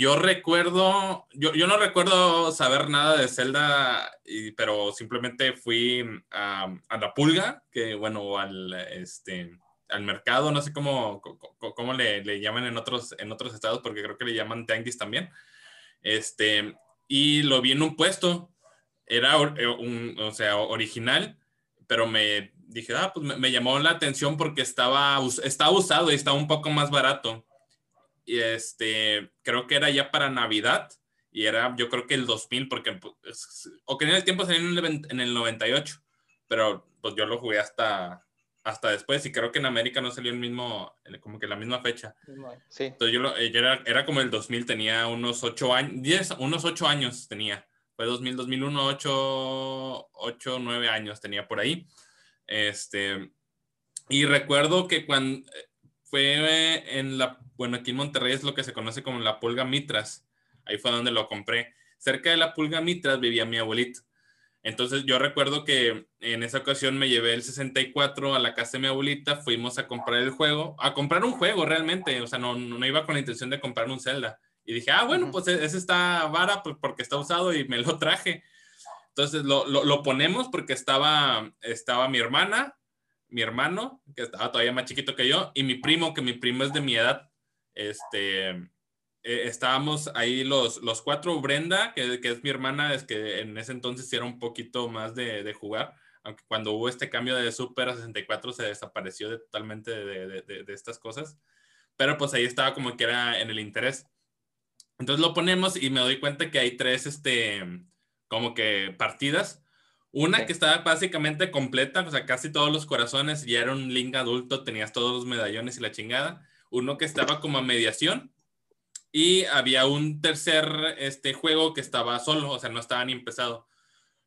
yo recuerdo, yo, yo, no recuerdo saber nada de Zelda, pero simplemente fui a, la pulga, que bueno, al, este, al mercado, no sé cómo, cómo le, le, llaman en otros, en otros estados, porque creo que le llaman tianguis también. Este, y lo vi en un puesto, era eh, un, o sea, original, pero me dije, ah, pues me, me llamó la atención porque estaba, estaba usado y estaba un poco más barato y este, creo que era ya para Navidad y era yo creo que el 2000 porque pues, o que en el tiempo salió en el, 98, pero pues yo lo jugué hasta hasta después y creo que en América no salió el mismo como que la misma fecha. Sí. Entonces yo, eh, era, era, como el 2000, tenía unos 8 años, 10, unos 8 años tenía. Fue 2000, 2001, 8, 8, 9 años tenía por ahí. Este, y recuerdo que cuando fue en la, bueno, aquí en Monterrey es lo que se conoce como la Pulga Mitras. Ahí fue donde lo compré. Cerca de la Pulga Mitras vivía mi abuelito. Entonces yo recuerdo que en esa ocasión me llevé el 64 a la casa de mi abuelita, fuimos a comprar el juego, a comprar un juego realmente, o sea, no, no iba con la intención de comprar un Zelda. Y dije, ah, bueno, pues e-, ese está vara pues, porque está usado y me lo traje. Entonces lo, lo, lo ponemos porque estaba, estaba mi hermana, mi hermano, que estaba todavía más chiquito que yo, y mi primo, que mi primo es de mi edad. Este, eh, estábamos ahí los, los cuatro, Brenda, que, que, es mi hermana, es que en ese entonces era un poquito más de, de jugar, aunque cuando hubo este cambio de Super a 64 se desapareció totalmente de, de, de, estas cosas, pero pues ahí estaba como que era en el interés. Entonces lo ponemos y me doy cuenta que hay tres, este, como que partidas una que estaba básicamente completa, o sea, casi todos los corazones, ya era un Link adulto, tenías todos los medallones y la chingada. Uno que estaba como a mediación. Y había un tercer este, juego que estaba solo, o sea, no estaba ni empezado.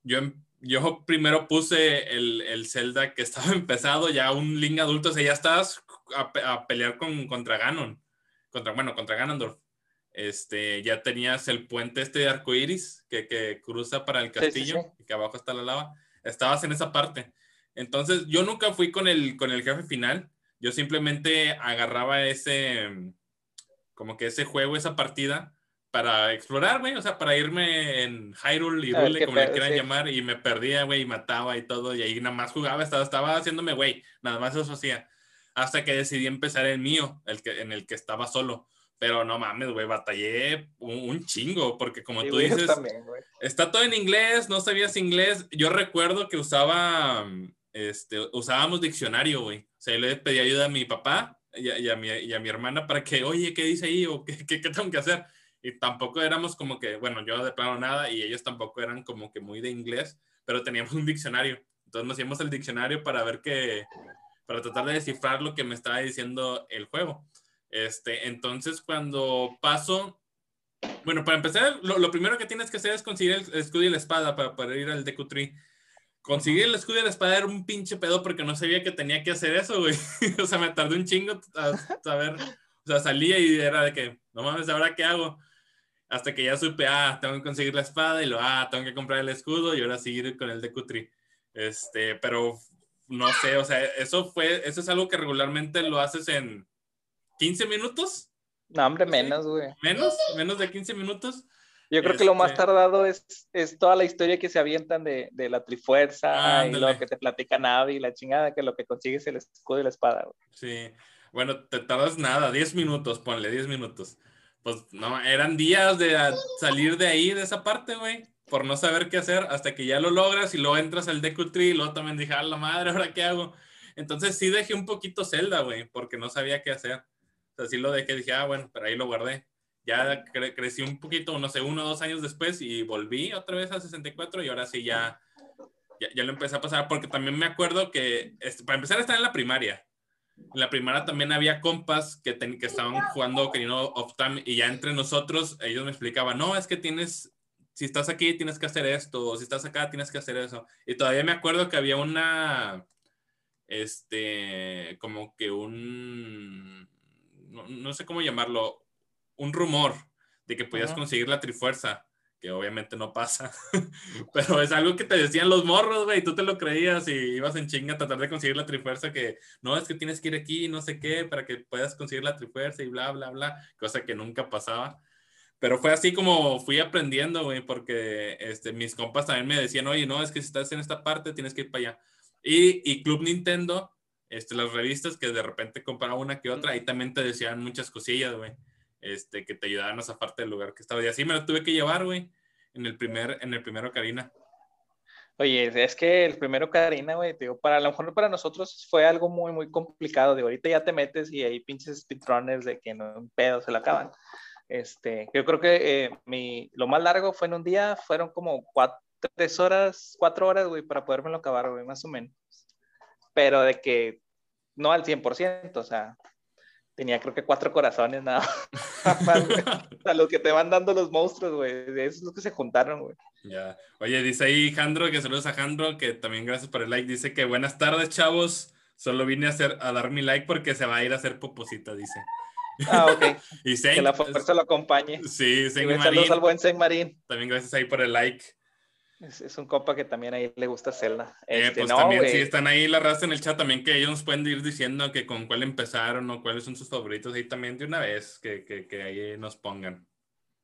Yo, em, yo primero puse el, el Zelda que estaba empezado, ya un Link adulto, o sea, ya estabas a, a pelear con, contra Ganon, contra, bueno, contra Ganondorf este, ya tenías el puente este de arcoiris que, que cruza para el castillo y que abajo está la lava. Estabas en esa parte. Entonces, yo nunca fui con el, con el jefe final. Yo simplemente agarraba ese, como que ese juego, esa partida, para explorarme, o sea, para irme en Hyrule y Rule, como le quieran llamar, y me perdía, güey, y mataba y todo, y ahí nada más jugaba, estaba, estaba haciéndome, güey, nada más eso hacía. Hasta que decidí empezar el mío, el que, en el que estaba solo pero no mames, güey, batallé un, chingo, porque como tú dices, está todo en inglés, no sabías inglés. Yo recuerdo que usaba, este, usábamos diccionario, güey. O sea, yo le pedí ayuda a mi papá y a, mi, y a, mi, hermana para que, oye, ¿qué dice ahí? ¿O qué, qué, qué, tengo que hacer? Y tampoco éramos como que, bueno, yo de plano nada y ellos tampoco eran como que muy de inglés, pero teníamos un diccionario. Entonces nos hicimos el diccionario para ver qué, para tratar de descifrar lo que me estaba diciendo el juego. Este, entonces, cuando paso, bueno, para empezar, lo, primero que tienes que hacer es conseguir el, escudo y la espada para poder ir al Deku Tree. Conseguir el escudo y la espada era un pinche pedo porque no sabía que tenía que hacer eso, güey. o sea, me tardé un chingo a saber. O sea, salía y era de que, no mames, ¿ahora qué hago? Hasta que ya supe, ah, tengo que conseguir la espada y lo, ah, tengo que comprar el escudo y ahora seguir con el Deku Tree. Este, pero no sé, o sea, eso fue, eso es algo que regularmente lo haces en 15 minutos. No, hombre, menos, güey. Menos, menos de 15 minutos. Yo creo que lo más este tardado es, es toda la historia que se avientan de, de la Trifuerza y lo que te platica Navi y la chingada, que lo que consigues es el escudo y la espada. Güey. Sí, bueno, te tardas nada, 10 minutos, ponle 10 minutos. Pues no, eran días de salir de ahí, de esa parte, güey, por no saber qué hacer, hasta que ya lo logras y luego entras al Deku Tree y luego también dije, a la madre, ¿ahora qué hago? Entonces sí dejé un poquito Zelda, güey, porque no sabía qué hacer. Así lo dejé, dije, ah, bueno, pero ahí lo guardé. Ya crecí un poquito, no sé, uno o dos años después y volví otra vez a 64 y ahora sí ya, ya, lo empecé a pasar porque también me acuerdo que, este, para empezar, estaba en la primaria. En la primaria también había compas que, que estaban jugando Ocarina of Time y ya entre nosotros ellos me explicaban, no, es que tienes, si estás aquí tienes que hacer esto, o si estás acá tienes que hacer eso. Y todavía me acuerdo que había una, este, como que un, no, sé cómo llamarlo, un rumor de que podías conseguir la trifuerza, que obviamente no pasa, pero es algo que te decían los morros, güey, tú te lo creías y ibas en chinga a tratar de conseguir la trifuerza, que no, es que tienes que ir aquí, no sé qué, para que puedas conseguir la trifuerza y bla, bla, bla, cosa que nunca pasaba. Pero fue así como fui aprendiendo, güey, porque este, mis compas también me decían, oye, no, es que si estás en esta parte tienes que ir para allá. Y, y Club Nintendo, este, las revistas que de repente compraba una que otra, ahí también te decían muchas cosillas, güey, este, que te ayudaban a esa parte del lugar que estaba. Y así me lo tuve que llevar, güey, en el primer, en el primero Karina. Oye, es que el primero Karina, güey, digo, para a lo mejor para nosotros fue algo muy, muy complicado. De ahorita ya te metes y hay pinches speedrunners de que no un pedo se lo acaban. Este, yo creo que eh, mi, lo más largo fue en un día, fueron como cuatro, tres horas, cuatro horas, güey, para podérmelo acabar, güey, más o menos. Pero de que no al 100%, o sea, tenía creo que cuatro corazones nada más, güey. Los que te van dando los monstruos, güey. Eso es lo que se juntaron, güey. Ya. Oye, dice ahí Jandro, que saludos a Jandro, que también gracias por el like. Dice que buenas tardes, chavos. Solo vine a, hacer, a dar mi like porque se va a ir a hacer poposita, dice. Ah, ok. y que la fuerza lo acompañe. Sí, Sen Marín. Saludos al buen Sen Marín. También gracias ahí por el like. Es, un compa que también ahí le gusta Zelda. Eh, este, pues también, sí, están ahí la raza en el chat también que ellos nos pueden ir diciendo que con cuál empezaron o cuáles son sus favoritos ahí también de una vez, que, que, que ahí nos pongan.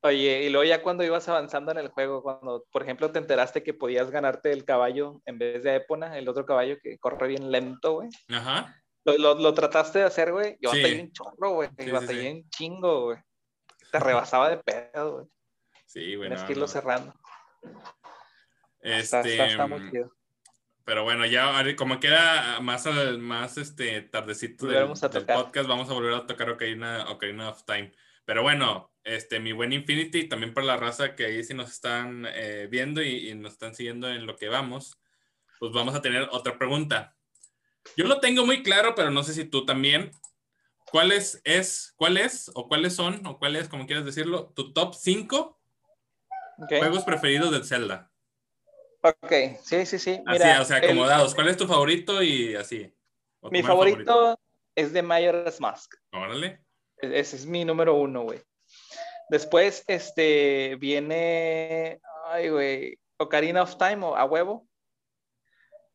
Oye, y luego ya cuando ibas avanzando en el juego, cuando por ejemplo te enteraste que podías ganarte el caballo en vez de Epona, el otro caballo que corre bien lento, güey. Ajá. Lo, lo, trataste de hacer, güey. Yo sí. batallé un chorro, güey. Sí, batallé un chingo, güey. Te rebasaba de pedo, güey. Sí, güey. Tienes que irlo cerrando. Este, está, muy chido. Pero bueno, ya como queda más, más este, tardecito del, podcast, vamos a volver a tocar Ocarina, Ocarina of Time. Pero bueno, este, mi buen Infinity, también por la raza que ahí sí nos están eh, viendo y, y, nos están siguiendo en lo que vamos, pues vamos a tener otra pregunta. Yo lo tengo muy claro, pero no sé si tú también. ¿Cuáles es, cuál es, o cuáles son, o cuáles, como quieras decirlo, tu top 5 juegos preferidos de Zelda? Ok, sí, sí, sí. Mira, así, o sea, acomodados. ¿Cuál es tu favorito y así? Mi favorito, es de Majora's Mask. Órale. E-, ese es mi número uno, güey. Después, este, viene, ay, güey, Ocarina of Time o A Huevo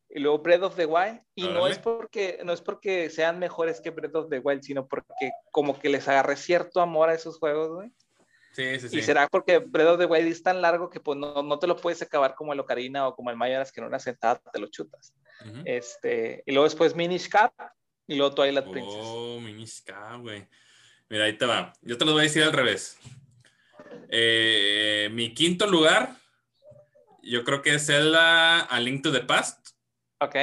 y luego Breath of the Wild. Y no es, porque, no es porque sean mejores que Breath of the Wild, sino porque como que les agarré cierto amor a esos juegos, güey. Sí, sí, sí. Y será porque Breath of the Wild es tan largo que pues no, no te lo puedes acabar como el Ocarina o como el Mayoras que en una sentada te lo chutas. este, y luego después Minish Cap y luego Twilight Princess. Oh, Minish Cap, güey. Mira, ahí te va. Yo te lo voy a decir al revés. Eh, mi quinto lugar, yo creo que es Zelda A Link to the Past. Ok.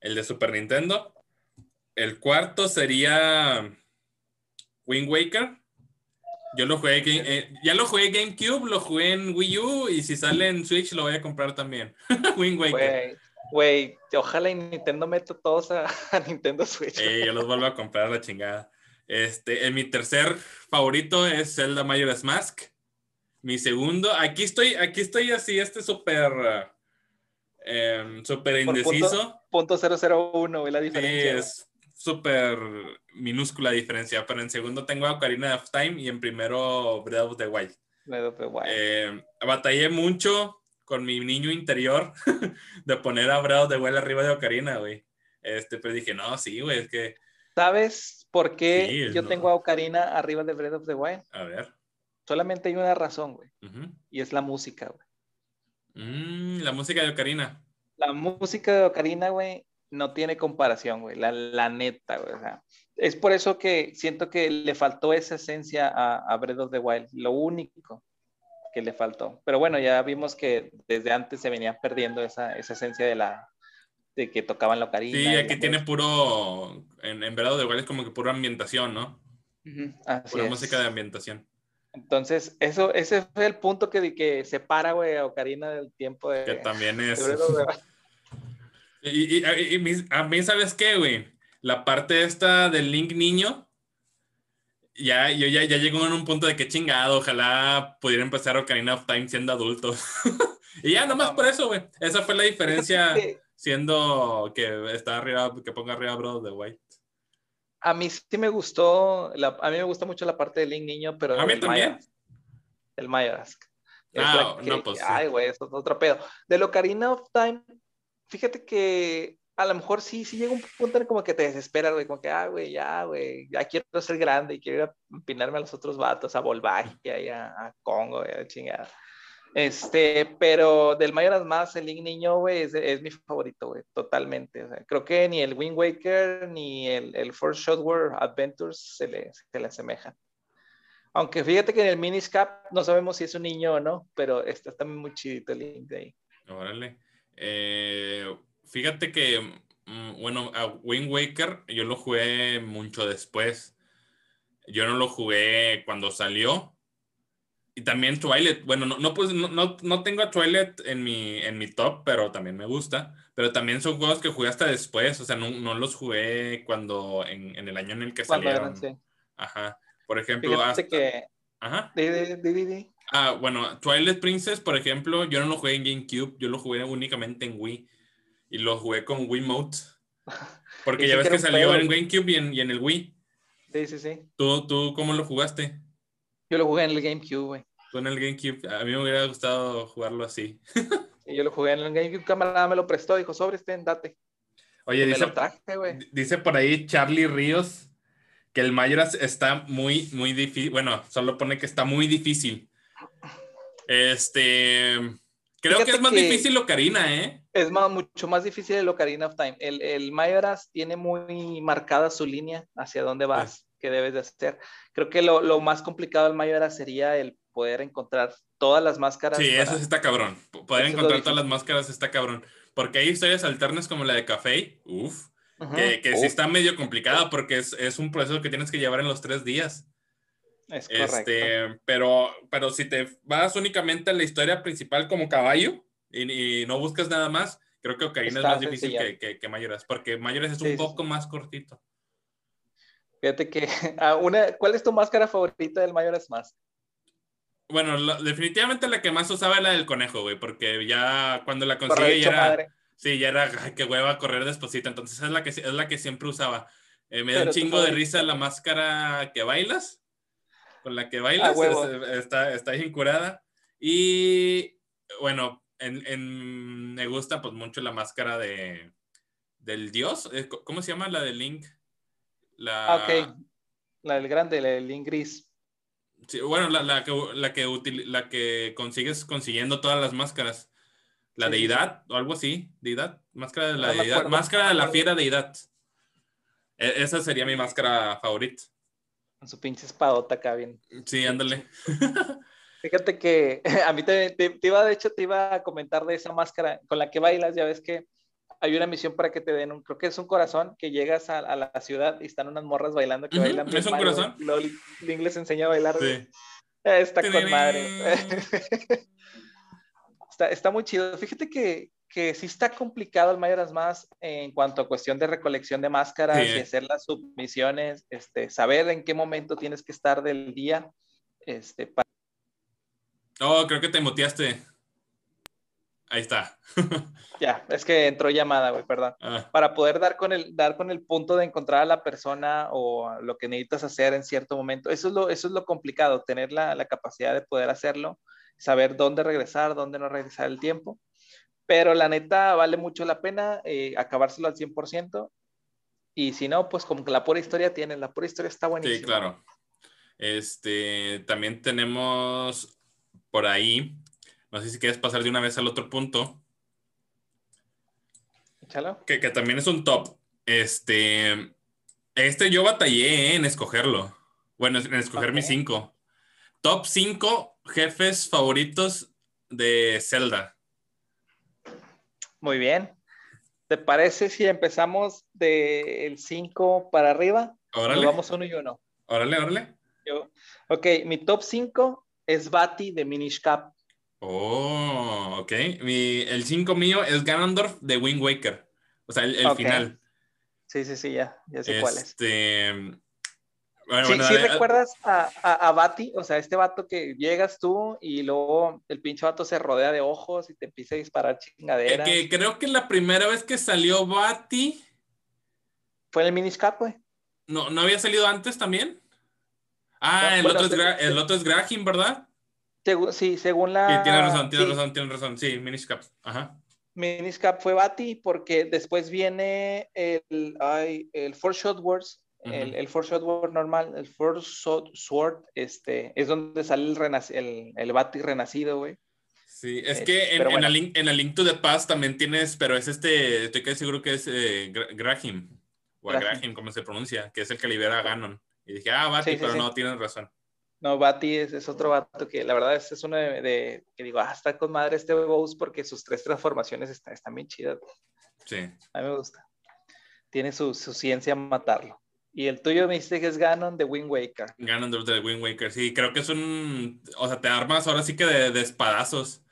El de Super Nintendo. El cuarto sería Wind Waker. Yo lo jugué, eh, ya lo jugué GameCube, lo jugué en Wii U y si sale en Switch lo voy a comprar también. Wind Waker. Güey, ojalá y Nintendo meta todos a, Nintendo Switch. Eh, yo los vuelvo a comprar a la chingada. Este, en mi tercer favorito es Zelda Majora's Mask. Mi segundo, aquí estoy, aquí estoy así, este súper eh, súper indeciso. Punto, 001, la diferencia. Sí, es súper minúscula diferencia, pero en segundo tengo a Ocarina of Time y en primero Breath of the Wild. Breath of the Wild. Eh, batallé mucho con mi niño interior de poner a Breath of the Wild arriba de Ocarina, güey. Este, pero dije, no, sí, güey, es que... ¿Sabes por qué yo tengo a Ocarina arriba de Breath of the Wild? A ver. Solamente hay una razón, güey. Y es la música, güey. Mm, la música de Ocarina. La música de Ocarina, güey, no tiene comparación, güey. La, la neta, güey. O sea, es por eso que siento que le faltó esa esencia a, a Breath of the Wild. Lo único que le faltó. Pero bueno, ya vimos que desde antes se venía perdiendo esa, esa esencia de la de que tocaban la ocarina. Sí, aquí tiene puro, en, en Breath of the Wild es como que pura ambientación, ¿no? pura música de ambientación. Entonces, eso, ese fue el punto que, que separa, güey, a Ocarina del tiempo de... Que también es... y, a mí, ¿sabes qué, güey? La parte esta del Link niño, ya, yo ya, ya llegó en un punto de que chingado, ojalá pudiera empezar Ocarina of Time siendo adulto. y ya, nomás por eso, güey. Esa fue la diferencia siendo que está arriba, que ponga arriba Bro de White a mí sí me gustó, a mí me gusta mucho la parte del Link niño, pero... A mí también. el Mayorask. Ah, no, pues Ay, güey, eso es otro pedo. De Ocarina of Time, fíjate que a lo mejor sí, sí llega un punto en como que te desesperas, güey, como que, ah, güey, ya, güey, ya quiero ser grande y quiero ir a empinarme a los otros vatos, a Volvagia y a, a Congo, chingada. Este, pero del Mayoras más, el Link Niño, güey, es, es, mi favorito, güey, totalmente. O sea, creo que ni el Wind Waker ni el, el First Shotware Adventures se le, se le asemejan. Aunque fíjate que en el Miniscap no sabemos si es un niño o no, pero está también muy chidito el Link de ahí. Órale. Eh, fíjate que, mm, bueno, a Wind Waker yo lo jugué mucho después. Yo no lo jugué cuando salió y también Twilight, bueno, no, no, pues, no, no, tengo a Twilight en mi, en mi top, pero también me gusta. Pero también son juegos que jugué hasta después, o sea, no, no los jugué cuando, en, en, el año en el que salieron. Ajá. Por ejemplo, hasta... que... Ajá. Ah, bueno, Twilight Princess, por ejemplo, yo no lo jugué en GameCube, yo lo jugué únicamente en Wii. Y lo jugué con Wiimote. Porque ya ves que, salió en GameCube y en, y en el Wii. Sí, sí, sí. ¿Tú, ¿Tú cómo lo jugaste? Yo lo jugué en el GameCube, güey. Tú en el GameCube. A mí me hubiera gustado jugarlo así. y yo lo jugué en el GameCube. Camarada me lo prestó. Dijo, sobre este, date. Oye, dice, dice por ahí Charlie Ríos que el Mayoras está muy, muy difícil. Bueno, solo pone que está muy difícil. Este. Creo que es más difícil Ocarina, ¿eh? Es más, mucho más difícil el Ocarina of Time. El, el Mayoras tiene muy marcada su línea hacia dónde vas que debes de hacer. Creo que lo, lo más complicado del Mayora sería el poder encontrar todas las máscaras. Sí, eso sí está cabrón. Poder encontrar todas las máscaras está cabrón. Porque hay historias alternas como la de Café, uff, que, que sí está medio complicada porque es, es, un proceso que tienes que llevar en los tres días. Es correcto. Este, pero, pero si te vas únicamente a la historia principal como caballo y, y no buscas nada más, creo que Ocarina es más difícil que, que, que, Mayoras, porque Mayoras es un poco más cortito. Fíjate que, a una, ¿cuál es tu máscara favorita del Majora's Mask? Bueno, definitivamente la que más usaba era la del conejo, güey, porque ya cuando la conseguí ya era, sí, ya era que hueva correr despacito, entonces es la que, es la que siempre usaba. Eh, me da un chingo de risa la máscara que bailas, con la que bailas, está, está incurada. Y bueno, en, en, me gusta pues mucho la máscara de, del dios, eh, ¿cómo se llama la de Link? La... Ah, ok. La del grande, la del Ingris. Sí, bueno, la, la, que, la, que la que consigues consiguiendo todas las máscaras. La deidad o algo así. Deidad. Máscara de la deidad. máscara de la fiera deidad. E, esa sería mi máscara favorita. Con su pinche espadota acá bien. Sí, ándale. Fíjate que a mí te, te, iba, de hecho, te iba a comentar de esa máscara con la que bailas, ya ves que hay una misión para que te den un, creo que es un corazón, que llegas a, la ciudad y están unas morras bailando que bailan. ¿Es un corazón? Link les enseña a bailar. Sí. Está con madre. está, está, muy chido. Fíjate que, que sí está complicado el Mayoras más en cuanto a cuestión de recolección de máscaras y hacer las submisiones, este, saber en qué momento tienes que estar del día. Este, para... Oh, creo que te moteaste. Ahí está. ya, es que entró llamada, güey, perdón. Ah. Para poder dar con, el, dar con el punto de encontrar a la persona o lo que necesitas hacer en cierto momento. Eso es lo, eso es lo complicado, tener la, la capacidad de poder hacerlo, saber dónde regresar, dónde no regresar el tiempo. Pero la neta vale mucho la pena eh, acabárselo al 100%. Y si no, pues como que la pura historia tiene, la pura historia está buenísima. Sí, claro. Este, también tenemos por ahí no sé si quieres pasar de una vez al otro punto. Échalo. Que, que también es un top. Este, este yo batallé en escogerlo. Bueno, en escoger mis cinco. Top cinco jefes favoritos de Zelda. Muy bien. ¿Te parece si empezamos del 5 para arriba? Órale. vamos uno y uno. Órale, órale. Yo, ok, mi top 5 es Bati de Minish Cap. Oh, ok. Mi, el 5 mío es Ganondorf de Wind Waker. O sea, el, final. Sí, sí, sí, ya, ya sé cuál es. Bueno, sí, sí recuerdas a, a, a, Bati, o sea, este vato que llegas tú y luego el pinche vato se rodea de ojos y te empieza a disparar chingaderas. que creo que la primera vez que salió Bati. Fue en el Miniscap, güey. No, ¿No había salido antes también? Ah, el, otro es el otro es Graham, ¿verdad? sí, según la. Sí, tienes razón, tienes razón, tienes razón. Sí, Minish Ajá. Minis Cap fue Bati porque después viene el, ay, el Four Shot Wars, el, el Four Wars normal, el Four Sword, este, es donde sale el, el, el Bati renacido, güey. Sí, es que en, en, la link, en, la link, to the Past también tienes, pero es este, estoy casi seguro que es eh, Graham, o Graham, como se pronuncia, que es el que libera a Ganon. Y dije, ah, Bati, pero no, tienes razón. No, Bati es, es, otro vato que la verdad es, es uno de, que digo, ah, está con madre este Bose porque sus tres transformaciones están, están bien chidas. Sí. A mí me gusta. Tiene su, su ciencia matarlo. Y el tuyo me dice que es Ganon de Wind Waker. Ganon de Wind Waker, sí, creo que es un. O sea, te armas ahora sí que de, de, espadazos.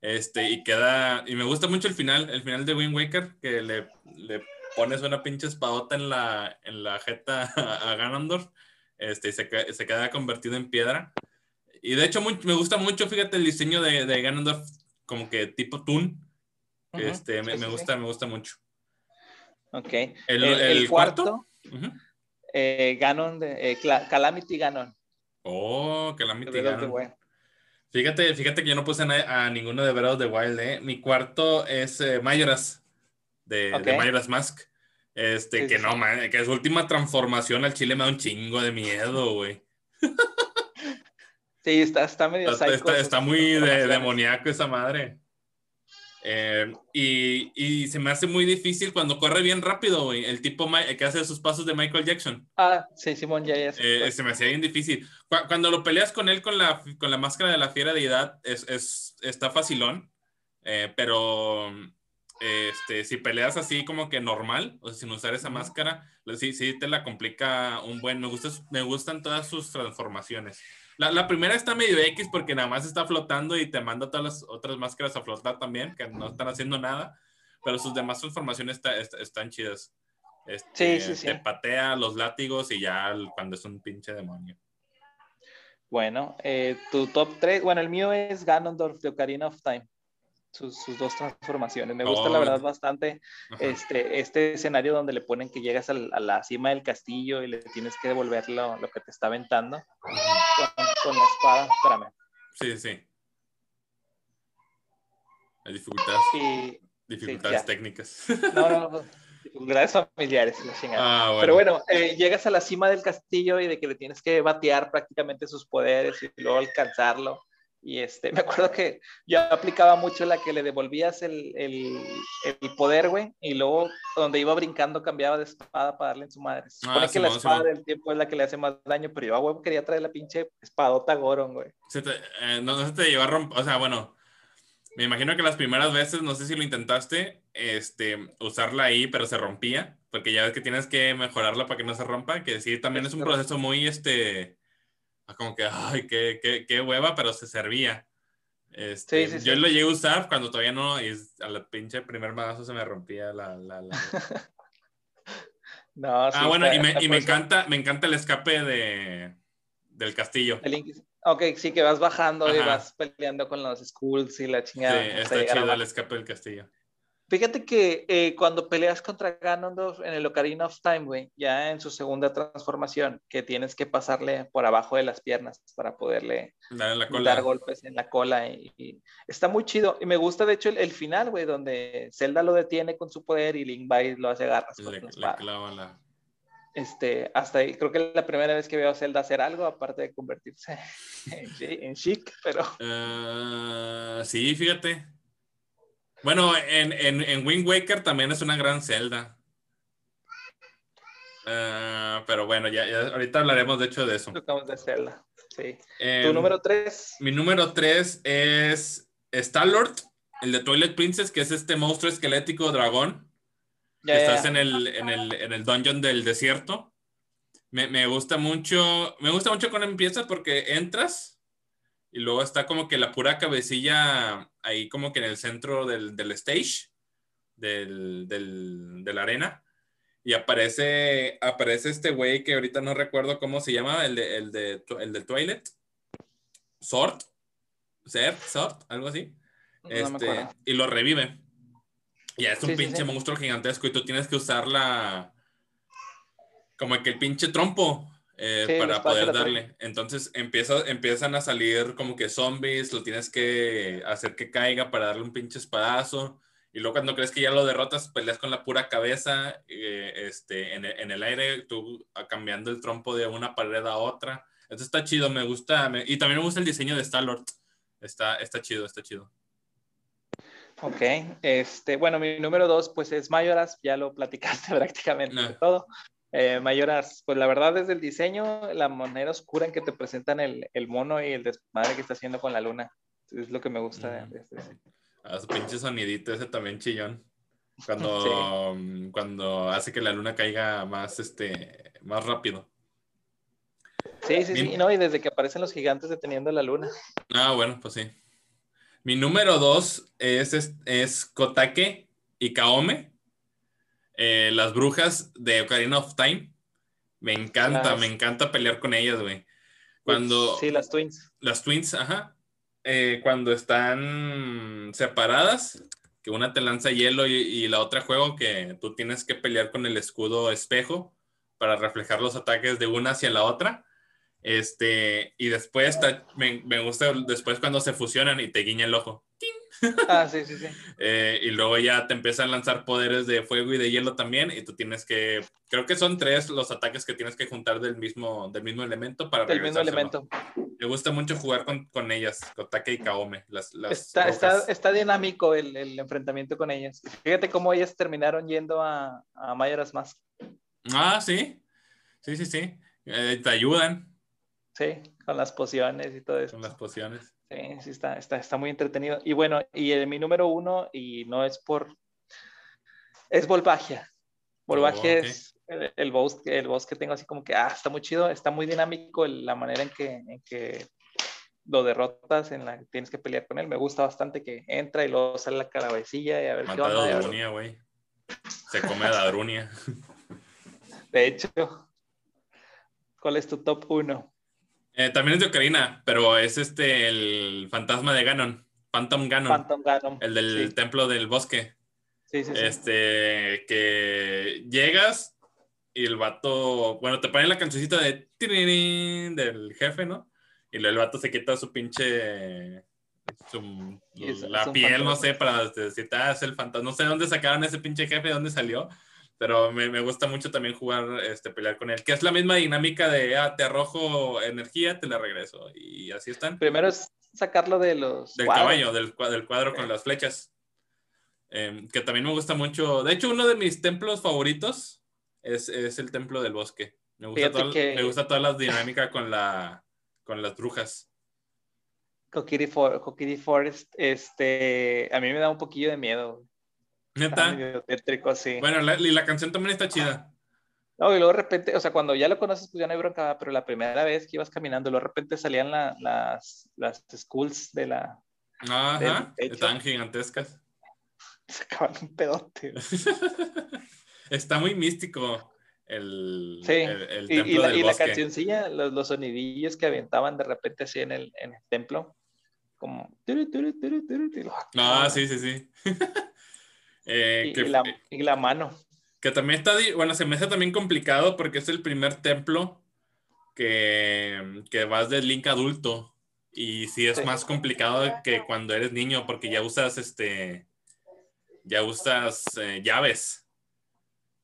Este, y queda. Y me gusta mucho el final, el final de Wind Waker, que le, le pones una pinche espadota en la, en la jeta a, a Ganondorf este, se, se queda convertido en piedra. Y de hecho me gusta mucho, fíjate, el diseño de, de Ganondorf como que tipo Toon. este, me, me, gusta, me gusta mucho. Ok. El, el, cuarto, eh, Ganon, de, eh, Calamity Ganon. Oh, Calamity Ganon. Fíjate, fíjate que yo no puse a, ninguno de Breath of the Wild, ¿eh? Mi cuarto es eh, Majora's, de, de Majora's Mask. Este, que no, man, que su última transformación al chile me da un chingo de miedo, güey. Sí, está, está medio está, está, está muy de, demoníaco esa madre. Eh, y, y, se me hace muy difícil cuando corre bien rápido, güey. El tipo que hace sus pasos de Michael Jackson. Ah, sí, Simón, ya, ya. Eh, se me hacía bien difícil. Cuando lo peleas con él con la, con la máscara de la fiera de edad, es, es, está facilón. Eh, pero este, si peleas así como que normal, o sea, sin usar esa máscara, sí, sí te la complica un buen. Me, gusta, me gustan todas sus transformaciones. La, la, primera está medio X porque nada más está flotando y te manda todas las otras máscaras a flotar también, que no están haciendo nada, pero sus demás transformaciones están chidas. Este, sí, sí, sí. Te patea los látigos y ya cuando es un pinche demonio. Bueno, eh, tu top 3, bueno, el mío es Ganondorf de Ocarina of Time sus, dos transformaciones. Me gusta la verdad bastante este, este escenario donde le ponen que llegas a la cima del castillo y le tienes que devolver lo, lo que te está aventando con, la espada. Espérame. Sí, sí. Hay dificultades. dificultades técnicas. No, no, dificultades familiares. Ah, Pero bueno, eh, llegas a la cima del castillo y de que le tienes que batear prácticamente sus poderes y luego alcanzarlo. Y este, me acuerdo que yo aplicaba mucho la que le devolvías el, el, el poder, güey, y luego donde iba brincando cambiaba de espada para darle en su madre. Se supone ah, que la espada del tiempo es la que le hace más daño, pero yo, güey, quería traer la pinche espadota Goron, güey. Eh, no, se te llevó a romper, o sea, bueno, me imagino que las primeras veces, no sé si lo intentaste, este, usarla ahí, pero se rompía, porque ya ves que tienes que mejorarla para que no se rompa, que sí, también es un proceso muy, este como que, ay, qué, qué, qué hueva, pero se servía. Este, yo lo llegué a usar cuando todavía no, y a la pinche primer mazo se me rompía la... la, la... no, ah, bueno, y, me, y me, encanta, me encanta el escape de, del castillo. ok, sí, que vas bajando y vas peleando con los skulls y la chingada. Sí, está chido el escape del castillo. Fíjate que eh, cuando peleas contra Ganondorf en el Ocarina of Time, güey, ya en su segunda transformación, que tienes que pasarle por abajo de las piernas para poderle dar golpes en la cola. Y, está muy chido. Y me gusta, de hecho, el, final, güey, donde Zelda lo detiene con su poder y Link va y lo hace garras. Le, clava la... Este, hasta ahí, creo que es la primera vez que veo a Zelda hacer algo, aparte de convertirse en, chic, pero... Uh, sí, fíjate. Bueno, en, en, en, Wind Waker también es una gran celda. Uh, pero bueno, ya, ya, ahorita hablaremos de hecho de eso. Tocamos de Zelda, sí. Eh, ¿Tu número 3? Mi número 3 es Star-Lord, el de Twilight Princess, que es este monstruo esquelético dragón. Ya, que estás en el, en, el, en el dungeon del desierto. Me, me gusta mucho, me gusta mucho cuando empiezas porque entras y luego está como que la pura cabecilla ahí como que en el centro del, del stage, del, del, de la arena. Y aparece, aparece este güey que ahorita no recuerdo cómo se llama, el, de, el, de, el del toilet. Sort. Sort, Sort, algo así. este, y lo revive. Y es un pinche monstruo gigantesco y tú tienes que usar la... Como que el pinche trompo eh, para poder darle. Entonces empieza, empiezan a salir como que zombies, lo tienes que hacer que caiga para darle un pinche espadazo. Y luego cuando crees que ya lo derrotas, peleas con la pura cabeza eh, este, en, en, el aire, tú cambiando el trompo de una pared a otra. Eso está chido, me gusta. y también me gusta el diseño de Star-Lord. Está, está chido, está chido. Ok, este, bueno, mi número dos, pues es Mayoras, ya lo platicaste prácticamente todo. Eh, Mayoras, pues la verdad desde el diseño, la manera oscura en que te presentan el, el, mono y el desmadre que está haciendo con la luna, es lo que me gusta de, este. Ah, su pinche sonidito ese también chillón. Cuando, cuando hace que la luna caiga más, este, más rápido. Sí, sí, sí, no, y desde que aparecen los gigantes deteniendo la luna. Ah, bueno, pues sí. Mi número dos es, es, Kotake y Kaome, eh, las brujas de Ocarina of Time. Me encanta, me encanta pelear con ellas, güey. Cuando... Sí, las twins. Las twins, ajá. Eh, cuando están separadas, que una te lanza hielo y, y, la otra juego que tú tienes que pelear con el escudo espejo para reflejar los ataques de una hacia la otra. Este, y después me, me, gusta después cuando se fusionan y te guiña el ojo. Ah, sí, sí, sí. Eh, y luego ya te empiezan a lanzar poderes de fuego y de hielo también. Y tú tienes que, creo que son tres los ataques que tienes que juntar del mismo, del mismo elemento para Del mismo elemento. Me gusta mucho jugar con, con ellas, Kotake y Kaome. Las, las está, está, está, dinámico el, el, enfrentamiento con ellas. Fíjate cómo ellas terminaron yendo a, a Mayoras Mask. Ah, sí. Sí, sí, sí. Eh, te ayudan. Sí, con las pociones y todo eso. Con las pociones. Sí, sí, está, está, está muy entretenido. Y bueno, y el, mi número uno, y no es por. Es Volvagia. Volvagia oh, es el, el, boss, el boss que tengo así como que, ah, está muy chido, está muy dinámico la manera en que, en que lo derrotas, en la que tienes que pelear con él. Me gusta bastante que entra y luego sale la cabecilla y a ver Mata qué onda. Drunia, güey. Se come a Drunia. De hecho, ¿cuál es tu top uno? Eh, también es de Ocarina, pero es este el fantasma de Ganon, Phantom Ganon. Phantom Ganon. El del templo del bosque. Sí, sí, sí. Este, que llegas y el vato, bueno, te ponen la cancioncita de del jefe, ¿no? Y luego el vato se quita su pinche su, la piel, no sé, para decir, ah, es el fantasma. No sé dónde sacaron ese pinche jefe, dónde salió, pero me, me, gusta mucho también jugar, este, pelear con él, que es la misma dinámica de, ah, te arrojo energía, te la regreso, y así están. Primero es sacarlo de los... Del caballo, del, del cuadro con las flechas, eh, que también me gusta mucho. De hecho, uno de mis templos favoritos es, es el templo del bosque. Me gusta, que... me gusta toda la dinámica con, la, con las brujas. Kokiri, For Forest, este, a mí me da un poquillo de miedo. Neta. Tétrico, sí. Bueno, la, y la canción también está chida. No, y luego de repente, o sea, cuando ya lo conoces, pues ya no hay bronca, pero la primera vez que ibas caminando, luego de repente salían la, las, las schools de la. Ajá, están gigantescas. Sacaban un pedote. está muy místico el, sí. el, el templo y, y, la, del y bosque. la cancioncilla, los, los, sonidillos que aventaban de repente así en el, en el templo, como. Ah, sí, sí, sí. Eh, y, que, y, la, y, la, mano. Que también está, bueno, se me hace también complicado porque es el primer templo que, que vas del Link adulto. Y sí es sí. más complicado que cuando eres niño porque ya usas este, ya usas eh, llaves.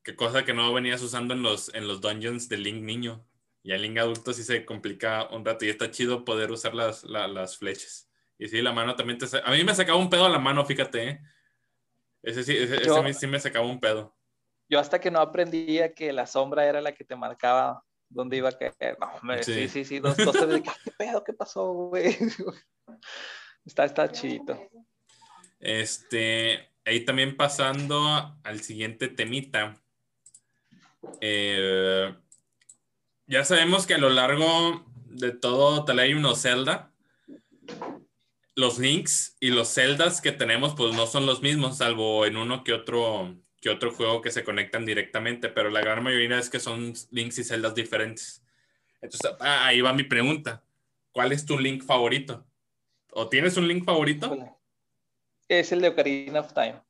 Que cosa que no venías usando en los, en los dungeons del Link niño. Y al Link adulto sí se complica un rato y está chido poder usar las, la, las flechas. Y sí, la mano también te... A mí me sacaba un pedo a la mano, fíjate, ¿eh? Ese sí, ese, yo, ese sí me sacaba un pedo. Yo hasta que no aprendía que la sombra era la que te marcaba dónde iba a caer. No, me, sí. sí, sí, sí, dos, dos te ¿qué pedo? ¿Qué pasó, güey? Está, está chidito. Este, ahí también pasando al siguiente temita. Eh, ya sabemos que a lo largo de todo Legend of Zelda, los links y los celdas que tenemos pues no son los mismos, salvo en uno que otro, que otro juego que se conectan directamente, pero la gran mayoría es que son links y celdas diferentes. Entonces, ah, ahí va mi pregunta. ¿Cuál es tu link favorito? ¿O tienes un link favorito? Es el de Ocarina of Time.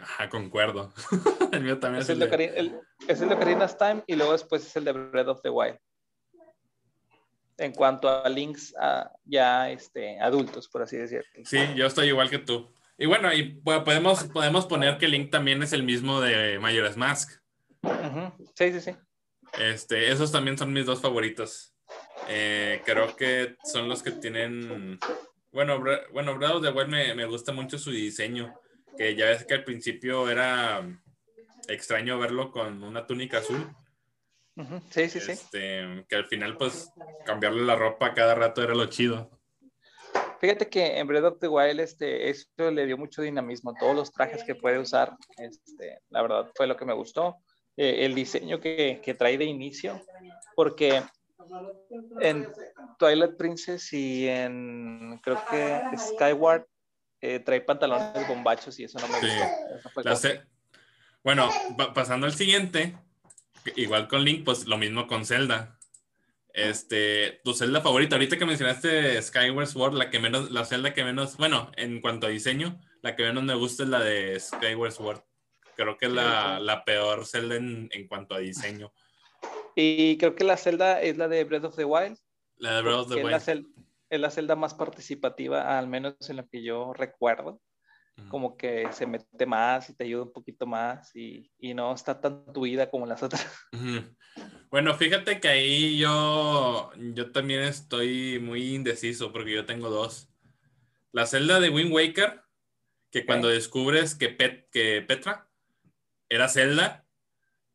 Ajá, concuerdo. el mío también es, es el, de... Ocarina, el, es el de Ocarina of Time y luego después es el de Breath of the Wild en cuanto a links a ya este, adultos, por así decirlo. Sí, yo estoy igual que tú. Y bueno, y podemos, podemos poner que Link también es el mismo de Majora's Mask. Sí, sí, sí. Este, esos también son mis dos favoritos. Eh, creo que son los que tienen. Bueno, bueno Breath of the Wild me, me, gusta mucho su diseño. Que ya ves que al principio era extraño verlo con una túnica azul. Sí, sí, sí. Este, que al final, pues, cambiarle la ropa cada rato era lo chido. Fíjate que en Breath of the Wild este, esto le dio mucho dinamismo, todos los trajes que puede usar, este, la verdad fue lo que me gustó. Eh, el diseño que, que, trae de inicio, porque en Twilight Princess y en creo que Skyward eh, trae pantalones bombachos y eso no me gusta. Bueno, pasando al siguiente, igual con Link, pues lo mismo con Zelda. Este, tu Zelda favorita, ahorita que mencionaste Skyward Sword, la que menos, la Zelda que menos, bueno, en cuanto a diseño, la que menos me gusta es la de Skyward Sword. Creo que es la, la peor Zelda en, en, cuanto a diseño. Y creo que la Zelda es la de Breath of the Wild. La de Breath of the Wild. Es la, es la celda más participativa, al menos en la que yo recuerdo como que se mete más y te ayuda un poquito más y, y no está tan tuida como las otras. Bueno, fíjate que ahí yo, yo también estoy muy indeciso porque yo tengo dos. La celda de Wind Waker, que cuando descubres que, Pet, que Petra era Zelda,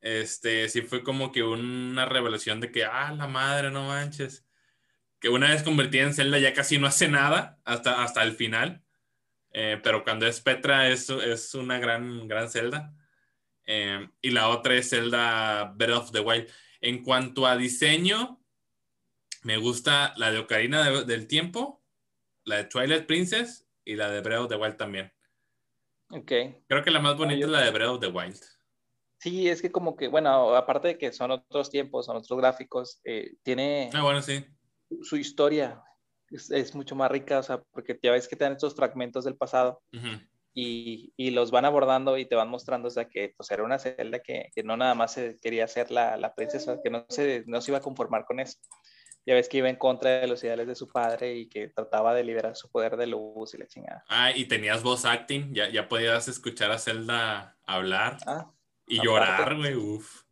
este, sí fue como que una revelación de que, ah, la madre, no manches. Que una vez convertida en Zelda ya casi no hace nada hasta, hasta el final. Eh, pero cuando es Petra es, es una gran, gran celda. Eh, y la otra es Zelda Breath of the Wild. En cuanto a diseño, me gusta la de Ocarina del Tiempo, la de Twilight Princess y la de Breath of the Wild también. Ok. Creo que la más bonita es la de Breath of the Wild. Sí, es que como que, bueno, aparte de que son otros tiempos, son otros gráficos, eh, tiene ah, bueno, sí. su historia es, mucho más rica, o sea, porque ya ves que te dan estos fragmentos del pasado y, y, los van abordando y te van mostrando, o sea, que pues era una celda que, que no nada más se quería ser la, la, princesa, que no se, no se iba a conformar con eso. Ya ves que iba en contra de los ideales de su padre y que trataba de liberar su poder de luz y la chingada. Ah, y tenías voz acting, ya, ya podías escuchar a Zelda hablar ah, y llorar, güey, uff.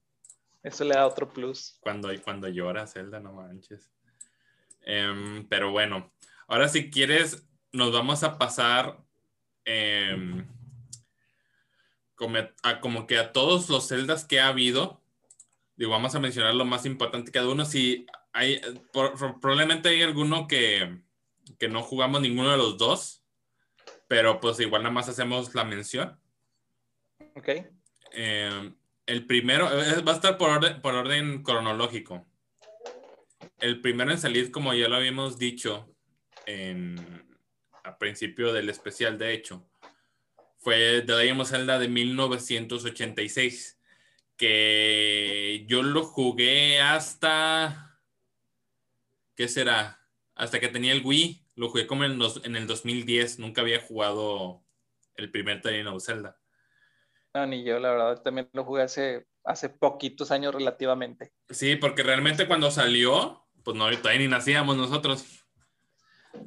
Eso le da otro plus. Cuando, cuando llora Zelda, no manches. Em, pero bueno, ahora si quieres, nos vamos a pasar em, como, a, como que a todos los celdas que ha habido. Digo, vamos a mencionar lo más importante cada uno. Si hay, probablemente hay alguno que, que no jugamos ninguno de los dos, pero pues igual nada más hacemos la mención. Ok. Em, el primero eh, va a estar por por orden cronológico el primero en salir, como ya lo habíamos dicho en, a principio del especial, de hecho, fue The Legend of Zelda de 1986, que yo lo jugué hasta, ¿qué será? Hasta que tenía el Wii, lo jugué como en, en el 2010, nunca había jugado el primer The Legend of Zelda. No, ni yo, la verdad, también lo jugué hace, hace poquitos años relativamente. Sí, porque realmente cuando salió, pues no, todavía ni nacíamos nosotros.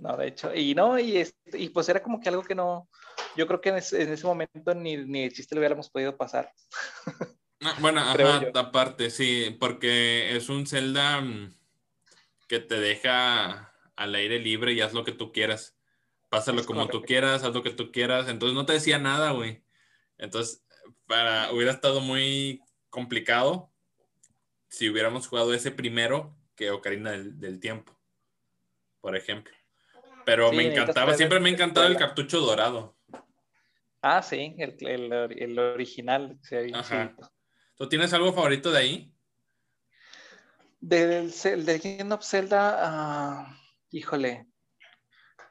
No, de hecho, y no, y, y pues era como que algo que no, yo creo que en ese, momento ni, ni el chiste lo hubiéramos podido pasar. Ah, bueno, ajá, aparte, sí, porque es un Zelda mm, que te deja al aire libre y haz lo que tú quieras. Pásalo como tú quieras, haz lo que tú quieras. Entonces no te decía nada, güey. Entonces, para, hubiera estado muy complicado si hubiéramos jugado ese primero que Ocarina del, Tiempo, por ejemplo. Pero me encantaba, siempre me ha encantado el cartucho dorado. Ah, sí, el, el, original. ¿Tú tienes algo favorito de ahí? Del, del Legend of Zelda, ah, híjole,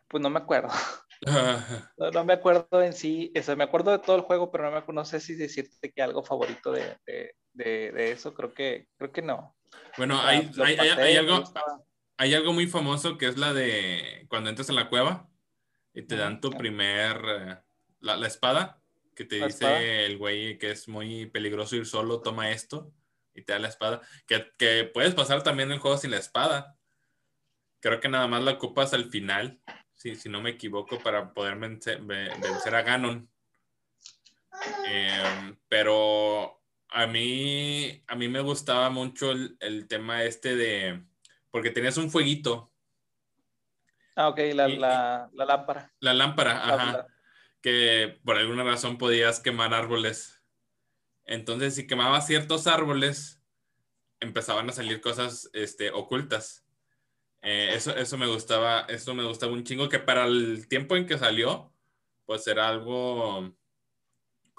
pues no me acuerdo. no, me acuerdo en sí, eso, me acuerdo de todo el juego, pero no, me, no sé si decirte que algo favorito de, de, de, eso, creo que, creo que no. Bueno, hay, hay, hay, algo, hay algo muy famoso que es la de cuando entras en la cueva y te dan tu primer, eh, la, la, espada, que te dice el güey que es muy peligroso ir solo, toma esto y te da la espada. Que, que puedes pasar también el juego sin la espada. Creo que nada más la ocupas al final si, si no me equivoco, para poder vencer, vencer a Ganon. Em, pero a mí, a mí me gustaba mucho el, el, tema este de, porque tenías un fueguito. Ah, ok, la, la, la lámpara. La lámpara, ajá. Que por alguna razón podías quemar árboles. Entonces, si quemabas ciertos árboles, empezaban a salir cosas este, ocultas. Eh, eso, eso me gustaba, eso me gustaba un chingo, que para el tiempo en que salió, pues era algo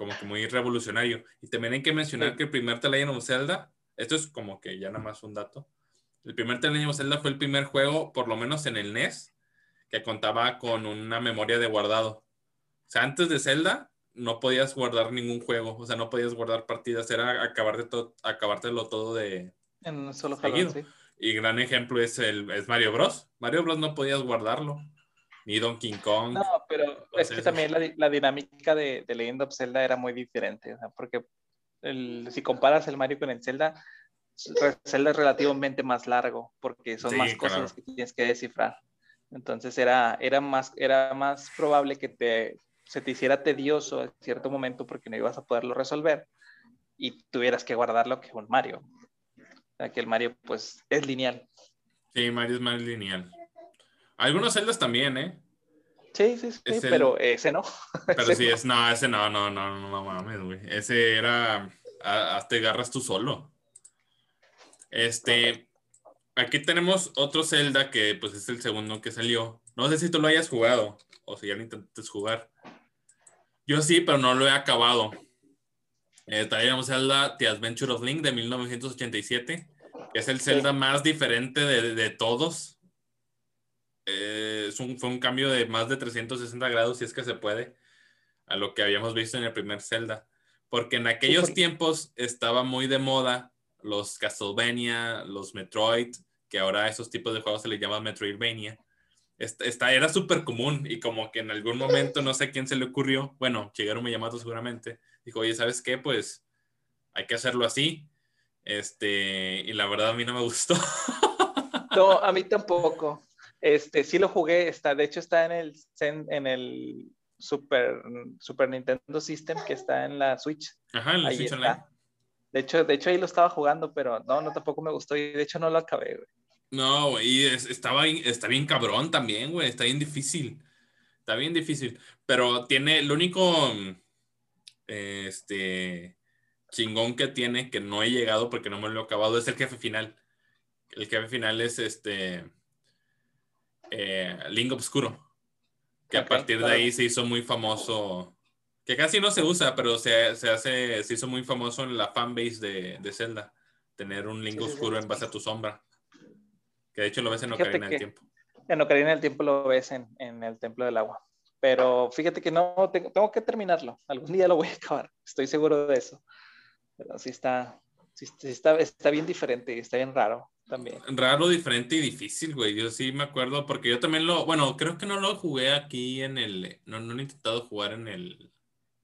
como que muy revolucionario. Y también hay que mencionar que el primer The Legend of Zelda, esto es como que ya nada más un dato, el primer The Legend of Zelda fue el primer juego, por lo menos en el NES, que contaba con una memoria de guardado. O sea, antes de Zelda no podías guardar ningún juego, o sea, no podías guardar partidas, era acabar de todo, acabártelo todo de... En un solo jalón, sí. Y gran ejemplo es, el, es Mario Bros. Mario Bros no podías guardarlo ni Donkey Kong. No, pero es que también la, la, dinámica de, de Legend of Zelda era muy diferente, o sea, porque el, si comparas el Mario con el Zelda, Zelda es relativamente más largo, porque son más cosas que tienes que descifrar. Entonces era, era, más, era más probable que te, se te hiciera tedioso en cierto momento porque no ibas a poderlo resolver y tuvieras que guardarlo que un Mario. O sea, que el Mario pues es lineal. Sí, Mario es más lineal. Algunos celdas también, ¿eh? Sí, sí, sí, pero ese no. Pero sí, es, no, ese no, no, no, no, no mames, güey. Ese era, hasta agarras tú solo. Este, aquí tenemos otro Zelda que pues es el segundo que salió. No sé si tú lo hayas jugado o si ya lo intentaste jugar. Yo sí, pero no lo he acabado. Eh, traíamos Zelda The Adventure of Link de 1987, que es el Zelda más diferente de, de todos eh, fue un cambio de más de 360 grados, si es que se puede, a lo que habíamos visto en el primer Zelda. Porque en aquellos tiempos estaba muy de moda los Castlevania, los Metroid, que ahora a esos tipos de juegos se les llama Metroidvania. Esta, era súper común y como que en algún momento, no sé quién se le ocurrió, bueno, Shigeru Miyamoto seguramente, dijo, oye, ¿sabes qué? Pues hay que hacerlo así. Este, y la verdad a mí no me gustó. No, a mí tampoco. Este, sí lo jugué, está, de hecho está en el, en el Super, Super Nintendo System que está en la Switch. Ajá, en la Switch Online. De hecho, de hecho ahí lo estaba jugando, pero no, no tampoco me gustó y de hecho no lo acabé, güey. No, güey, estaba, está bien cabrón también, güey, está bien difícil. Está bien difícil, pero tiene, lo único, este, chingón que tiene, que no he llegado porque no me lo he acabado, es el jefe final. El jefe final es este, eh, Link Obscuro, que a partir de ahí se hizo muy famoso, que casi no se usa, pero se, se hace, se hizo muy famoso en la fanbase de, de Zelda, tener un Link Oscuro en base a tu sombra, que de hecho lo ves en Ocarina del Tiempo. En Ocarina del Tiempo lo ves en, en el Templo del Agua, pero fíjate que no, tengo, tengo, que terminarlo, algún día lo voy a acabar, estoy seguro de eso, pero sí está, sí, está, está bien diferente, está bien raro también. Raro, diferente y difícil, güey. Yo sí me acuerdo porque yo también lo, bueno, creo que no lo jugué aquí en el, no, no he intentado jugar en el,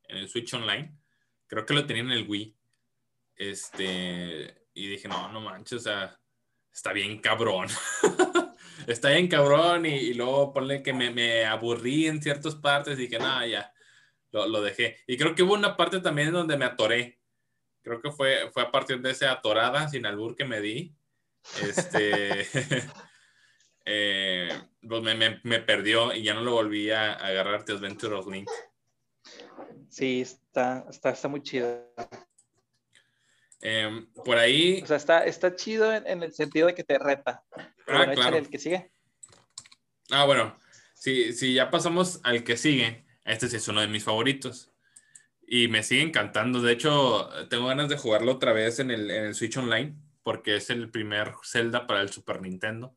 en el Switch Online. Creo que lo tenía en el Wii. Este, y dije, no, no manches, o sea, está bien cabrón. está bien cabrón y, luego ponle que me, me, aburrí en ciertas partes y dije, nada, ya, lo, lo, dejé. Y creo que hubo una parte también donde me atoré. Creo que fue, fue a partir de esa atorada sin albur que me di este, eh, pues me, me, perdió y ya no lo volví a, agarrar The Adventure of Link. Sí, está, está, está muy chido. Eh, por ahí. O sea, está, está chido en, en, el sentido de que te reta. Ah, bueno, claro. el que sigue. Ah, bueno. Si, si ya pasamos al que sigue, este sí es uno de mis favoritos. Y me sigue encantando. De hecho, tengo ganas de jugarlo otra vez en el, en el Switch Online porque es el primer Zelda para el Super Nintendo,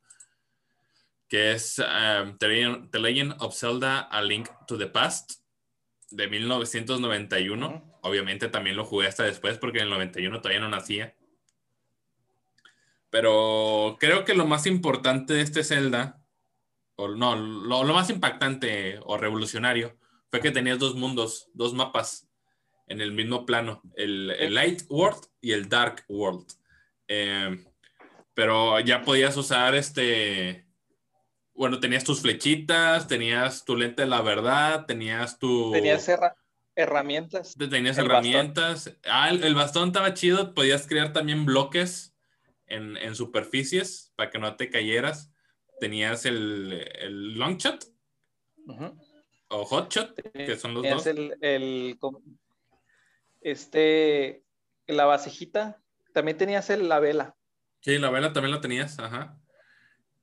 que es um, The, Legend of Zelda A Link to the Past de 1991. Obviamente también lo jugué hasta después porque en el 91 todavía no nacía. Pero creo que lo más importante de este Zelda, o no, lo, lo más impactante o revolucionario, fue que tenías dos mundos, dos mapas en el mismo plano, el, el Light World y el Dark World. Eh, pero ya podías usar este bueno, tenías tus flechitas, tenías tu lente de la verdad, tenías tu... Tenías herramientas. Tenías herramientas. Ah, el, bastón estaba chido, podías crear también bloques en, en superficies para que no te cayeras. Tenías el, el long shot o hot shot, que son los dos. El, el, este, la vasijita, también tenías el, la vela. Sí, la vela también la tenías, ajá.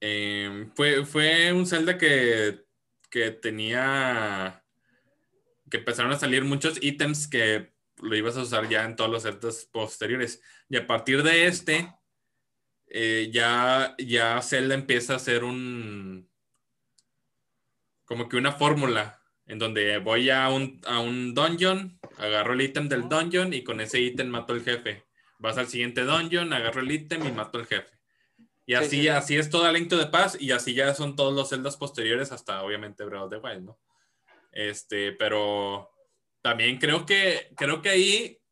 Em, fue, fue un Zelda que, que tenía que empezaron a salir muchos ítems que lo ibas a usar ya en todos los Zeldas posteriores. Y a partir de este, eh, ya, ya Zelda empieza a ser un. como que una fórmula en donde voy a un, a un dungeon, agarro el ítem del dungeon y con ese ítem mato al jefe. Vas al siguiente dungeon, agarro el ítem y mato al jefe. Y así, así es todo Link de Paz y así ya son todos los celdas posteriores hasta obviamente Breath of the Wild, ¿no? Este, pero también creo que, creo que ahí,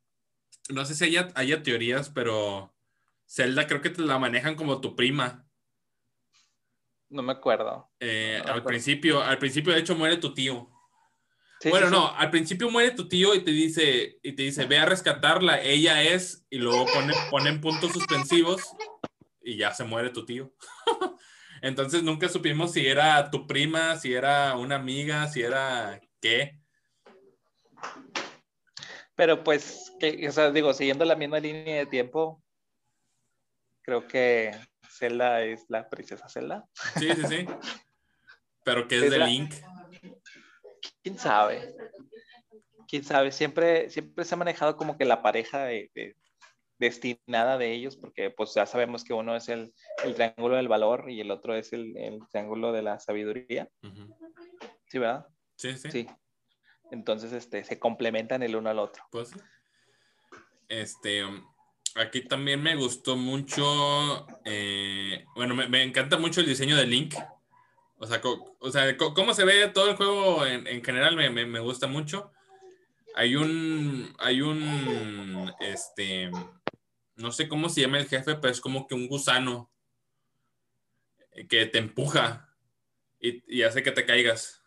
no sé si haya, haya teorías, pero Zelda creo que te la manejan como tu prima. No me acuerdo. Eh, al principio, al principio de hecho muere tu tío. Bueno, no, al principio muere tu tío y te dice, y te dice, ve a rescatarla, ella es, y luego pone, ponen puntos suspensivos y ya se muere tu tío. Entonces nunca supimos si era tu prima, si era una amiga, si era qué. Pero pues, que, o sea, digo, siguiendo la misma línea de tiempo, creo que Zelda es la princesa Zelda. Sí, sí, sí. Pero ¿qué es, de Link? ¿Quién sabe? ¿Quién sabe? Siempre, siempre se ha manejado como que la pareja de, destinada de ellos, porque pues ya sabemos que uno es el, el triángulo del valor y el otro es el, el triángulo de la sabiduría. ¿Sí, verdad? Sí, sí. Sí. Entonces, este, se complementan el uno al otro. Pues, este, aquí también me gustó mucho, eh, bueno, me, me, encanta mucho el diseño de Link. O sea, o sea cómo se ve todo el juego en, en general me, me, me gusta mucho hay un, hay un, este, no sé cómo se llama el jefe, pero es como que un gusano que te empuja y, hace que te caigas.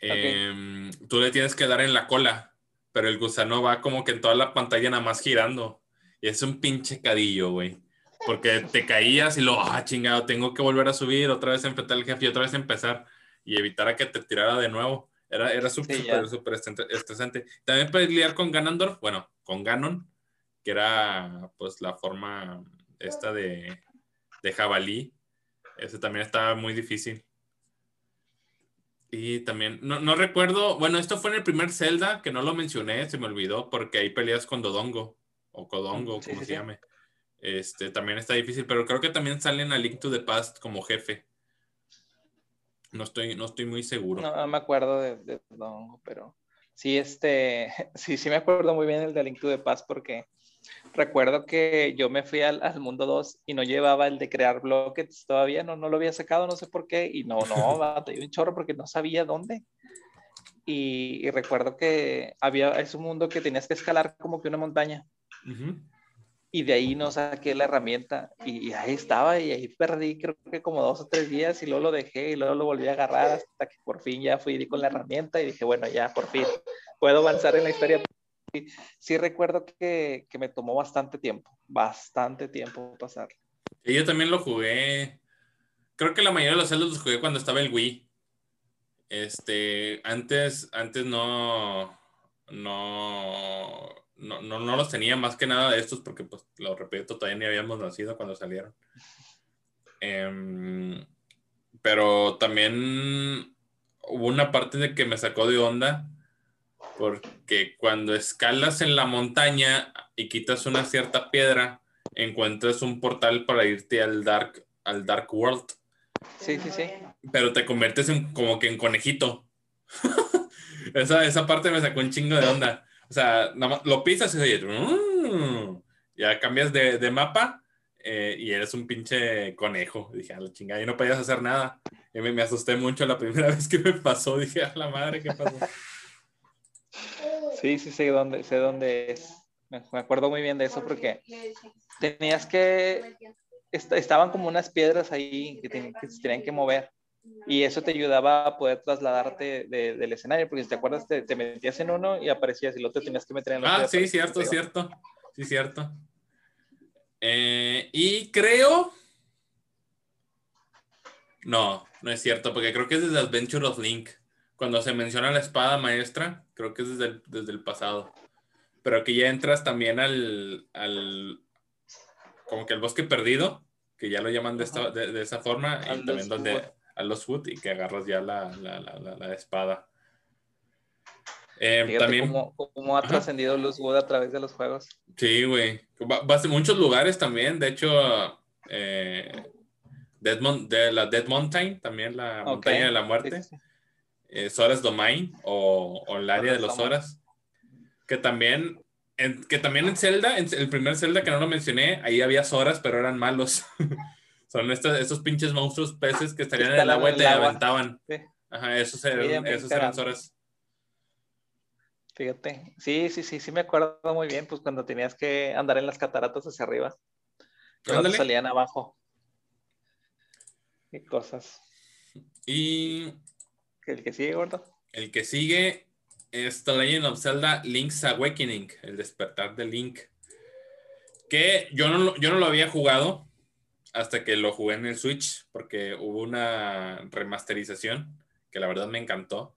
Em, tú le tienes que dar en la cola, pero el gusano va como que en toda la pantalla nada más girando. Y es un pinche cadillo, güey. Porque te caías y lo, ah, chingado, tengo que volver a subir, otra vez enfrentar al jefe y otra vez empezar y evitar a que te tirara de nuevo. Era, era súper, súper estresante. También puedes lidiar con Ganondorf, bueno, con Ganon, que era pues la forma esta de, de jabalí. Ese también estaba muy difícil. Y también, no, no, recuerdo, bueno, esto fue en el primer Zelda, que no lo mencioné, se me olvidó, porque ahí peleas con Dodongo, o Codongo, como se llame. Este, también está difícil, pero creo que también salen a Link to the Past como jefe. No estoy, no estoy muy seguro. No, me acuerdo de, de Dodongo, pero sí, este, sí, sí me acuerdo muy bien el de Link to the Past porque recuerdo que yo me fui al, al, mundo 2 y no llevaba el de crear bloques todavía, no, no lo había sacado, no sé por qué, y no, no, batallé un chorro porque no sabía dónde. Y, y, recuerdo que había, es un mundo que tenías que escalar como que una montaña. Y de ahí no saqué la herramienta y, y, ahí estaba y ahí perdí creo que como dos o tres días y luego lo dejé y luego lo volví a agarrar hasta que por fin ya fui con la herramienta y dije, bueno, ya por fin puedo avanzar en la historia sí recuerdo que, que, me tomó bastante tiempo, bastante tiempo pasar. Y yo también lo jugué. Creo que la mayoría de los celdas los jugué cuando estaba el Wii. Este, antes, antes no, no, no, no, los tenía más que nada de estos porque, pues, lo repito, todavía ni habíamos nacido cuando salieron. Em, pero también hubo una parte de que me sacó de onda porque cuando escalas en la montaña y quitas una cierta piedra, encuentras un portal para irte al Dark, al dark World. Sí, sí, sí. Pero te conviertes en, como que en conejito. esa, esa parte me sacó un chingo de onda. O sea, nada más lo pisas y oye, mm", ya cambias de, de mapa eh, y eres un pinche conejo. Dije, a la chingada, y no podías hacer nada. Y me, asusté mucho la primera vez que me pasó. Dije, a la madre, ¿qué pasó? Sí, sí, sé dónde, sé dónde es. Me acuerdo muy bien de eso porque tenías que estaban como unas piedras ahí que, que se tenían que mover y eso te ayudaba a poder trasladarte del escenario, porque si te acuerdas, te, te, metías en uno y aparecías y el otro tenías que meter en el otro. Ah, sí, cierto, cierto. Sí, cierto. Eh, y creo. No, no es cierto, porque creo que es desde Adventure of Link. Cuando se menciona la espada maestra, creo que es desde el, desde el pasado. Pero que ya entras también al, al. como que el bosque perdido, que ya lo llaman de, esta, de, esa forma, y también donde a los Wood y que agarras ya la, la, la, la espada. Eh, también cómo, ha trascendido Luz Wood a través de los juegos. Sí, güey. Vas a muchos lugares también. De hecho, eh, de la Dead Mountain, también la montaña de la muerte. Eh, Soras Domain o, o el área de los Horas. Que también, en, que también en Zelda, en el primer Zelda que no lo mencioné, ahí había Soras, pero eran malos. Son estos, estos pinches monstruos peces que estarían en el agua y te aventaban. Ajá, esos eran, esos eran Zoras. Fíjate, sí, sí, sí, sí me acuerdo muy bien, pues cuando tenías que andar en las cataratas hacia arriba. Cuando salían abajo. Qué cosas. Y. ¿El que sigue, gordo? El que sigue es The Legend of Zelda Link's Awakening, el despertar de Link. Que yo no, yo no lo había jugado, hasta que lo jugué en el Switch, porque hubo una remasterización que la verdad me encantó.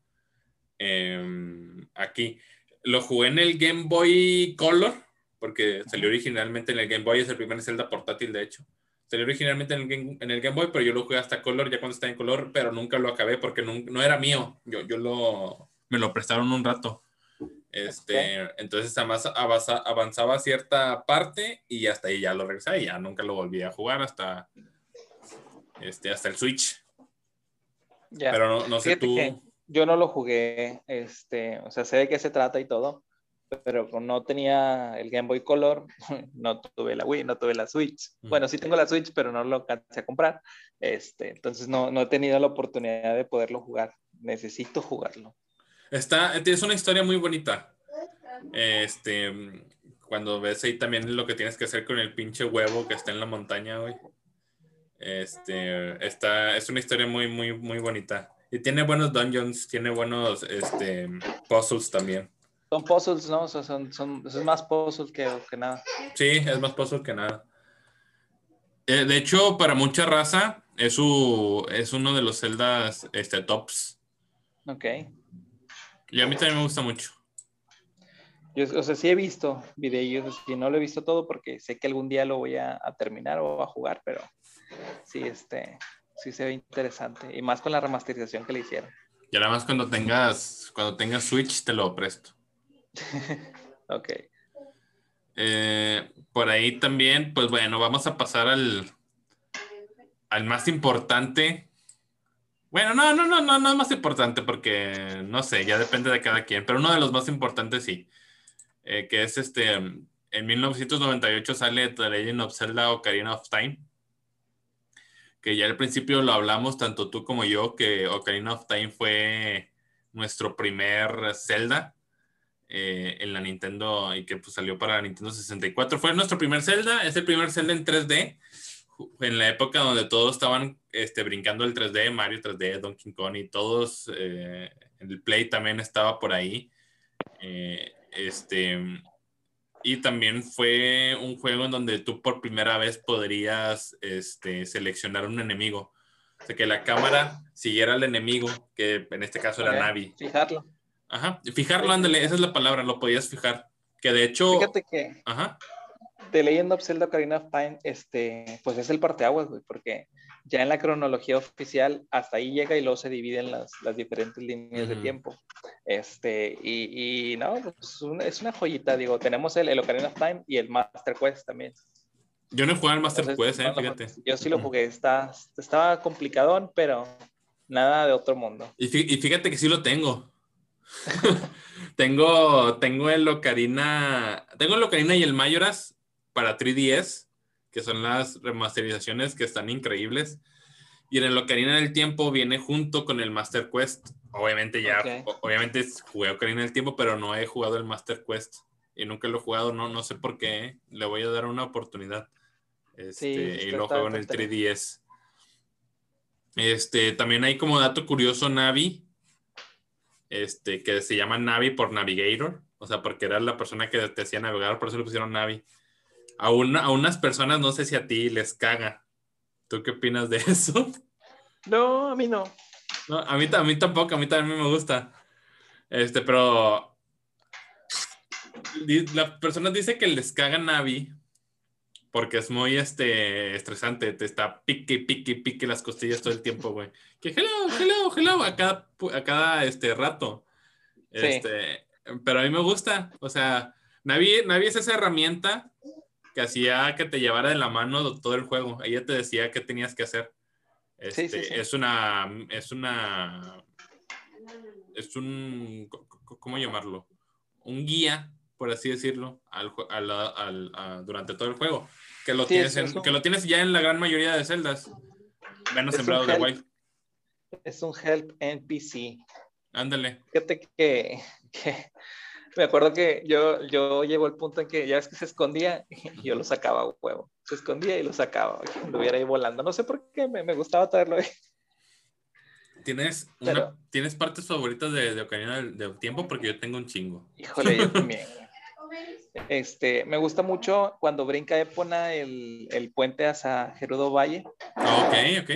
Em, aquí lo jugué en el Game Boy Color, porque salió originalmente en el Game Boy, es el primer Zelda portátil, de hecho. Salió originalmente en el, Game, en el Game Boy, pero yo lo jugué hasta Color ya cuando estaba en Color, pero nunca lo acabé porque no, no era mío. Yo, yo lo, me lo prestaron un rato. Este, Entonces además avanzaba cierta parte y hasta ahí ya lo regresé y ya nunca lo volví a jugar hasta, este, hasta el Switch. Pero no, sé tú. Yo no lo jugué, este, o sea, sé de qué se trata y todo, pero no tenía el Game Boy Color, no tuve la Wii, no tuve la Switch. Bueno, sí tengo la Switch, pero no lo alcancé a comprar. Este, entonces no, no he tenido la oportunidad de poderlo jugar. Necesito jugarlo. Está, es una historia muy bonita. Este, cuando ves ahí también lo que tienes que hacer con el pinche huevo que está en la montaña, güey. Este, está, es una historia muy, muy, muy bonita. Y tiene buenos dungeons, tiene buenos, este, puzzles también. Son puzzles, ¿no? O sea, son, son, es más puzzles que, que nada. Sí, es más puzzle que nada. Eh, de hecho, para mucha raza, es, su, es uno de los celdas este, tops. Ok. Y a mí también me gusta mucho. Yo, o sea, sí he visto videos y no lo he visto todo porque sé que algún día lo voy a, terminar o a jugar, pero sí, este, sí se ve interesante. Y más con la remasterización que le hicieron. Y además cuando tengas, cuando tengas Switch te lo presto. ok. Eh, por ahí también, pues bueno, vamos a pasar al, al más importante bueno, no, no, no, no, no es más importante porque, no sé, ya depende de cada quien, pero uno de los más importantes sí, eh, que es este, en 1998 sale The Legend of Zelda Ocarina of Time, que ya al principio lo hablamos tanto tú como yo, que Ocarina of Time fue nuestro primer Zelda eh, en la Nintendo y que pues, salió para Nintendo 64. Fue nuestro primer Zelda, es el primer Zelda en 3D en la época donde todos estaban este, brincando el 3D, Mario 3D, Donkey Kong y todos, eh, el Play también estaba por ahí. Eh, este, y también fue un juego en donde tú por primera vez podrías este, seleccionar un enemigo. O sea, que la cámara siguiera al enemigo, que en este caso era Navi. Fijarlo. Ajá, fijarlo, ándale, esa es la palabra, lo podías fijar. Que de hecho... Fíjate que... Ajá The Legend of Zelda Ocarina of Time, este, pues es el parteaguas, güey, porque ya en la cronología oficial hasta ahí llega y luego se dividen las, las diferentes líneas de tiempo. Este, y, y no, pues es una joyita, digo, tenemos el, el, Ocarina of Time y el Master Quest también. Yo no he jugado el Master Quest, eh, fíjate. Yo sí lo jugué, está, estaba complicadón, pero nada de otro mundo. Y fíjate que sí lo tengo. tengo, tengo el Ocarina, tengo el Ocarina y el Mayoras para 3DS, que son las remasterizaciones que están increíbles. Y en el Ocarina del Tiempo viene junto con el Master Quest. Obviamente ya, obviamente jugué Ocarina del Tiempo, pero no he jugado el Master Quest. Y nunca lo he jugado, no, no sé por qué. Le voy a dar una oportunidad. Este, y lo juego en el 3DS. Este, también hay como dato curioso Navi, este, que se llama Navi por Navigator, o sea, porque era la persona que te hacía navegar, por eso le pusieron Navi. A, a unas personas, no sé si a ti les caga. ¿Tú qué opinas de eso? No, a mí no. no a, mí, a mí tampoco, a mí también me gusta. Este, pero la persona dice que les caga Navi porque es muy este, estresante, te está pique, pique, pique las costillas todo el tiempo, güey. Que hello, hello, hello, a cada, a cada este, rato. Este, pero a mí me gusta, o sea, Navi, Navi es esa herramienta que hacía que te llevara de la mano todo el juego. Ella te decía qué tenías que hacer. Este, es una, es una, es un, ¿cómo llamarlo? Un guía por así decirlo, al, al, durante todo el juego. Que lo, tienes que lo tienes ya en la gran mayoría de celdas, menos sembrado de Wild. Es un help NPC. Ándale. Fíjate que, que, me acuerdo que yo, yo llevo el punto en que ya es que se escondía y yo lo sacaba a huevo. Se escondía y lo sacaba, lo hubiera ahí volando. No sé por qué me, me gustaba traerlo ahí. ¿Tienes, ¿Tienes partes favoritas de, de Ocarina del, Tiempo? Porque yo tengo un chingo. Híjole, yo también. Este, me gusta mucho cuando brinca Epona el, el puente hacia Gerudo Valle. ok, ok.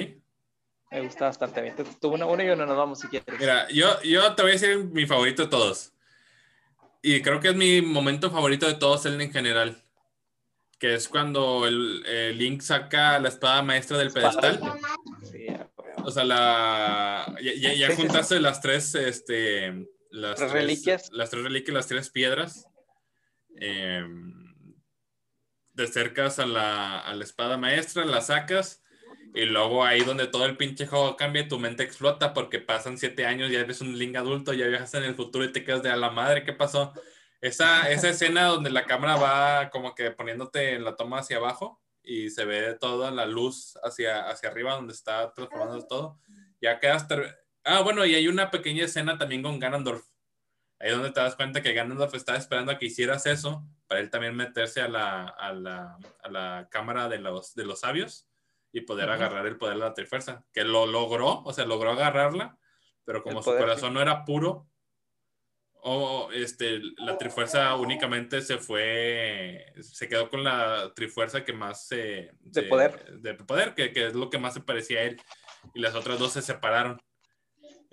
Me gusta bastante bien. Tuvo uno, uno y uno nos vamos si quieres. Mira, yo, yo te voy a decir mi favorito de todos. Y creo que es mi momento favorito de todos el en general. Que es cuando el, Link saca la espada maestra del pedestal. Sí, o sea, la, ya, ya, juntaste las tres, este, las tres, reliquias. Las tres reliquias, las tres piedras. Eh, te acercas a la, a la, espada maestra, la sacas y luego ahí donde todo el pinche juego cambia, tu mente explota porque pasan siete años, ya eres un link adulto, ya viajas en el futuro y te quedas de a la madre, ¿qué pasó? Esa, esa escena donde la cámara va como que poniéndote en la toma hacia abajo y se ve toda la luz hacia, hacia arriba donde está transformando todo. Ya quedas... Ah, bueno, y hay una pequeña escena también con Ganondorf Ahí donde te das cuenta que Ganondorf estaba esperando a que hicieras eso para él también meterse a la, a la, a la cámara de los, de los sabios y poder agarrar el poder de la trifuerza. Que lo logró, o sea, logró agarrarla, pero como su corazón no era puro, o este, la trifuerza únicamente se fue, se quedó con la trifuerza que más se... De poder. De poder, que, que, es lo que más se parecía a él. Y las otras dos se separaron.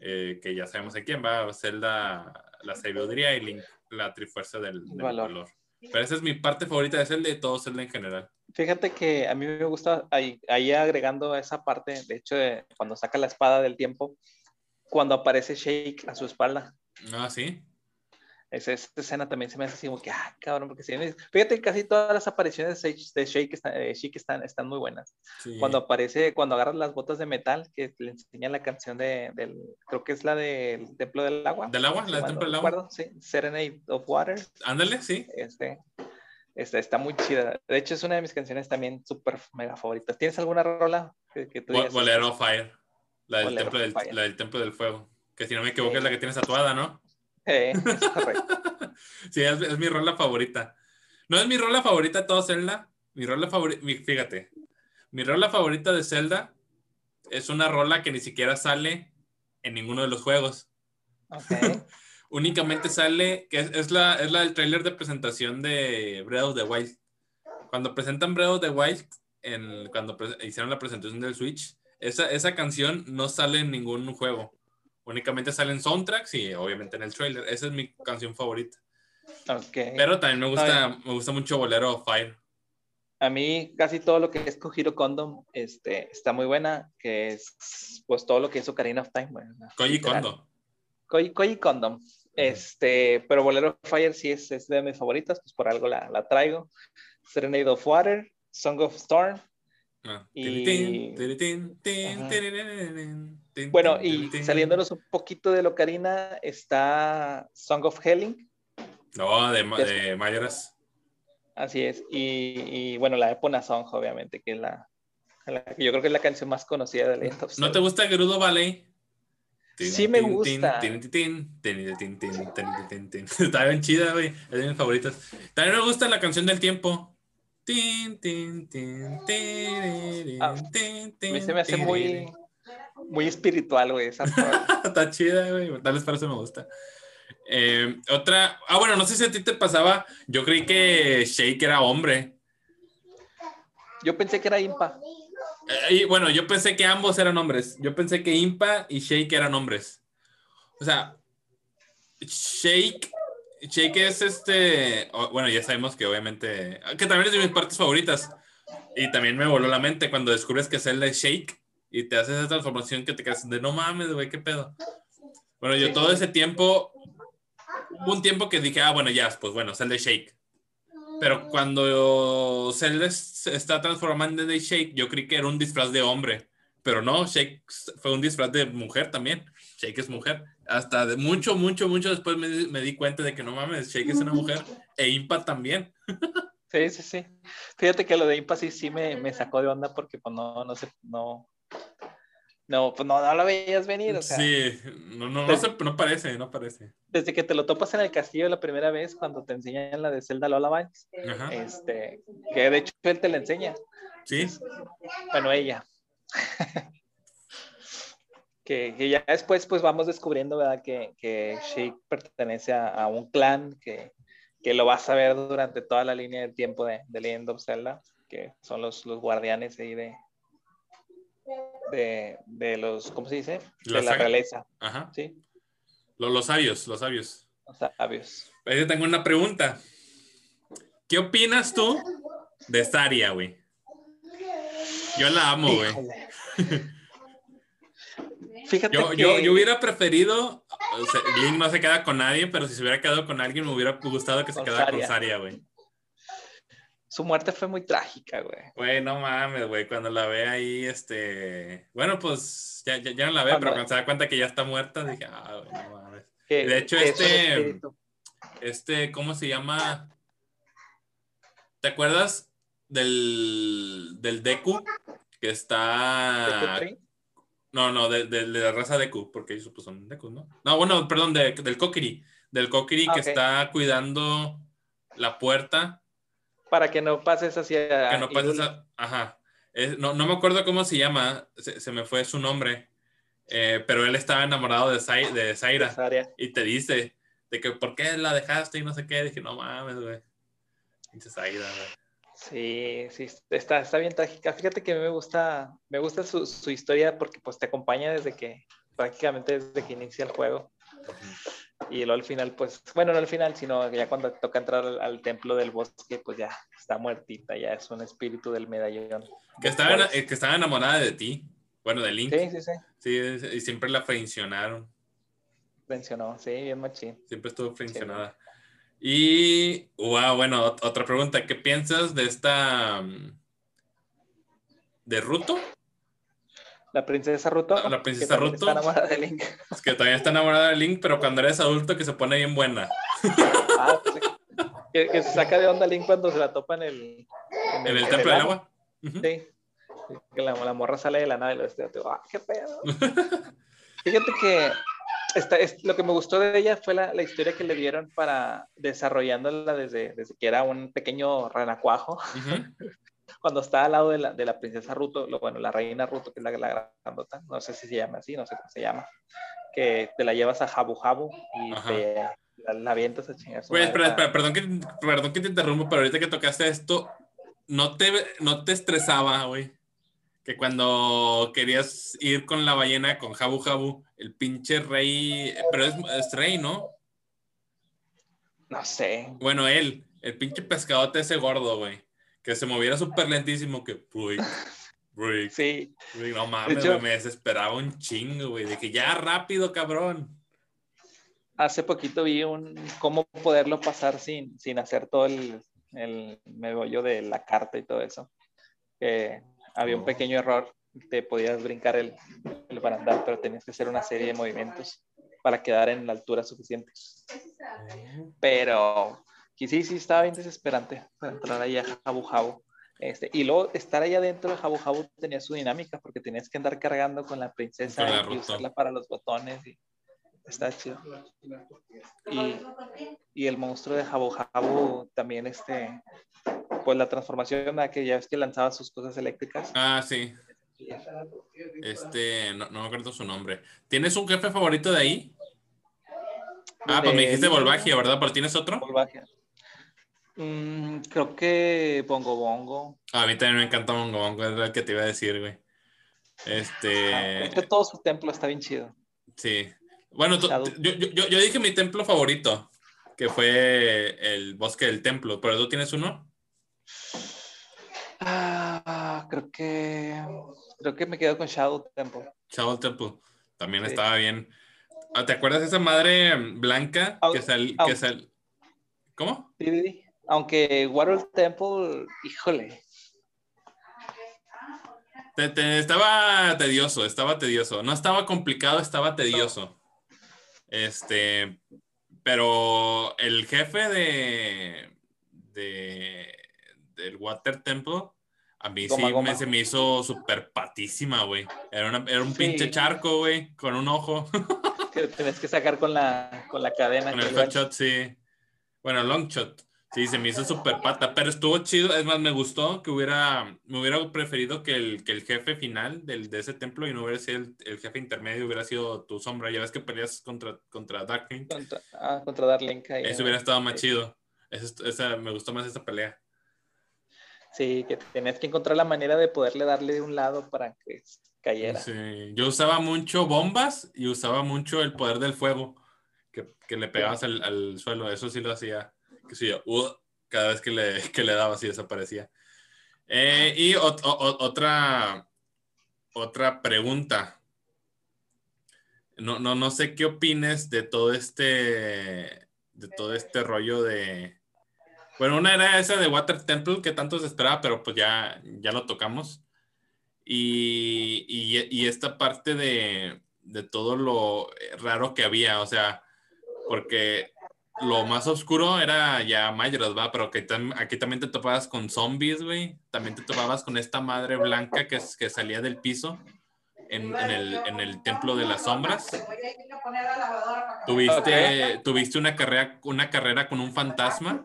Eh, que ya sabemos a quién va, Zelda la sabiduría y Link, la trifuerza del, valor. Pero esa es mi parte favorita de Zelda y de todo Zelda en general. Fíjate que a mí me gusta, ahí, ahí agregando esa parte, de hecho, cuando saca la espada del tiempo, cuando aparece Shake a su espalda. Ah, sí. Esa, escena también se me hace así como que, ah, cabrón, porque si fíjate, casi todas las apariciones de Shake están, eh, están, están muy buenas. Cuando aparece, cuando agarras las botas de metal, que le enseña la canción de, del, creo que es la del Templo del Agua. ¿Del agua? ¿La del Templo del Agua? Sí, Serenade of Water. Ándale, sí. Este, este, está muy chida. De hecho, es una de mis canciones también súper mega favoritas. ¿Tienes alguna rola que, que tú Bolero Fire. La del, templo del, la del Templo del Fuego. Que si no me equivoco es la que tienes tatuada, ¿no? sí, es, mi rola favorita. No es mi rola favorita de todo Zelda. Mi rola favorita, fíjate, mi rola favorita de Zelda es una rola que ni siquiera sale en ninguno de los juegos. Únicamente sale, que es, la, es la del trailer de presentación de Breath of the Wild. Cuando presentan Breath of the Wild, en, cuando hicieron la presentación del Switch, esa, esa canción no sale en ningún juego. Únicamente salen soundtracks y obviamente en el trailer. Esa es mi canción favorita. Okay. Pero también me gusta, me gusta mucho Bolero Fire. A mí casi todo lo que es Cogido Condom este, está muy buena, que es pues todo lo que es Ocarina of Time. Bueno, Koji Condom. Koji, Condom. Este, pero Bolero Fire sí es, es, de mis favoritas, pues por algo la, la traigo. Serenade of Water, Song of Storm, bueno, y saliéndonos un poquito de Locarina, está Song of Helling. No, de, de Mayoras. Así es. Y, bueno, la Epona Song, obviamente, que es la, yo creo que es la canción más conocida de of ¿No te gusta Gerudo Ballet? Sí me gusta. Está bien chida, güey. Es de mis favoritas. También me gusta la canción del tiempo. Ah, A mí se me hace muy, muy espiritual, güey, esa. Está chida, güey. Tal vez por eso me gusta. Eh, otra. Ah, bueno, no sé si a ti te pasaba. Yo creí que Shake era hombre. Yo pensé que era Impa. Eh, y bueno, yo pensé que ambos eran hombres. Yo pensé que Impa y Shake eran hombres. O sea, Shake. Shake es este. bueno, ya sabemos que obviamente. Que también es de mis partes favoritas. Y también me voló la mente cuando descubres que es Shake y te haces esa transformación que te quedas de no mames, güey, qué pedo. Bueno, yo todo ese tiempo. Un tiempo que dije, ah, bueno, ya, pues bueno, es Shake. Pero cuando Zelda se está transformando en Shake, yo creí que era un disfraz de hombre. Pero no, Shake fue un disfraz de mujer también. Shake es mujer. Hasta de mucho, mucho, mucho después me, me di cuenta de que no mames, Shake es una mujer. E Impa también. Sí, sí, sí. Fíjate que lo de Impa sí, sí me, me sacó de onda porque pues no, no sé, no, no, pues no, no lo veías venir, o sea, sí, no, no, no, se- no parece, no parece. desde que te lo topas en el castillo la primera vez cuando te enseñan la de Zelda Lullaby, Ajá. este, que de hecho él te la enseña, Sí, bueno, ella. que, que ya después pues vamos descubriendo, ¿verdad? Que, que Sheik pertenece a, a un clan que, que lo vas a ver durante toda la línea del tiempo de, de Legend of Zelda, que son los, los guardianes ahí de, de, de los, ¿cómo se dice? La de la saga. realeza, ajá. ¿sí? Los, los sabios, los sabios. Los sabios. Ahí te tengo una pregunta. ¿Qué opinas tú de Saria, güey? Yo la amo, güey. Fíjate Yo, que... yo, yo hubiera preferido, o sea, Link no se queda con nadie, pero si se hubiera quedado con alguien me hubiera gustado que se quedara con. Saria, güey. Su muerte fue muy trágica, güey. Güey, no mames, güey, cuando la ve ahí, este... Bueno, pues ya, ya, ya no la ve, Cuando- pero cuando se da cuenta que ya está muerta, dije, ah, güey, no mames. Que- De hecho, es este-. Este, ¿cómo se llama? ¿Te acuerdas del, del Deku? Que está... No, no, de, de- de la raza Deku, porque ellos pues, son Deku, ¿no? No, bueno, perdón, de- del Kokiri. Del Kokiri Ah, que ok. está cuidando la puerta, Para que no pases hacia... que no Hyrule. esa- Ajá. Es- no, no me acuerdo cómo se llama, se, se me fue su nombre, eh, pero él estaba enamorado de, Zai- de Zaira área. y te dice de que por qué la dejaste y no sé qué. Dije, no mames, güey. Zaira, güey. Sí, sí, está, está bien trágica. Fíjate que a mí me gusta, me gusta su, su historia porque pues te acompaña desde que, prácticamente desde que inicia el juego. Y luego al final, pues, bueno, no al final, sino ya cuando toca entrar al, al templo del bosque, pues ya está muertita, ya es un espíritu del medallón. Que estaba, Pues, eh, que estaba enamorada de ti. Bueno, de Link. Sí, sí, sí, Sí, y siempre la frencionaron. mencionó, sí, bien machín. Siempre estuvo frencionada. Y, wow, bueno, ot- otra pregunta. ¿Qué piensas de esta. mm, de Ruto? La princesa Ruto. La- la que princesa también Ruto. Está enamorada de Link. Es que todavía está enamorada de Link, pero cuando eres adulto que se pone bien buena. Ah, sí. que, que se saca de onda Link cuando se la topa en el... En el templo del agua. Sí. Que la, la morra sale de la nave y lo este, ah, qué pedo. Fíjate que esta, es, lo que me gustó de ella fue la, la historia que le dieron para desarrollándola desde, desde que era un pequeño renacuajo, Ujú. Cuando está al lado de la, de la princesa Ruto, lo, bueno, la reina Ruto, que es la, la grandota, no sé si se llama así, no sé cómo se llama, que te la llevas a Jabu Jabu y Ajá. te la, la avientas a chingar. su madre espera, espera, perdón que, perdón que te interrumpo, pero ahorita que tocaste esto, ¿no te, no te estresaba, güey? Que cuando querías ir con la ballena, con Jabu Jabu, el pinche rey, pero es, es rey, ¿no? No sé, Bueno, él, el pinche pescadote ese gordo, güey, que se moviera súper lentísimo, que, uy, uy, sí, no mames, hecho- güey, me desesperaba un chingo, güey, de que ya rápido, cabrón. hace poquito vi un cómo poderlo pasar sin, sin hacer todo el, el meollo de la carta y todo eso. Que había un Oh. pequeño error, te podías brincar el, el barandal, pero tenías que hacer una serie de movimientos para quedar en la altura suficiente. Pero que sí, sí, estaba bien desesperante para entrar ahí a Jabu Jabu. Este, y luego estar allá dentro de Jabu Jabu tenía su dinámica porque tenías que andar cargando con la princesa y usarla para los botones y está chido. Y, y el monstruo de Jabu Jabu también este pues la transformación, ¿verdad? que ya ves que lanzaba sus cosas eléctricas. Ah, sí. Este, no, no me acuerdo su nombre. ¿Tienes un jefe favorito de ahí? Ah, pues me dijiste Volvagia, ¿verdad? ¿Pero tienes otro? Volvagia. Mm, creo que Bongo Bongo. a mí también me encanta Bongo Bongo, es lo que te iba a decir, güey. Este. Es que todo su templo está bien chido. Sí. Bueno, yo, yo, yo, dije mi templo favorito, que fue el bosque del templo, pero tú tienes uno. Ah, creo que creo que me quedo con Shadow Temple. Shadow Temple también estaba bien. Ah, ¿Te acuerdas de esa madre blanca que sal, que sal... ¿Cómo? Aunque Water Temple, híjole. estaba tedioso, estaba tedioso. No estaba complicado, estaba tedioso. Este, pero el jefe de, de del Water Temple, a mí sí Me, se me hizo súper patísima, güey. Era, un pinche charco, güey, con un ojo. que tenés que sacar con la, con la cadena. Con el hot shot, sí. Bueno, long shot. Sí, se me hizo súper pata, pero estuvo chido. Es más, me gustó que hubiera, me hubiera preferido que el, que el jefe final del, de ese templo y no hubiera sido el, jefe intermedio, hubiera sido tu sombra. Ya ves que peleas contra, contra Darklink. Contra, ah, contra Darklink. Eso hubiera estado más chido. Esa, me gustó más esa pelea. Sí, que tenés que encontrar la manera de poderle darle de un lado para que cayera. Sí, yo usaba mucho bombas y usaba mucho el poder del fuego, que, que le pegabas al, al, suelo, eso sí lo hacía, que sí, cada vez que le, que le daba así desaparecía. Eh, y otra, otra pregunta. No, no, no sé qué opines de todo este, de todo este rollo de, bueno, una era esa de Water Temple que tanto se esperaba, pero pues ya, ya lo tocamos. Y, y, esta parte de, de, todo lo raro que había, o sea, porque lo más oscuro era ya Majora's, ¿va? Pero que aquí también te topabas con zombies, güey. También te topabas con esta madre blanca que, que salía del piso en, en, el, en el Templo de las Sombras. Tuviste, tuviste una, carrera, una carrera con un fantasma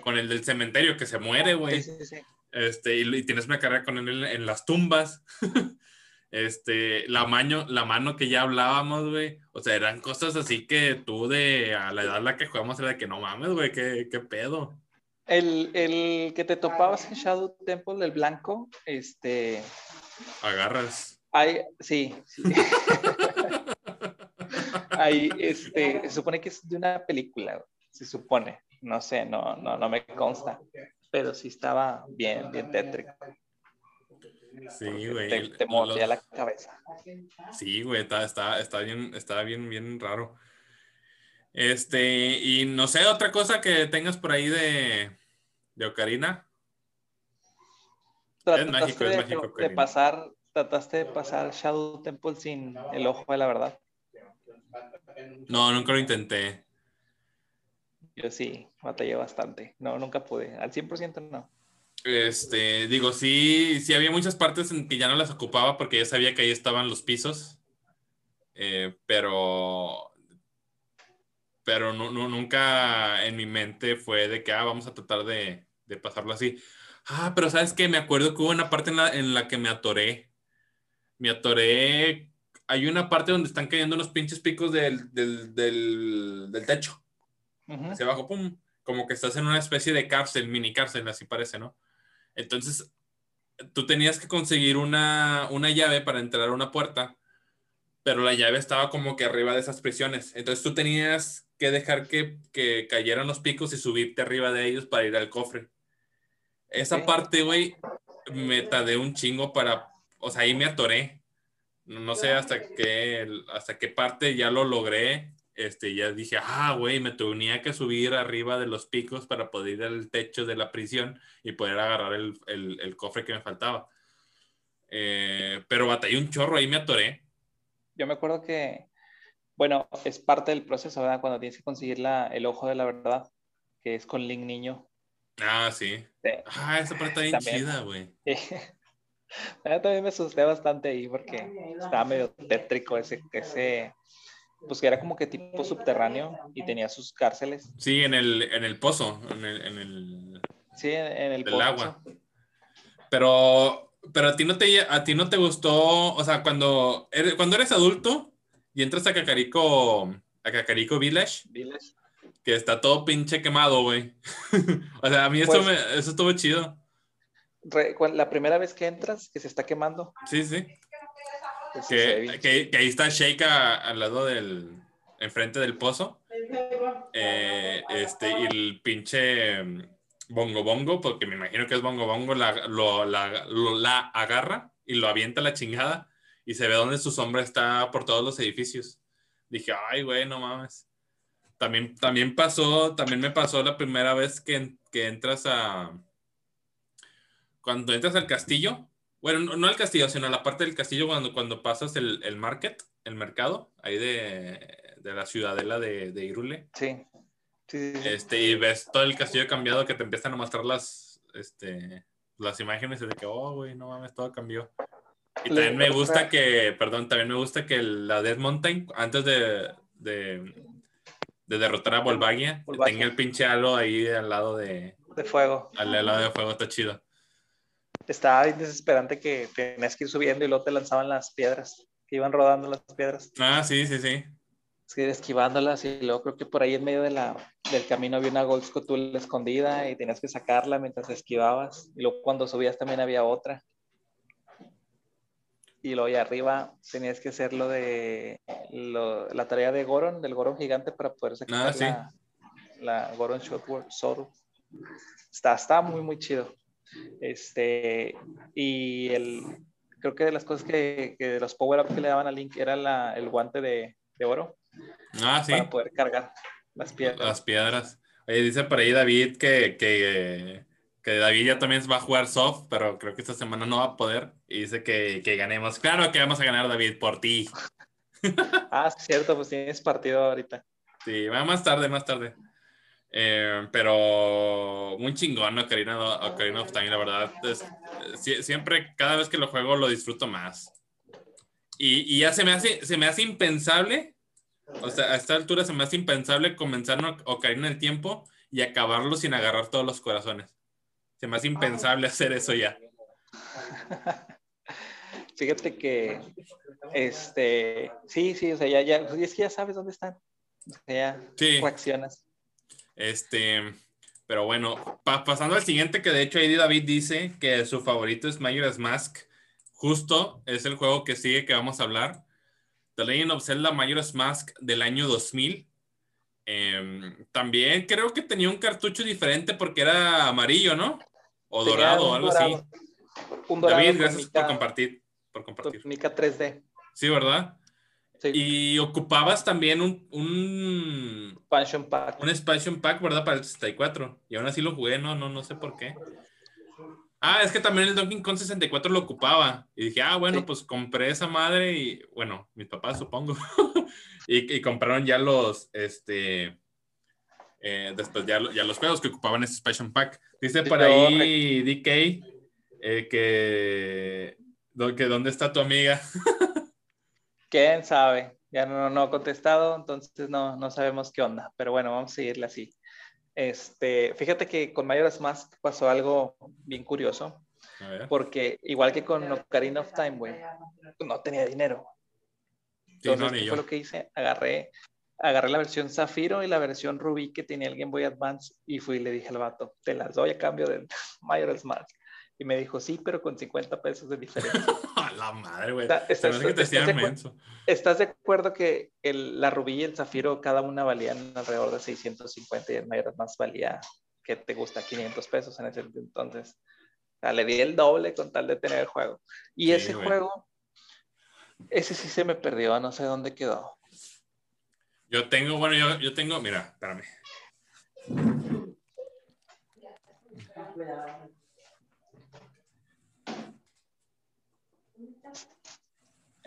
con el del cementerio que se muere, güey. Este, y, tienes una carrera con él en, las tumbas. este, la, mano, la mano que ya hablábamos, güey. O sea, eran cosas así que tú de a la edad a la que jugamos era de que no mames, güey, qué, qué pedo. El, el, que te topabas en Shadow Temple, el blanco, este... Agarras. Ay, sí, sí. Ahí, este, se supone que es de una película, se supone. No sé, no, no, no me consta. Pero sí estaba bien, bien tétrico. Sí, güey. Te, te la cabeza. Sí, güey, está, está, está, bien, está bien, bien raro. Este, y no sé, otra cosa que tengas por ahí de, de Ocarina. Es mágico, es mágico. De pasar, trataste de pasar Shadow Temple sin el ojo de la verdad. No, nunca lo intenté. Yo sí, batallé bastante. No, nunca pude. Al 100% no. Este, digo, sí, sí había muchas partes en que ya no las ocupaba porque ya sabía que ahí estaban los pisos. Eh, pero, pero no, nunca en mi mente fue de que, ah, vamos a tratar de, de pasarlo así. Ah, pero ¿sabes qué? Me acuerdo que hubo una parte en la, en la que me atoré. Me atoré. Hay una parte donde están cayendo unos pinches picos del, del, del, del techo hacia abajo, pum, como que estás en una especie de cárcel, mini cárcel, así parece, ¿no? Entonces, tú tenías que conseguir una, una llave para entrar a una puerta, pero la llave estaba como que arriba de esas prisiones. Entonces tú tenías que dejar que, que cayeran los picos y subirte arriba de ellos para ir al cofre. Esa parte, güey, me tardé un chingo para, o sea, ahí me atoré. No sé hasta qué, hasta qué parte ya lo logré este, ya dije, ah, güey, me tenía que subir arriba de los picos para poder ir al techo de la prisión y poder agarrar el, el, cofre que me faltaba. Eh, pero batallé un chorro, ahí me atoré. Yo me acuerdo que, bueno, es parte del proceso, ¿verdad? Cuando tienes que conseguir la, el ojo de la verdad, que es con Link Niño. Ah, sí. Ah, esa parte está bien chida, güey. también me asusté bastante ahí porque estaba medio tétrico ese, ese, pues que era como que tipo subterráneo y tenía sus cárceles. Sí, en el, en el pozo, en el, en el Sí, en el del agua. Pero, pero a ti no te, a ti no te gustó, o sea, cuando eres, cuando eres adulto y entras a Cacarico, a Cacarico Village, Village. que está todo pinche quemado, güey. o sea, a mí eso, Pues- me, eso estuvo chido. Re- la primera vez que entras, que se está quemando. Sí, sí. pues, sí se ve Que, bien. que, que ahí está Shake a- al lado del, enfrente del pozo. Eh, este, y el pinche mm, bongo bongo, porque me imagino que es bongo bongo, la, lo, la, lo- la agarra y lo avienta a la chingada y se ve donde su sombra está por todos los edificios. Dije, ay, güey, no mames. También, también pasó, también me pasó la primera vez que, que entras a... Cuando entras al castillo, bueno, no, no al castillo, sino a la parte del castillo cuando, cuando pasas el, el market, el mercado, ahí de, de la ciudadela de, de Irule. Sí. Sí, sí, sí. Este, y ves todo el castillo cambiado que te empiezan a mostrar las, este, las imágenes y de que, oh, güey, no mames, todo cambió. Y también me gusta que, perdón, también me gusta que la Death Mountain, antes de, de, de derrotar a Volvagia, Volvagia. tenga el pinche halo ahí al lado de, De fuego. al lado de fuego, está chido. Estaba bien desesperante que tenías que ir subiendo y luego te lanzaban las piedras. Que iban rodando las piedras. Ah, sí, sí, sí. Esquivándolas y luego creo que por ahí en medio de la, del camino había una Gold Skull escondida y tenías que sacarla mientras esquivabas. Y luego cuando subías también había otra. Y luego allá arriba tenías que hacer lo de lo- la tarea de Goron, del Goron gigante para poder sacar Ah, sí. la, la Goron Shotword Sword. Está, está muy, muy chido. Este, y el, creo que de las cosas que, que de los power-up que le daban a Link era la, el guante de, de oro Ah, sí. para poder cargar las piedras. Las piedras. Oye, dice por ahí David que, que, que David ya también va a jugar soft, pero creo que esta semana no va a poder. Y dice que, que ganemos. Claro que vamos a ganar, David, por ti. Ah, cierto, pues tienes partido ahorita. Sí, va más tarde, más tarde. Eh, pero muy chingón Ocarina, Ocarina of Time, la verdad. es- sie- siempre, cada vez que lo juego, lo disfruto más. Y, y ya se me, hace, se me hace impensable, o sea, a esta altura se me hace impensable comenzar una Ocarina del Tiempo y acabarlo sin agarrar todos los corazones. Se me hace impensable hacer eso ya. Fíjate que, este, sí, sí, o sea, ya, ya, y es que ya sabes dónde están. O sea, ya Sí. reaccionas. Este, pero bueno, pa- pasando al siguiente, que de hecho ahí David dice que su favorito es Majora's Mask. Justo es el juego que sigue que vamos a hablar. The Legend of Zelda Majora's Mask del año 2000. Em, también creo que tenía un cartucho diferente porque era amarillo, ¿no? O Tenía dorado o algo dorado, así. Un dorado David, gracias por compartir. Por compartir. con mica 3D. Sí, ¿verdad? Sí, Y ocupabas también un, un, expansion pack. un expansion pack, ¿verdad? Para el 64. Y aún así lo jugué, no, no, no sé por qué. Ah, es que también el Donkey Kong 64 lo ocupaba. Y dije, ah, bueno, Sí. pues compré esa madre y, bueno, mis papás supongo. y, y compraron ya los, este, eh, después ya, ya los juegos que ocupaban ese expansion pack. Dice Sí, por ahí DK eh, que, que dónde está tu amiga. ¿Quién sabe? Ya no, no ha contestado, entonces no, no sabemos qué onda. Pero bueno, vamos a seguirle así. Este, fíjate que con Majora's Mask pasó algo bien curioso, A ver. porque igual que con Ocarina of Time, güey, no tenía dinero. Sí, no, Entonces, ni ¿qué yo. fue lo que hice? Agarré, agarré la versión Zafiro y la versión Ruby que tenía el Game Boy Advance y fui y le dije al vato, te las doy a cambio de Majora's Mask. Y me dijo, sí, pero con 50 pesos de diferencia. A la madre, güey. Está- Se está- me hace que te está- hacían está- menso. ¿Estás de acuerdo que el, la Rubí y el Zafiro cada una valían alrededor de 650 y el Majora's Mask valía, que te gusta? 500 pesos en ese entonces. O sea, le di el doble con tal de tener el juego. Y Sí, ese juego, ese sí se me perdió, no sé dónde quedó. Yo tengo, bueno, yo, yo tengo, mira, espérame.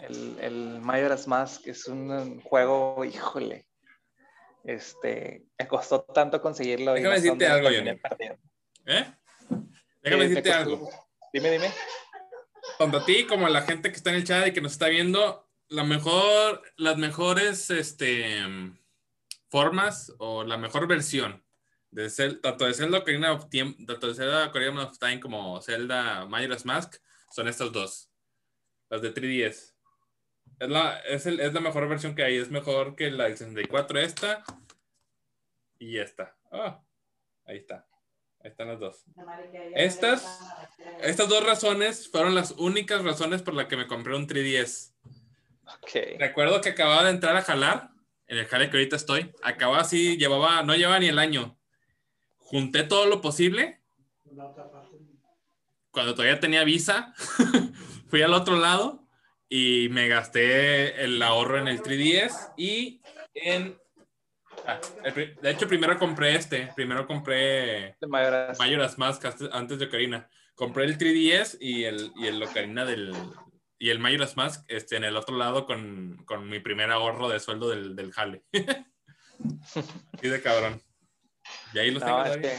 El, el Majora's Mask es un juego, híjole. Este, me costó tanto conseguirlo. Déjame decirte algo, Johnny. ¿Eh? Déjame Eh, me decirte algo. Dime, dime. Tanto a ti como a la gente que está en el chat y que nos está viendo, la mejor, las mejores este, formas o la mejor versión De Cel- tanto de Zelda Ocarina of Time, tanto de Zelda Ocarina of Time como Zelda Majora's Mask son estas dos. Las de 3DS. Es la, es, el- es la mejor versión que hay. Es mejor que la del 64 esta y esta. Ah, ahí está. Ahí están las dos. Estas- Estas dos razones fueron las únicas razones por las que me compré un 3DS. Ok. Recuerdo que acababa de entrar a jalar, en el jale que ahorita estoy. Acababa así, llevaba, no llevaba ni el año. Junté todo lo posible. Cuando todavía tenía visa, fui al otro lado y me gasté el ahorro en el 3DS y en... ah, el de hecho, primero compré este. Primero compré Mayoras. Majora's Mask antes- de Ocarina. Compré el 3DS y el, y el Ocarina del... Y el Majora's Mask este, en el otro lado con, con mi primer ahorro de sueldo del, del jale. y de cabrón. Y ahí los No, tengo es todavía. que,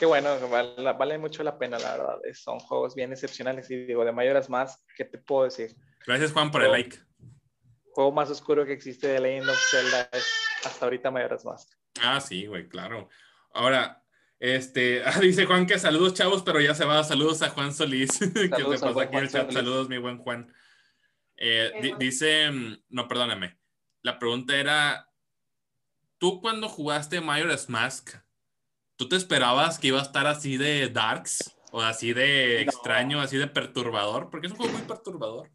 qué bueno, vale, vale mucho la pena, la verdad. Son juegos bien excepcionales. Y digo, de Mayoras más, ¿qué te puedo decir? Gracias, Juan, por el like. juego más oscuro que existe de Legend of Zelda es hasta ahorita Mayoras Mask. Ah, sí, güey, claro. Ahora, este, ah, dice Juan que saludos, chavos, pero ya se va. Saludos a Juan Solís, que te Saludos al pasó buen aquí en el chat. Solís. Saludos, mi buen Juan. Eh, di- dice, mm, no, perdóname. La pregunta era, ¿tú cuando jugaste Majora's Mask, tú te esperabas que iba a estar así de darks? O así de No. extraño, así de perturbador, porque es un juego muy perturbador.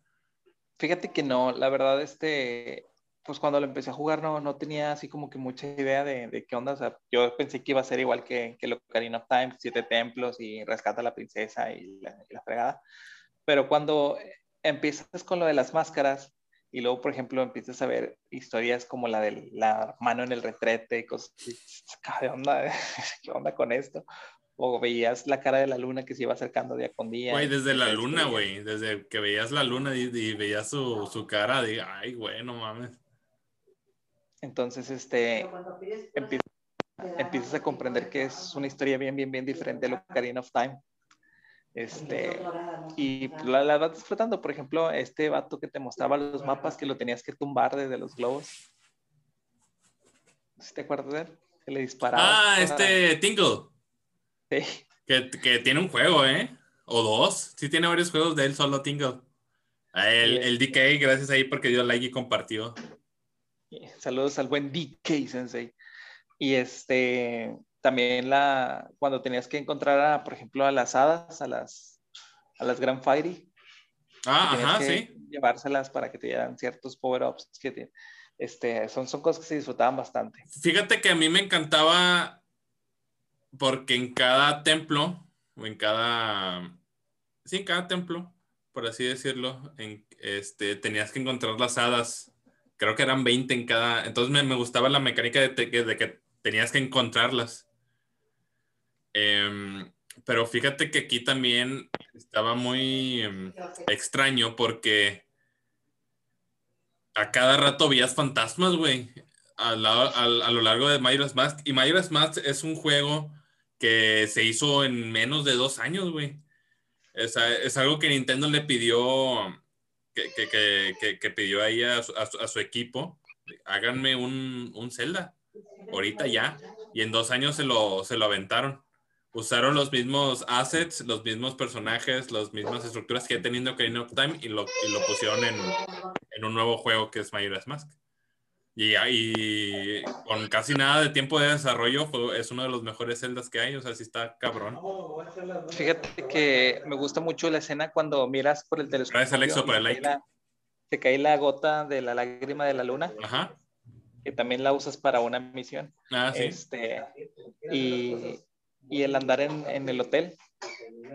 Fíjate que no, la verdad, este, pues cuando lo empecé a jugar no, no tenía así como que mucha idea de, de qué onda. O sea, yo pensé que iba a ser igual que, que Ocarina of Time, siete templos y rescata a la princesa y la, y la fregada. Pero cuando empiezas con lo de las máscaras y luego, por ejemplo, empiezas a ver historias como la de la mano en el retrete y cosas ¿qué onda? ¿Qué onda con esto? O veías la cara de la luna que se iba acercando día con día. Güey, desde la luna, güey. Desde que veías la luna y, y veías su, su cara, de, ay, güey, no mames. Entonces, este, empiezas, empiezas a comprender que es una historia bien, bien, bien diferente a lo Ocarina of Time. Este, y la, la vas disfrutando. Por ejemplo, este vato que te mostraba los mapas que lo tenías que tumbar desde los globos. ¿Sí ¿Te acuerdas de él? Que le disparaba. Ah, este Tingle, Sí. que, que tiene un juego, ¿eh? O dos. Sí tiene varios juegos de él solo Tingle. Ah, El, el DK, gracias ahí porque dio like y compartió. Saludos al buen DK Sensei. Y este, también la, cuando tenías que encontrar, a, por ejemplo, a las hadas, a las, a las Grand Fairy, Ah, ajá, que sí. llevárselas para que te dieran ciertos power-ups que te- este, son, son cosas que se disfrutaban bastante. Fíjate que a mí me encantaba porque en cada templo, o en cada, sí, en cada templo, por así decirlo, en, este, tenías que encontrar las hadas. Creo que eran 20 en cada. Entonces me, me gustaba la mecánica de, te- de que tenías que encontrarlas. Em, pero fíjate que aquí también estaba muy em, extraño porque a cada rato veías fantasmas, güey a, a lo largo de Majora's Mask. Y Majora's Mask es un juego que se hizo en menos de dos años, güey. Es, algo que Nintendo le pidió, que, pidió ahí a su, a equipo. Háganme un, un Zelda, ahorita ya. Y en dos años se lo, se lo aventaron. Usaron los mismos assets, los mismos personajes, las mismas estructuras que ya teniendo Ocarina of Time y lo, pusieron en, en un nuevo juego que es Majora's Mask. Y, y con casi nada de tiempo de desarrollo, fue- es uno de los mejores celdas que hay. O sea, sí está cabrón. Fíjate que me gusta mucho la escena cuando miras por el telescopio. Gracias, Alexo, por el like. la- Te cae la gota de la lágrima de la luna, Ajá. que también la usas para una misión. Ah, sí. Este, y, y el andar en, en el hotel.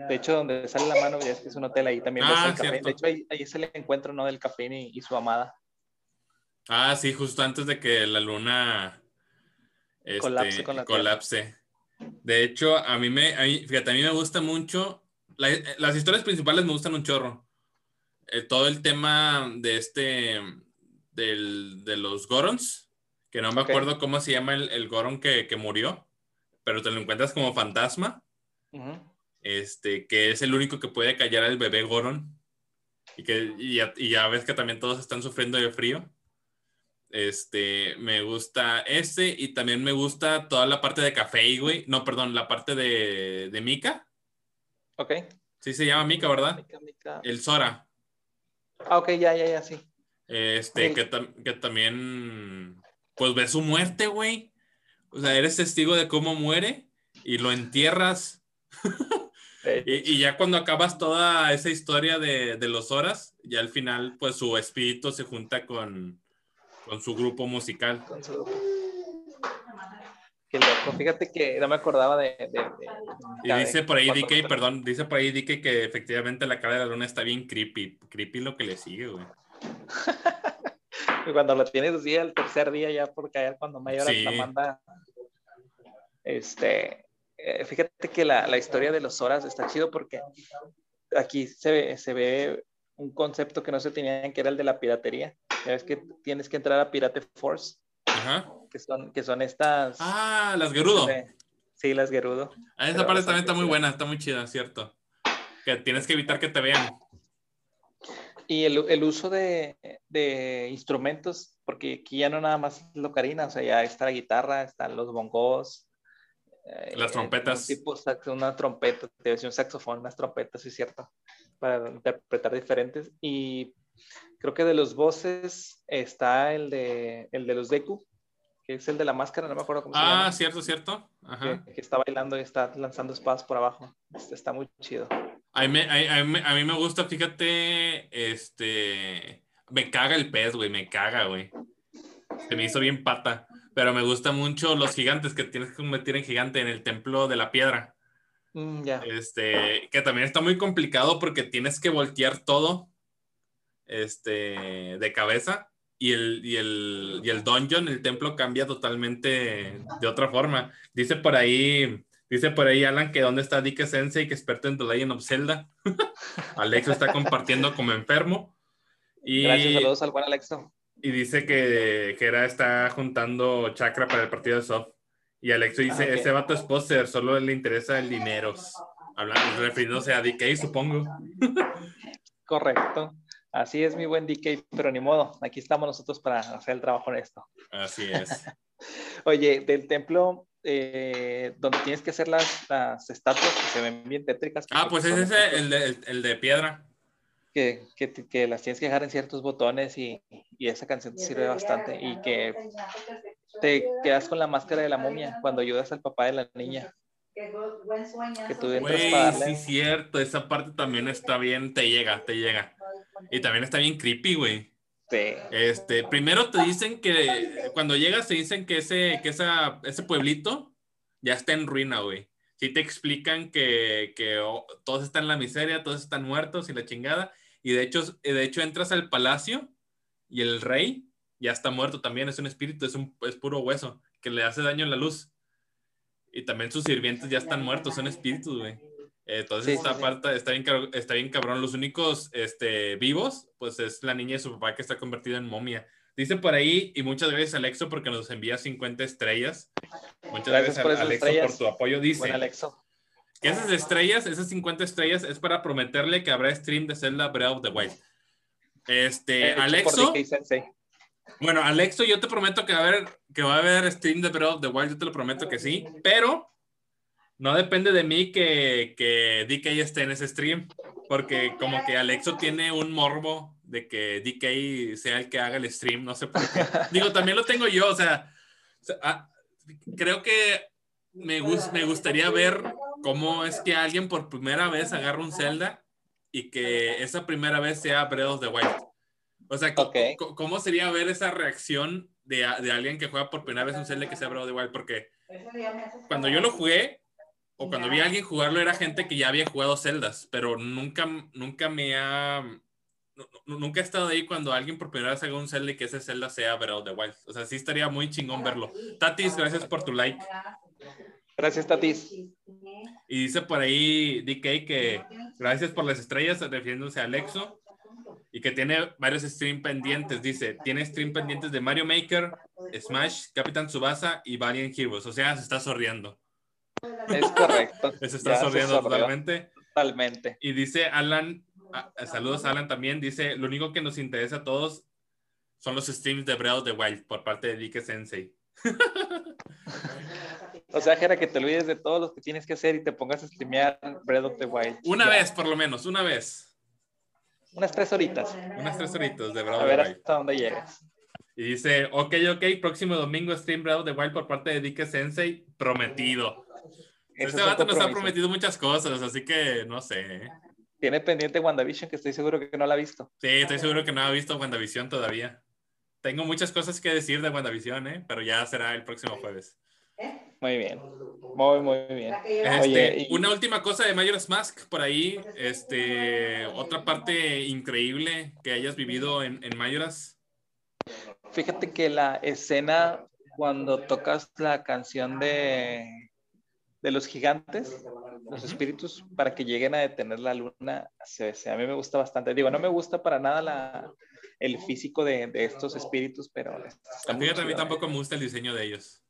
De hecho, donde sale la mano, ya es que es un hotel ahí también. ves Ah, el café. De hecho, ahí, ahí es el encuentro ¿no? del café y, y su amada. Ah, sí, justo antes de que la luna este, Colapse con la Tierra. colapse. De hecho, a mí me, a mí- fíjate, a mí me gusta mucho, la- las historias principales me gustan un chorro. Eh, todo el tema de este, del- de los Gorons, que no me acuerdo cómo se llama el, el Goron que, que murió, pero te lo encuentras como fantasma, este, que es el único que puede callar al bebé Goron. Y, que, y, ya, y ya ves que también todos están sufriendo de frío. Este, me gusta ese y también me gusta toda la parte de café, güey. No, perdón, la parte de, de Mika. Ok. Sí se llama Mika, ¿verdad? Mica, mica. El Sora. Ah, ok, ya, ya, ya, sí. Este, que, tam- que también, pues ves su muerte, güey. O sea, eres testigo de cómo muere y lo entierras. Y, y ya cuando acabas toda esa historia de, de los horas, ya al final, pues su espíritu se junta con, con su grupo musical. con su- Qué loco. Fíjate que no me acordaba de. de- de- Y dice por ahí DK, perdón, dice por ahí DK que efectivamente la cara de la luna está bien creepy. Creepy lo que le sigue, güey. Y cuando lo tienes así el tercer día ya por caer cuando Mayor Sí. la manda. Este, eh, fíjate que la, la historia de los horas está chido porque aquí se ve, se ve un concepto que no se tenía que era el de la piratería. Ya ves que tienes que entrar a Pirate Force, Ajá. que son, que son estas. Ah, las Gerudo. Sí, las Gerudo. Ah, esa parte también está muy buena, está muy chida, cierto. Que tienes que evitar que te vean. Y el, el uso de, de instrumentos, porque aquí ya no nada más es locarina, o sea, ya está la guitarra, están los bongos. eh, Las trompetas. un tipo una trompeta, te decía un saxofón, unas trompetas, sí cierto, para interpretar diferentes. Y creo que de los voces está el de, el de los Deku, que es el de la máscara, no me acuerdo cómo se Ah, llama. cierto, cierto. Ajá. Que, que está bailando y está lanzando espadas por abajo. Está, está muy chido. A mí, me- a mí, a mí me gusta, fíjate, este... Me caga el pez, güey, me caga, güey. Se me hizo bien pata. Pero me gusta mucho los gigantes que tienes que convertir en gigante en el templo de la piedra. Mm, ya. Este, que también está muy complicado porque tienes que voltear todo este, de cabeza y el, y, el, y el dungeon, el templo cambia totalmente de otra forma. Dice por ahí, dice por ahí Alan que dónde está Dike Sensei, que es experto en The Legend of Zelda. Alexo está compartiendo como enfermo. Y, Gracias, saludos al buen Alexo. y dice que, que era está juntando chakra para el partido de soft. Y Alexo dice, ese vato es poser, solo le interesa el dinero. Hablando, refiriéndose a DK, supongo. Correcto. Así es mi buen DK, pero ni modo, aquí estamos nosotros para hacer el trabajo en esto. Así es. Oye, del templo eh, donde tienes que hacer las, las estatuas que se ven bien tétricas. Ah, pues es ese, el de, el, el de piedra. Que, que, que las tienes que dejar en ciertos botones y, y esa canción te sirve bastante y que te quedas con la máscara de la momia cuando ayudas al papá de la niña. Que tú entras Güey, para darle. sí, cierto. Esa parte también está bien, te llega, te llega. Y también está bien creepy, güey. Sí. Este, primero te dicen que cuando llegas te dicen que ese, que esa, ese pueblito ya está en ruina, güey. Sí te explican que, que oh, todos están en la miseria, todos están muertos y la chingada. Y de hecho, de hecho entras al palacio y el rey ya está muerto también, es un espíritu, es, un, es puro hueso que le hace daño en la luz. Y también sus sirvientes ya están muertos, son espíritus, güey. Entonces Sí, esta sí, parte está bien, está bien cabrón. Los únicos este, vivos, pues es la niña y su papá que está convertido en momia. Dice por ahí, y muchas gracias Alexo porque nos envía 50 estrellas. Muchas Gracias gracias, por Alexo estrellas. por tu apoyo. Dice Buen Alexo. que esas estrellas, esas 50 estrellas, es para prometerle que habrá stream de Zelda Breath of the Wild. Este, por Alexo. Bueno, Alexo, yo te prometo que va a haber, que va a haber stream de Breath of the Wild, yo te lo prometo que sí, pero no depende de mí que, que DK esté en ese stream, porque como que Alexo tiene un morbo de que DK sea el que haga el stream, no sé por qué. Digo, también lo tengo yo, o sea, ah, creo que me, me gustaría ver cómo es que alguien por primera vez agarra un Zelda y que esa primera vez sea Breath of the Wild. O sea, ¿cómo sería ver esa reacción de, de alguien que juega por primera vez un Zelda que sea Breath of the Wild? Porque cuando yo lo jugué, o cuando vi a alguien jugarlo, era gente que ya había jugado Zeldas, pero nunca, nunca me ha... nu- nu- Nunca he estado ahí cuando alguien por primera vez haga un Zelda y que ese Zelda sea Breath of the Wild. O sea, sí estaría muy chingón verlo. Tatis, gracias por tu like. Gracias, Tatis. Y dice por ahí DK que gracias por las estrellas, refiriéndose a Alexo, y que tiene varios stream pendientes. Dice, tiene stream pendientes de Mario Maker, Smash, Capitán Tsubasa y Valiant Heroes. O sea, se está sorriendo. Es correcto. Se está sorriendo totalmente. Totalmente. Y dice Alan, ah, saludos Alan también, dice, lo único que nos interesa a todos son los streams de Breath of the Wild por parte de Dike Sensei. o sea, Jera, que te olvides de todos los que tienes que hacer y te pongas a streamear Breath of the Wild. Una vez, por lo menos, una vez. Unas tres horitas. Unas tres horitas de Wild. A ver hasta dónde llegas. Y dice, ok, ok, próximo domingo stream Breath of the Wild por parte de Dike Sensei, prometido. este vato nos ha prometido muchas cosas, así que no sé. Tiene pendiente WandaVision, que estoy seguro que no la ha visto. Sí, estoy seguro que no ha visto WandaVision todavía. Tengo muchas cosas que decir de WandaVision, ¿eh? pero ya será el próximo jueves. Muy bien, muy, muy bien. Este, una última cosa de Majora's Mask por ahí, este, otra parte increíble que hayas vivido en, en Majora's. Fíjate que la escena cuando tocas la canción de, de los gigantes, los espíritus, para que lleguen a detener la luna, a mí me gusta bastante. Digo, no me gusta para nada la, el físico de, de estos espíritus, pero... mí, a mí tampoco me gusta el diseño de ellos,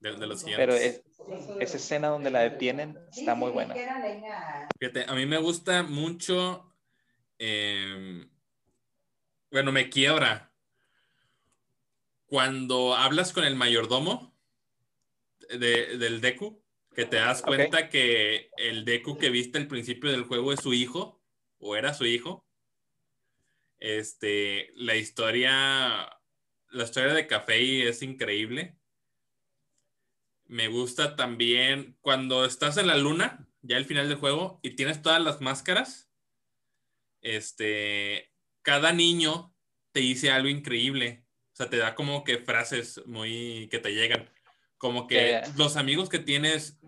de, los. Pero esa escena donde la detienen está muy buena. Fíjate, a mí me gusta mucho... Em, bueno, me quiebra cuando hablas con el mayordomo de, del Deku, que te das cuenta que el Deku que viste al principio del juego es su hijo, o era su hijo. Este, la historia, la historia de Café es increíble. Me gusta también cuando estás en la luna, ya al final del juego, y tienes todas las máscaras. Este, cada niño te dice algo increíble sea, te da como que frases muy que te llegan. Como que los amigos que tienes,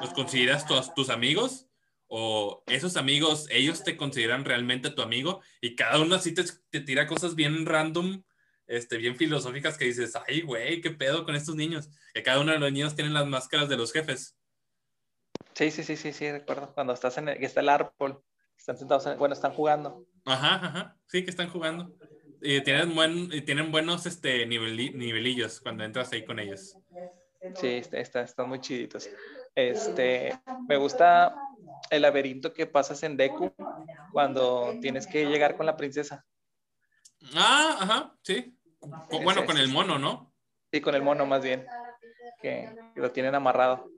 ¿los consideras tus, tus amigos? O esos amigos, ellos te consideran realmente tu amigo y cada uno así te, te tira cosas bien random, este, bien filosóficas que dices, ay, güey, qué pedo con estos niños. Que cada uno de los niños tienen las máscaras de los jefes. Sí, sí, sí, sí, sí, recuerdo. Cuando estás en el, que está el árbol, están sentados, bueno, están jugando. Ajá, ajá, sí, que están jugando y tienen, buen, y tienen buenos este, nivelillos cuando entras ahí con ellos. Sí, está, están muy chiditos. Este, me gusta el laberinto que pasas en Deku cuando tienes que llegar con la princesa. Ah, ajá, sí. Bueno, con el mono, ¿no? Sí, con el mono más bien. Que, lo tienen amarrado.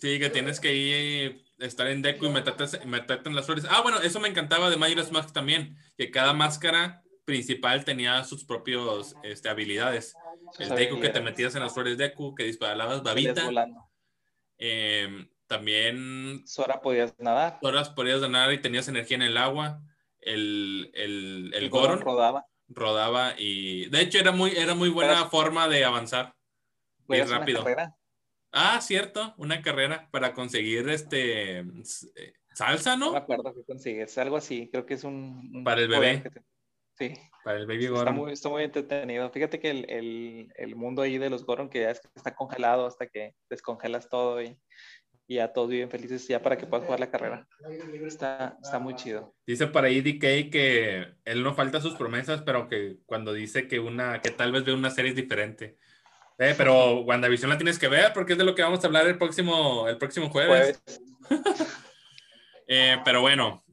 Sí, que tienes que ir, estar en Deku y meterte, meterte en las flores. Ah, bueno, eso me encantaba de Majora's Mask también, que cada máscara principal tenía sus propios este, habilidades. El Deku que te metías en las flores Deku, que disparabas babita. Eh, también... Sora podías nadar. Sora podías nadar y tenías energía en el agua. El, el, el, Goron, rodaba. Rodaba y... De hecho, era muy, era muy buena forma de avanzar. Muy rápido. Ah, cierto, una carrera para conseguir este eh, salsa, ¿no? No me acuerdo que consigues, algo así, creo que es un... para el bebé. Sí. Para el Baby Goron. Está muy, está muy entretenido. Fíjate que el, el, el, mundo ahí de los Goron, que ya es que está congelado hasta que descongelas todo y, y ya todos viven felices ya para que puedas jugar la carrera. Está, está muy chido. Dice para IDK que él no falta sus promesas, pero que cuando dice que una, que tal vez ve una serie diferente. Eh, pero WandaVision la tienes que ver porque es de lo que vamos a hablar el próximo, el próximo jueves. eh, pero bueno,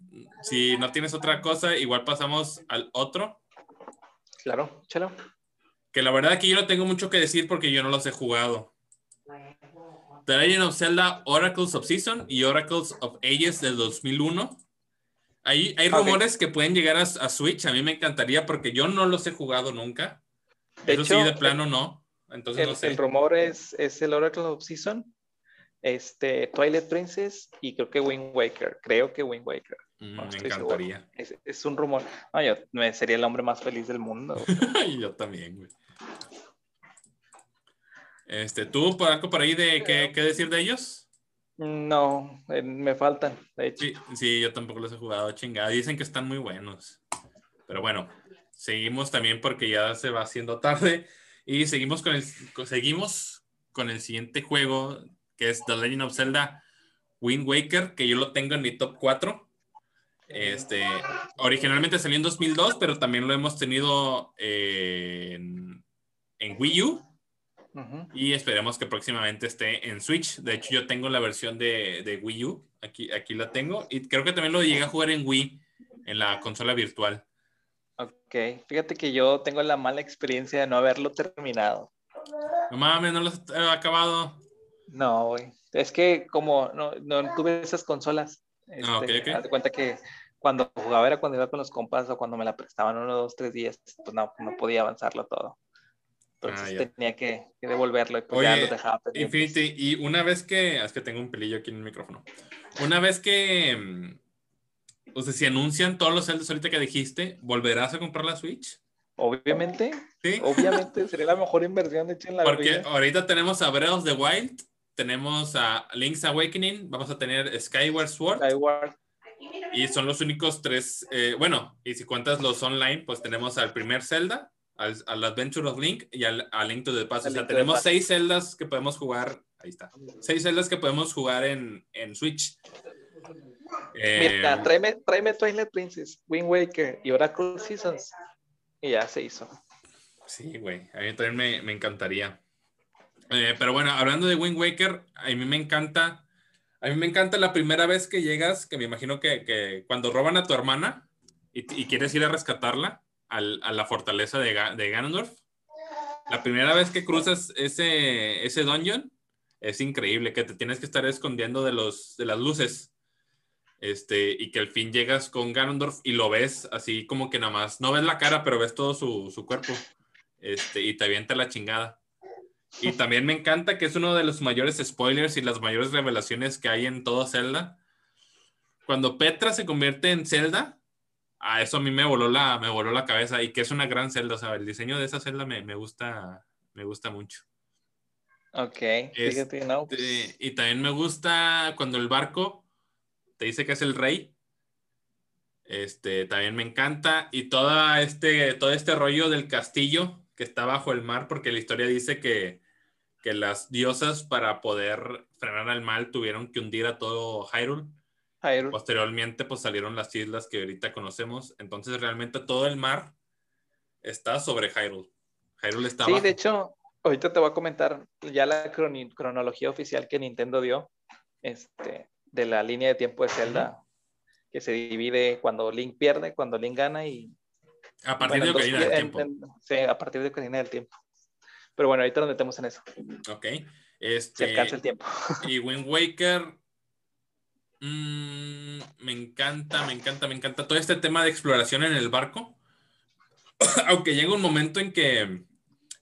si no tienes otra cosa, igual pasamos al otro. Claro, chalo. Que la verdad aquí yo no tengo mucho que decir porque yo no los he jugado. The Legend of Zelda Oracles of Season y Oracles of Ages del 2001. Hay, hay rumores que pueden llegar a, Switch. A mí me encantaría porque yo no los he jugado nunca. De Eso sí, de plano no. Entonces el, no sé. el rumor es, es el Oracle of Season, este, Twilight Princess y creo que Wind Waker. Creo que Wind Waker. Mm, me encantaría. Es, un rumor. yo me sería el hombre más feliz del mundo. yo también, güey. Este, ¿Tú por algo por ahí de qué, qué decir de ellos? No, eh, me faltan, de hecho. Sí, sí, yo tampoco los he jugado, chingada. Dicen que están muy buenos. Pero bueno, seguimos también porque ya se va haciendo tarde. Y seguimos con el, seguimos con el siguiente juego, que es The Legend of Zelda Wind Waker, que yo lo tengo en mi top 4. Este, originalmente salió en 2002, pero también lo hemos tenido en, Wii U. Y esperemos que próximamente esté en Switch. De hecho, yo tengo la versión de, Wii U. Aquí, aquí la tengo. Y creo que también lo llegué a jugar en Wii, en la consola virtual. Ok, fíjate que yo tengo la mala experiencia de no haberlo terminado. No mames, no lo he acabado. No, güey. Es que como no, no tuve esas consolas, Ah, ok, este, ok. haz de cuenta que cuando jugaba era cuando iba con los compas o cuando me la prestaban uno, dos, tres días, pues no, no podía avanzarlo todo. Entonces Ah, ya. tenía que, que devolverlo y pues ya Oye, los dejaba pendientes. Infinity, y una vez que, ah, es que tengo un pelillo aquí en el micrófono, una vez que, mm, o sea, si anuncian todos los celdas ahorita que dijiste, ¿volverás a comprar la Switch? Obviamente, Sí, obviamente sería la mejor inversión hecha en la porque vida. ahorita tenemos a Breath of the Wild, tenemos a Link's Awakening, vamos a tener Skyward Sword, Skyward, y son los únicos tres, eh, bueno, y si cuentas los online, pues tenemos al primer Zelda, al, al Adventure of Link y al a Link to the Past. O Al sea, tenemos seis celdas que podemos jugar, ahí está, seis celdas que podemos jugar en, en Switch. Eh, Mira, tráeme, tráeme Twilight Princess, Wind Waker y Oracle Seasons. Y ya se hizo. Sí, güey, a mí también me, me encantaría. Eh, pero bueno, hablando de Wind Waker, a mí me encanta, a mí me encanta la primera vez que llegas, que me imagino que, que cuando roban a tu hermana y, y quieres ir a rescatarla al- a la fortaleza de, de Ganondorf, la primera vez que cruzas ese, ese dungeon, es increíble, que te tienes que estar escondiendo de, los, de las luces. Este, y que al fin llegas con Ganondorf y lo ves así como que nada más, no ves la cara, pero ves todo su, su cuerpo. Este, y te avienta la chingada. Y también me encanta que es uno de los mayores spoilers y las mayores revelaciones que hay en todo Zelda. Cuando Petra se convierte en Zelda, a eso a mí me voló la, me voló la cabeza y que es una gran Zelda. O sea, el diseño de esa Zelda me, me gusta, me gusta mucho. Ok, fíjate, no. pues, Eh, y también me gusta cuando el barco te dice que es el rey. Este, también me encanta. Y toda este, todo este rollo del castillo que está bajo el mar, porque la historia dice que, que las diosas para poder frenar al mal tuvieron que hundir a todo Hyrule. Posteriormente, pues salieron las islas que ahorita conocemos. Entonces, realmente todo el mar está sobre Hyrule. Hyrule está Sí, abajo. de hecho, ahorita te voy a comentar ya la cronología oficial que Nintendo dio este, de la línea de tiempo de Zelda, que se divide cuando Link pierde, cuando Link gana y... a partir bueno, de Ocarina del Tiempo. en- en- sí, a partir de Ocarina del Tiempo. Pero bueno, ahorita nos metemos en eso, Ok. Este, alcanza el tiempo. Y Wind Waker. Mm, me encanta, me encanta, me encanta todo este tema de exploración en el barco. Aunque llega un momento en que,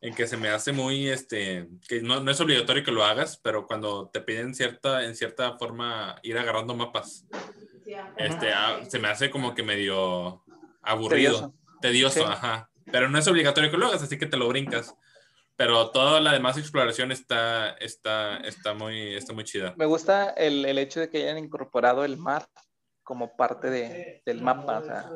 en que se me hace muy, este, que no, no es obligatorio que lo hagas, pero cuando te piden cierta, en cierta forma ir agarrando mapas, este, ah, se me hace como que medio aburrido, Tedioso. tedioso, Sí. ajá. Pero no es obligatorio que lo hagas, así que te lo brincas. Pero toda la demás exploración está, está, está, muy, está muy chida. Me gusta el, el hecho de que hayan incorporado el mar como parte de, del mapa. O sea,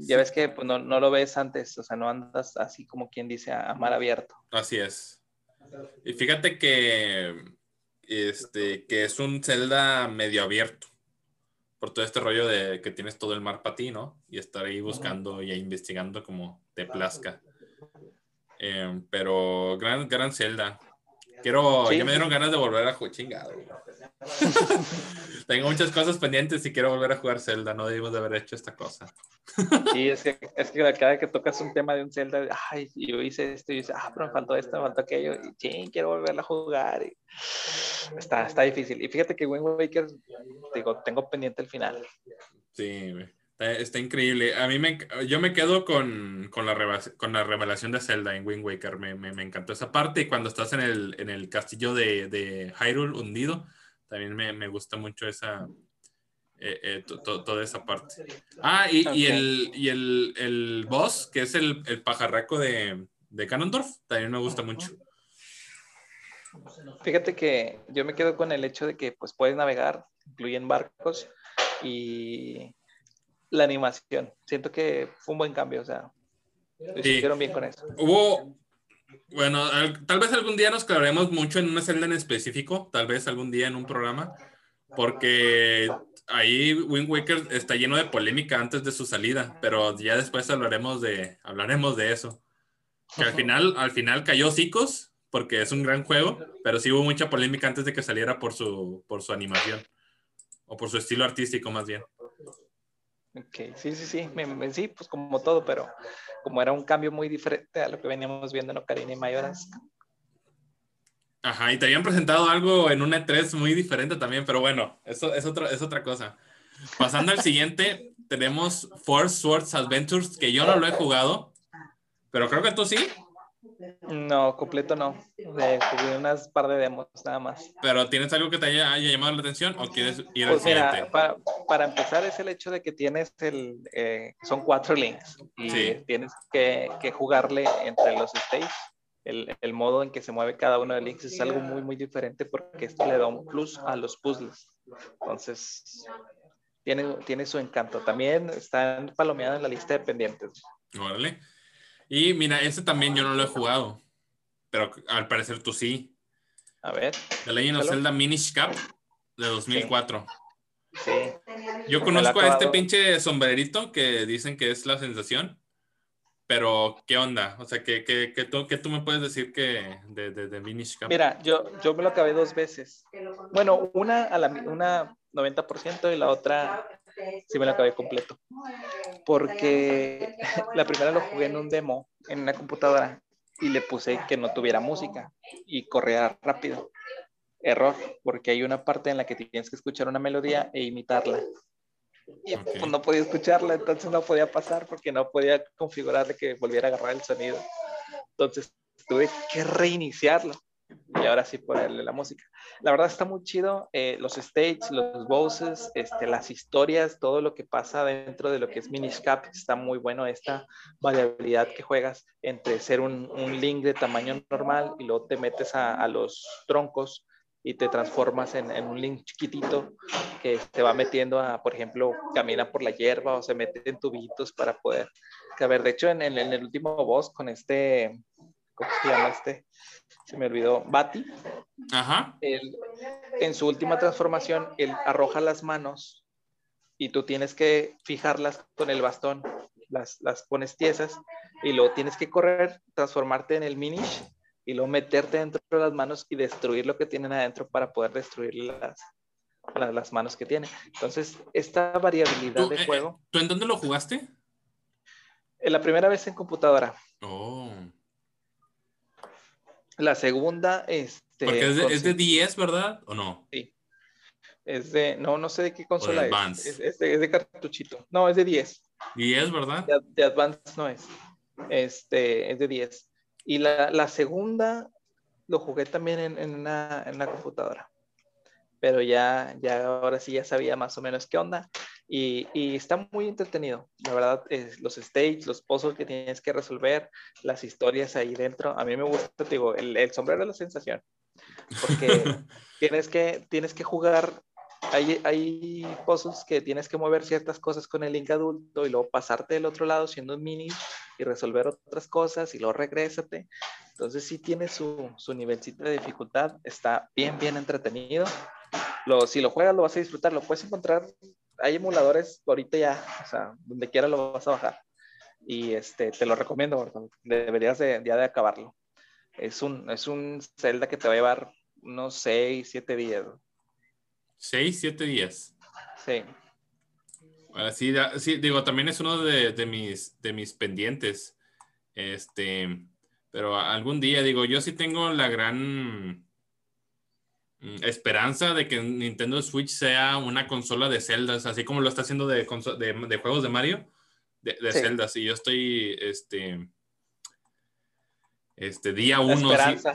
ya ves que pues, no, no lo ves antes, o sea, no andas así como quien dice a, a mar abierto. Así es. Y fíjate que, este, que es un Zelda medio abierto. Por todo este rollo de que tienes todo el mar para ti, ¿no? Y estar ahí buscando y investigando como te plazca. Eh, pero gran, gran Zelda. Quiero, Sí. ya me dieron ganas de volver a jugar chingado. Tengo muchas cosas pendientes y quiero volver a jugar Zelda. No debimos de haber hecho esta cosa. Sí, es que, es que cada vez que tocas un tema de un Zelda, ay, yo hice esto y dice, ah, pero me faltó esto, me faltó aquello, y ching, quiero volverla a jugar. y Está, está difícil. Y fíjate que Wind Waker, digo, tengo pendiente el final. Sí, güey. Está, está increíble. A mí me, yo me quedo con, con, la, con la revelación de Zelda en Wind Waker. Me, me, me encantó esa parte. Y cuando estás en el, en el castillo de, de Hyrule hundido, también me, me gusta mucho esa, eh, eh, to- to- toda esa parte. Ah, y, y el, y el, el boss, que es el, el pajarraco de, de Ganondorf, también me gusta mucho. Fíjate que yo me quedo con el hecho de que pues puedes navegar, incluyen barcos y la animación. Siento que fue un buen cambio, o sea, lo Sí. hicieron bien con eso. Hubo, bueno, al- tal vez algún día nos clavaremos mucho en una celda en específico, tal vez algún día en un programa, porque ahí Wind Waker está lleno de polémica antes de su salida, pero ya después hablaremos de, hablaremos de eso. Que al final, al final cayó Cicos, porque es un gran juego, pero sí hubo mucha polémica antes de que saliera por su, por su animación, o por su estilo artístico más bien. Ok, sí, sí, sí, sí, pues como todo, pero como era un cambio muy diferente a lo que veníamos viendo en Ocarina y Mayoras. Ajá, y te habían presentado algo en un E3 muy diferente también, pero bueno, eso es, otro, es otra cosa. Pasando al siguiente, tenemos Force Swords Adventures, que yo no lo he jugado, pero creo que tú sí. No, completo no. jugué unas par de demos nada más. ¿Pero tienes algo que te haya, llamado la atención o quieres ir al pues siguiente? para, empezar es el hecho de que tienes el... Eh, son cuatro links y tienes que, jugarle entre los stages. El, el, modo en que se mueve cada uno de los links es algo muy, muy diferente porque esto le da un plus a los puzzles. Entonces, tiene, tiene su encanto. También está palomeado en la lista de pendientes. Órale. Y mira, ese también yo no lo he jugado, pero al parecer tú sí. A ver. The Legend of Zelda Minish Cap de 2004. Sí. Yo conozco a este pinche sombrerito que dicen que es la sensación, pero ¿qué onda? O sea, ¿qué, qué, qué, tú, tú, me puedes decir que de, de, Minish Cap? Mira, yo, yo me lo acabé dos veces. Bueno, una a la una 90% y la otra sí me la acabé completo. Porque la primera lo jugué en un demo, en una computadora, y le puse que no tuviera música y corría rápido. Error, porque hay una parte en la que tienes que escuchar una melodía e imitarla. Y pues no podía escucharla, entonces no podía pasar porque no podía configurarle que volviera a agarrar el sonido. Entonces tuve que reiniciarlo y ahora sí ponerle la música. La verdad está muy chido, eh, los stages, los bosses, este, las historias, todo lo que pasa dentro de lo que es Minish Cap, está muy bueno esta variabilidad que juegas entre ser un, un link de tamaño normal y luego te metes a, los troncos y te transformas en, en, un link chiquitito que te va metiendo a, por ejemplo, camina por la hierba o se mete en tubitos para poder caber. De hecho, en, en el último boss con este, ¿cómo se llama este? Se me olvidó, Bati. Ajá. en su última transformación, él arroja las manos y tú tienes que fijarlas con el bastón, las, las pones tiesas y luego tienes que correr, transformarte en el Minish y luego meterte dentro de las manos y destruir lo que tienen adentro para poder destruir las, las, manos que tiene. Entonces, esta variabilidad de eh, juego. ¿Tú en dónde lo jugaste? La primera vez en computadora. Oh. La segunda, este. Porque es de, es de 10, ¿verdad? ¿O no? Sí. Es de, no, no sé de qué consola es. Es, de, es, de, cartuchito. No, es de 10. 10, ¿verdad? De, Advance no es. Este, es de 10. Y la, la segunda lo jugué también en, en, una, en, una, computadora. Pero ya, ya ahora sí ya sabía más o menos qué onda. Y, y, está muy entretenido. La verdad, es, los stages, los puzzles que tienes que resolver, las historias ahí dentro. A mí me gusta, digo, el, el sombrero de la sensación. Porque tienes, que, tienes que jugar. Hay, hay puzzles que tienes que mover ciertas cosas con el link adulto y luego pasarte del otro lado siendo un mini y resolver otras cosas y luego regrésate. Entonces sí tiene su, su nivelcito de dificultad. Está bien, bien entretenido. Lo, si lo juegas lo vas a disfrutar. Lo puedes encontrar hay emuladores ahorita ya, o sea, donde quiera lo vas a bajar. Y este, te lo recomiendo, deberías de, ya de acabarlo. Es un, es un Zelda que te va a llevar unos 6, 7 días. 6, 7 días. Sí. sí, sí, digo, también es uno de, de, mis, de mis pendientes. Este, pero algún día, digo, yo sí tengo la gran esperanza de que Nintendo Switch sea una consola de celdas, así como lo está haciendo de, de, juegos de Mario, de, de celdas. Y yo estoy, este, este día uno,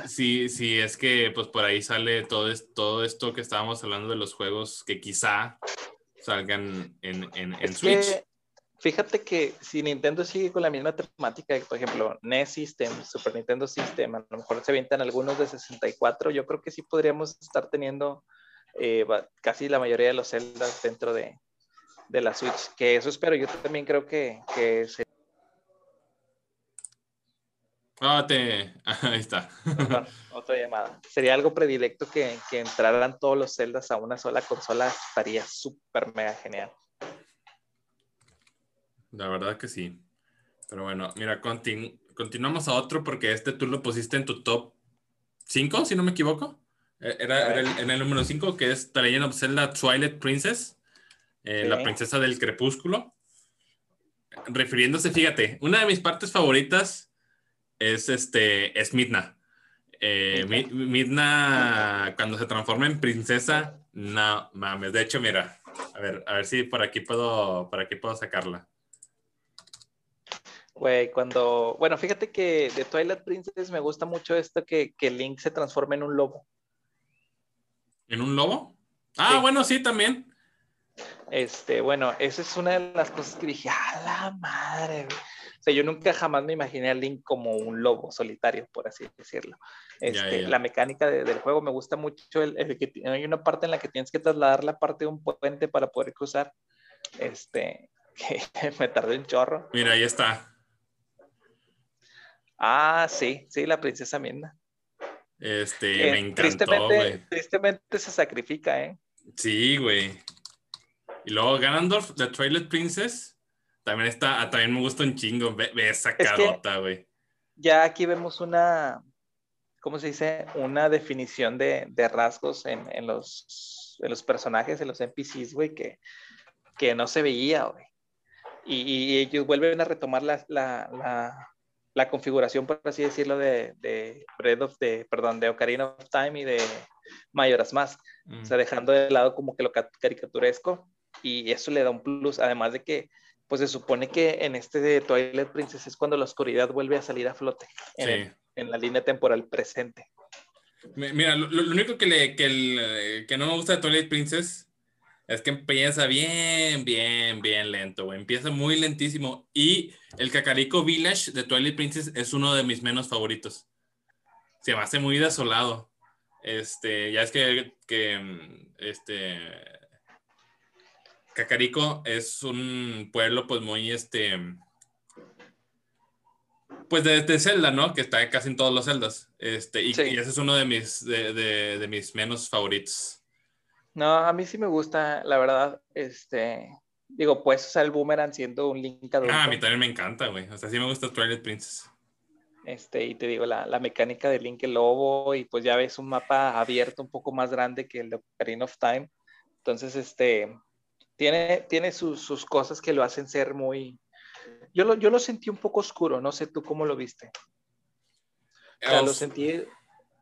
si, si, es que pues por ahí sale todo, todo esto que estábamos hablando de los juegos que quizá salgan en, en, Switch. Fíjate que si Nintendo sigue con la misma temática, por ejemplo, NES System, Super Nintendo System, a lo mejor se avientan algunos de 64, yo creo que sí podríamos estar teniendo eh, casi la mayoría de los celdas dentro de, de, la Switch, que eso espero, yo también creo que, que se... Ah, te... ahí está. otra llamada. Sería algo predilecto que, que entraran todos los celdas a una sola consola, estaría súper mega genial. La verdad que sí. Pero bueno, mira, continuamos a otro porque este tú lo pusiste en tu top 5, si no me equivoco. Eh, era, en el número 5, que es The Legend of Zelda Twilight Princess, eh, la princesa del crepúsculo. refiriéndose, fíjate, una de mis partes favoritas es este, es Midna. Eh, Midna, cuando se transforma en princesa, no mames. De hecho, mira, a ver, a ver si por aquí puedo, por aquí puedo sacarla. Güey, cuando. Bueno, fíjate que de Twilight Princess me gusta mucho esto que, que Link se transforma en un lobo. ¿En un lobo? Ah, bueno, sí, también. Este, bueno, esa es una de las cosas que dije, ¡a la madre! O sea, yo nunca jamás me imaginé a Link como un lobo solitario, por así decirlo. Este, La mecánica del juego me gusta mucho. El, que hay una parte en la que tienes que trasladar la parte de un puente para poder cruzar. Este, que me tardé un chorro. Mira, ahí está. Ah, sí, sí, la princesa Mirna. Este, me encantó, tristemente, tristemente se sacrifica, ¿eh? Sí, güey. Y luego Ganondorf, The Twilight Princess, también está, ah, también me gusta un chingo, ve, esa carota, güey. Ya aquí vemos una, ¿cómo se dice? Una definición de, rasgos en, los, los personajes, en los NPCs, güey, que, que no se veía, güey. Y, ellos vuelven a retomar la, la configuración, por así decirlo, de, de Breath of the, perdón, de Ocarina of Time y de Majora's Mask. O sea, mm. dejando de lado como que lo caricaturesco y eso le da un plus, además de que pues se supone que en este de Twilight Princess es cuando la oscuridad vuelve a salir a flote en, en la línea temporal presente. Mira, lo, único que, le, que, el, que no me gusta de Twilight Princess es que empieza bien, bien, bien lento, güey. Empieza muy lentísimo. Y el Kakariko Village de Twilight Princess es uno de mis menos favoritos. Se me hace muy desolado. Este, ya es que, que este, Kakariko es un pueblo, pues muy, este, pues de, de, Zelda, ¿no? Que está casi en todos los Zeldas. Este, y, ese es uno de mis, de, de mis menos favoritos. No, a mí sí me gusta, la verdad, este, digo, pues usar el boomerang siendo un Link adulto. Ah, a mí también me encanta, güey, o sea, sí me gusta Twilight Princess. Este, y te digo, la, la, mecánica de Link el Lobo, y pues ya ves un mapa abierto un poco más grande que el de Ocarina of Time. Entonces, este, tiene, tiene sus, sus cosas que lo hacen ser muy... Yo lo, yo lo sentí un poco oscuro, no sé tú cómo lo viste. O sea, lo sentí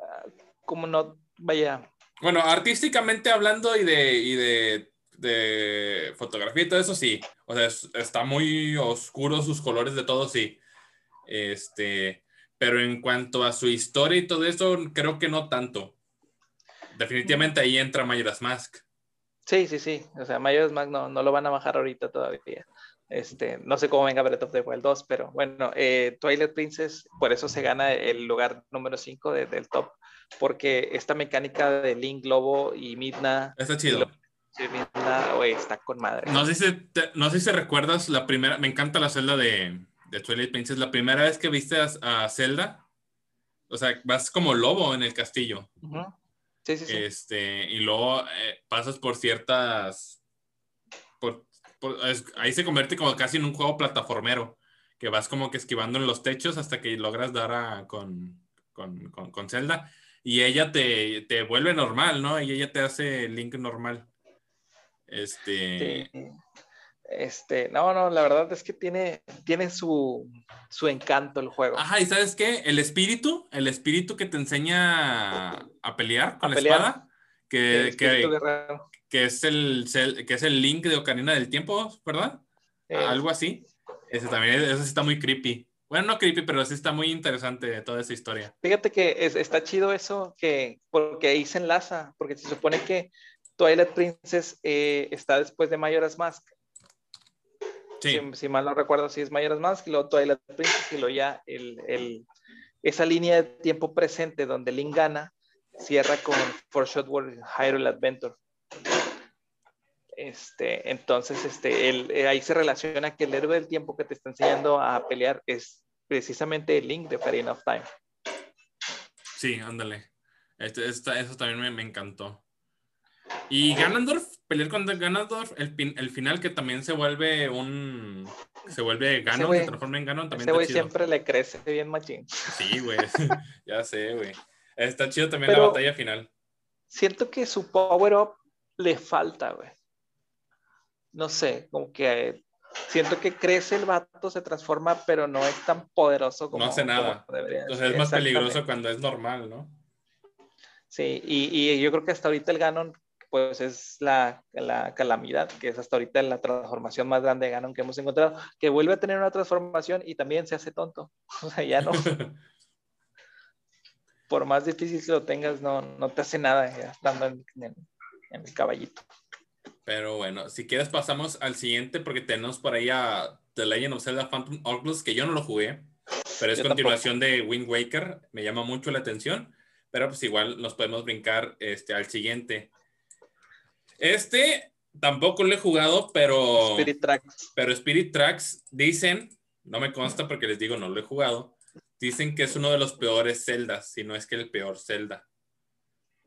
ah, como no, vaya, bueno, artísticamente hablando y de, y de, fotografía y todo eso, sí. O sea, está muy oscuro sus colores de todo, sí. Este, pero en cuanto a su historia y todo eso, creo que no tanto. Definitivamente ahí entra Majora's Mask. Sí, sí, sí. O sea, Majora's Mask no, no lo van a bajar ahorita todavía. Este, no sé cómo venga Breath of the Wild 2, pero bueno, eh, Twilight Princess, por eso se gana el lugar número 5 del top porque esta mecánica de Link, Lobo y Midna. Está chido. Midna, güey, está con madre. No sé, si no sé si recuerdas la primera, me encanta la celda de, de Twilight Princess, la primera vez que viste a, Zelda, o sea, vas como lobo en el castillo. Sí, sí, sí. Este, y luego eh, pasas por ciertas, ahí se convierte como casi en un juego plataformero, que vas como que esquivando en los techos hasta que logras dar a, con, con, con, con Zelda y ella te, te, vuelve normal, ¿no? Y ella te hace link normal. Este. Este, no, no, la verdad es que tiene, tiene su, su encanto el juego. Ajá, y ¿sabes qué? El espíritu, el espíritu que te enseña a pelear con la espada, que, que, que, es el, que es el link de Ocarina del Tiempo, ¿verdad? Algo así. Ese también, eso está muy creepy. Bueno, no creepy, pero sí está muy interesante toda esa historia. Fíjate que está chido eso, que, porque ahí se enlaza, porque se supone que Twilight Princess eh, está después de Majora's Mask. Sí. Si, mal no recuerdo, si es Majora's Mask y luego Twilight Princess y luego ya el, esa línea de tiempo presente donde Link gana cierra con For Shot World Hyrule Adventure. Este, entonces, este, eh, ahí se relaciona que el héroe del tiempo que te está enseñando a pelear es precisamente el Link de Ocarina of Time. Sí, ándale. Este, eso también me, encantó. Y Ganondorf, pelear con Ganondorf, el, el final que también se vuelve un. Se vuelve Ganon, se transforma en Ganon también. Ese güey siempre le crece bien machín. Sí, güey. ya sé, güey. Está chido también la batalla final. Siento que su power up le falta, güey no sé, como que siento que crece el vato, se transforma, pero no es tan poderoso como. No hace nada. Entonces es más peligroso cuando es normal, ¿no? Sí, y, y, yo creo que hasta ahorita el Ganon, pues es la, la, calamidad, que es hasta ahorita la transformación más grande de Ganon que hemos encontrado, que vuelve a tener una transformación y también se hace tonto. O sea, ya no. Por más difícil que lo tengas, no, no te hace nada ya estando en, en, en el caballito. Pero bueno, si quieres pasamos al siguiente porque tenemos por ahí a The Legend of Zelda Phantom Hourglass, que yo no lo jugué, pero es continuación de Wind Waker, me llama mucho la atención, pero pues igual nos podemos brincar este, al siguiente. Este tampoco lo he jugado, pero Spirit Tracks. Pero Spirit Tracks dicen, no me consta porque les digo no lo he jugado, dicen que es uno de los peores Zeldas, si no es que el peor Zelda.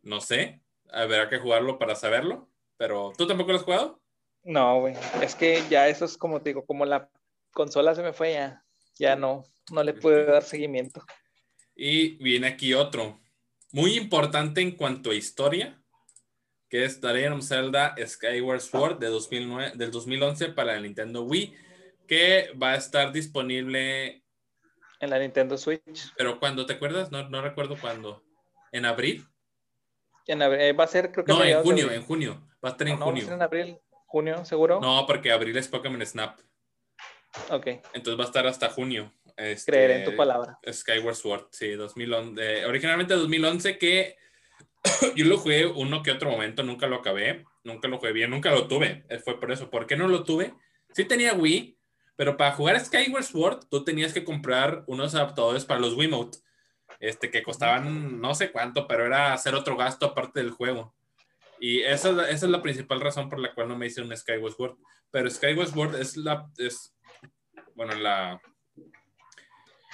No sé, habrá que jugarlo para saberlo. Pero, ¿tú tampoco lo has jugado? No, güey. Es que ya eso es como te digo, como la consola se me fue ya, ya no, no le pude dar seguimiento. Y viene aquí otro, muy importante en cuanto a historia, que es The Legend of Zelda Skyward Sword de 2009, del 2011 para el Nintendo Wii, que va a estar disponible en la Nintendo Switch. Pero cuando, ¿te acuerdas? No, no recuerdo cuándo. ¿En abril? En abril, eh, va a ser, creo que. No, en junio, en junio. Va a estar en no, junio. Va a ser en abril, junio, seguro. No, porque abril es Pokémon Snap. Ok. Entonces va a estar hasta junio. Este, Creer en tu palabra. Skyward Sword, sí, 2011. originalmente 2011 que yo lo jugué uno que otro momento, nunca lo acabé, nunca lo jugué bien, nunca lo tuve. Eh, fue por eso. ¿Por qué no lo tuve? Sí tenía Wii, pero para jugar Skyward Sword tú tenías que comprar unos adaptadores para los Wiimote, este, que costaban no sé cuánto, pero era hacer otro gasto aparte del juego. Y esa, esa es la principal razón por la cual no me hice un Skyward Sword. Pero Skyward Sword es la, es, bueno, la,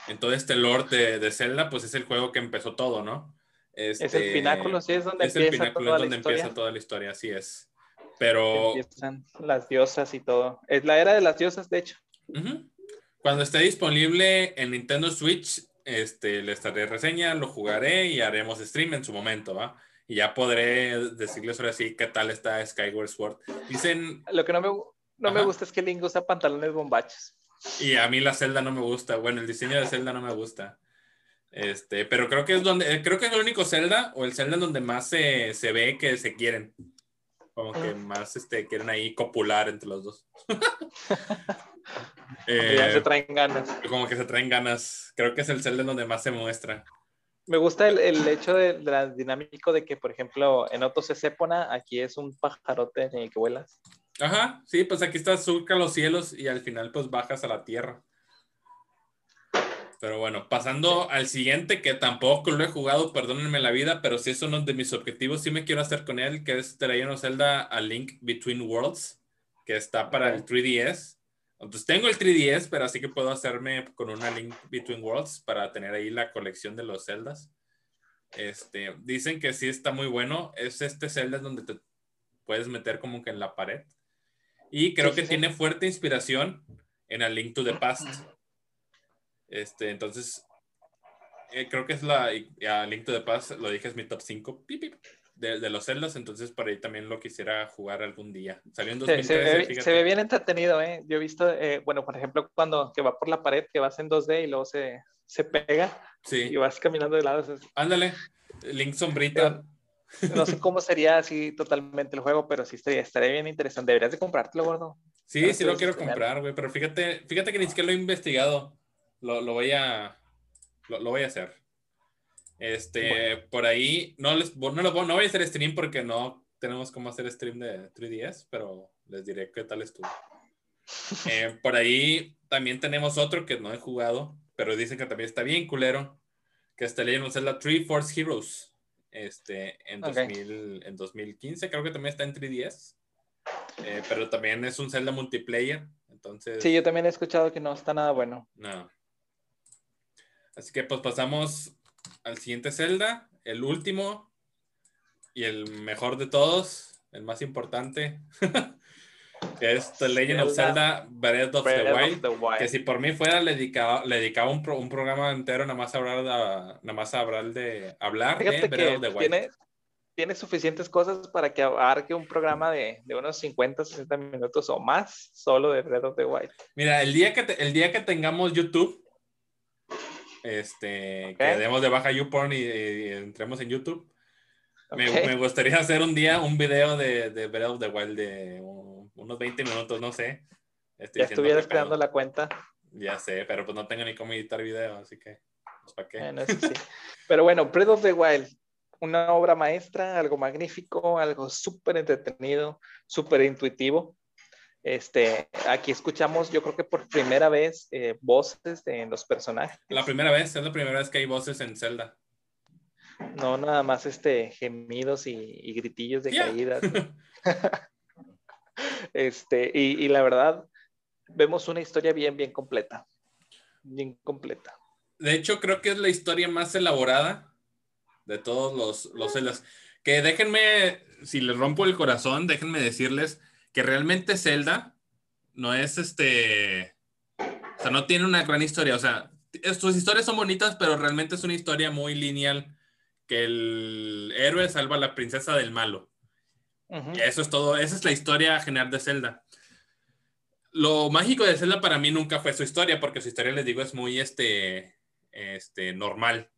en todo este lore de, de, Zelda, pues es el juego que empezó todo, ¿no? Este, es el pináculo, sí, es donde es empieza el pináculo, toda es donde empieza toda la historia, así es. Pero... Empiezan las diosas y todo. Es la era de las diosas, de hecho. Uh -huh. Cuando esté disponible en Nintendo Switch, este, le estaré reseña, lo jugaré y haremos stream en su momento, ¿va? Y ya podré decirles ahora sí qué tal está Skyward Sword. Dicen... Lo que no me, no me gusta es que Link usa pantalones bombachos. Y a mí la Zelda no me gusta. Bueno, el diseño de Zelda no me gusta. Este, pero creo que es donde, creo que es el único Zelda o el Zelda en donde más se, se ve que se quieren. Como que más este, quieren ahí copular entre los dos. eh, ya se traen ganas. Como que se traen ganas. Creo que es el Zelda en donde más se muestra. Me gusta el, el hecho de, de la dinámico de que, por ejemplo, en Otto es Épona, aquí es un pajarote en el que vuelas. Ajá, sí, pues aquí estás, surca los cielos y al final pues bajas a la tierra. Pero bueno, pasando al siguiente, que tampoco lo he jugado, perdónenme la vida, pero sí es uno de mis objetivos, sí me quiero hacer con él, que es The Legend of Zelda A Link Between Worlds, que está para el 3DS. Entonces tengo el 3DS, pero así que puedo hacerme con una Link Between Worlds para tener ahí la colección de los Zeldas. Este, dicen que sí está muy bueno. Es este Zelda donde te puedes meter como que en la pared. Y creo que tiene fuerte inspiración en A Link to the Past. Este, entonces, eh, creo que es la A Link to the Past, lo dije, es mi top 5 pip, pip, de, de, los Zeldas, entonces por ahí también lo quisiera jugar algún día. Salió en 2013, se, ve, se, ve, bien entretenido, ¿eh? Yo he visto, eh, bueno, por ejemplo, cuando que va por la pared, que vas en 2D y luego se, se pega sí. y vas caminando de lado. Ándale, Link sombrita. No sé cómo sería así totalmente el juego, pero sí estaría, estaría bien interesante. Deberías de comprártelo, gordo. Sí, sí lo quiero comprar, güey, pero fíjate, fíjate que ni siquiera lo he investigado. Lo, lo voy a lo, lo, voy a hacer. Este, bueno. por ahí, no, les, no, lo, no voy a hacer stream porque no tenemos cómo hacer stream de 3DS, pero les diré qué tal estuvo. eh, por ahí también tenemos otro que no he jugado, pero dicen que también está bien culero, que está leyendo Zelda 3 Force Heroes. Este, en, okay. 2000, en 2015 creo que también está en 3DS. Eh, pero también es un Zelda multiplayer. Entonces. Sí, yo también he escuchado que no está nada bueno. No. Así que pues pasamos al siguiente Zelda, el último y el mejor de todos, el más importante, que es The Legend Zelda, of Zelda Breath of, Breath the, Wild, of the, Wild, que si por mí fuera le dedicaba, le dedicaba un, pro, un programa entero nada más a hablar de, nada más a hablar de hablar Fíjate de Breath of the Wild. Tiene, tiene suficientes cosas para que abarque un programa de, de, unos 50, 60 minutos o más solo de Breath of the Wild. Mira, el día que, el día que tengamos YouTube, este, que demos de baja YouPorn y, y, entremos en YouTube, me, me, gustaría hacer un día un video de, de Breath of the Wild de unos 20 minutos, no sé. Estoy ya estuvieras creando la cuenta. Ya sé, pero pues no tengo ni cómo editar video, así que, pues, ¿para qué? Bueno, sí. pero bueno, Breath of the Wild, una obra maestra, algo magnífico, algo súper entretenido, súper intuitivo. Este, aquí escuchamos, yo creo que por primera vez, eh, voces en los personajes. La primera vez, es la primera vez que hay voces en Zelda. No, nada más este, gemidos y, gritillos de caídas. este, y, y, la verdad, vemos una historia bien, bien completa. Bien completa. De hecho, creo que es la historia más elaborada de todos los, los Zeldas. Que déjenme, si les rompo el corazón, déjenme decirles que realmente Zelda no es este. O sea, no tiene una gran historia. O sea, sus historias son bonitas, pero realmente es una historia muy lineal. Que el héroe salva a la princesa del malo. eso es todo. Esa es la historia general de Zelda. Lo mágico de Zelda para mí nunca fue su historia, porque su historia, les digo, es muy este, este, normal.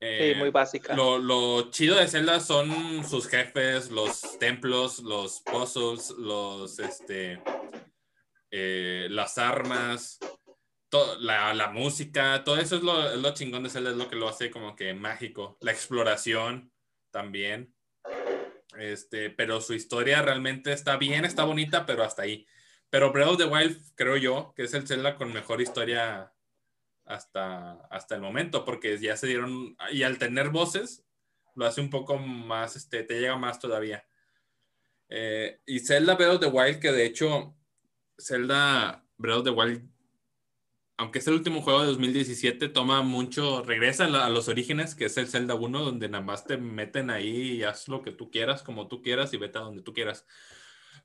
Sí, eh, muy básica. Lo, lo, chido de Zelda son sus jefes, los templos, los puzzles, los, este, eh, las armas, la, la, música, todo eso es lo, lo, chingón de Zelda, es lo que lo hace como que mágico. La exploración también. Este, pero su historia realmente está bien, está bonita, pero hasta ahí. Pero Breath of the Wild, creo yo, que es el Zelda con mejor historia hasta, hasta el momento, porque ya se dieron, y al tener voces, lo hace un poco más, este, te llega más todavía. Eh, y Zelda Breath of the Wild, que de hecho, Zelda Breath of the Wild, aunque es el último juego de 2017, toma mucho, regresa a, los orígenes, que es el Zelda 1, donde nada más te meten ahí y haz lo que tú quieras, como tú quieras y vete a donde tú quieras.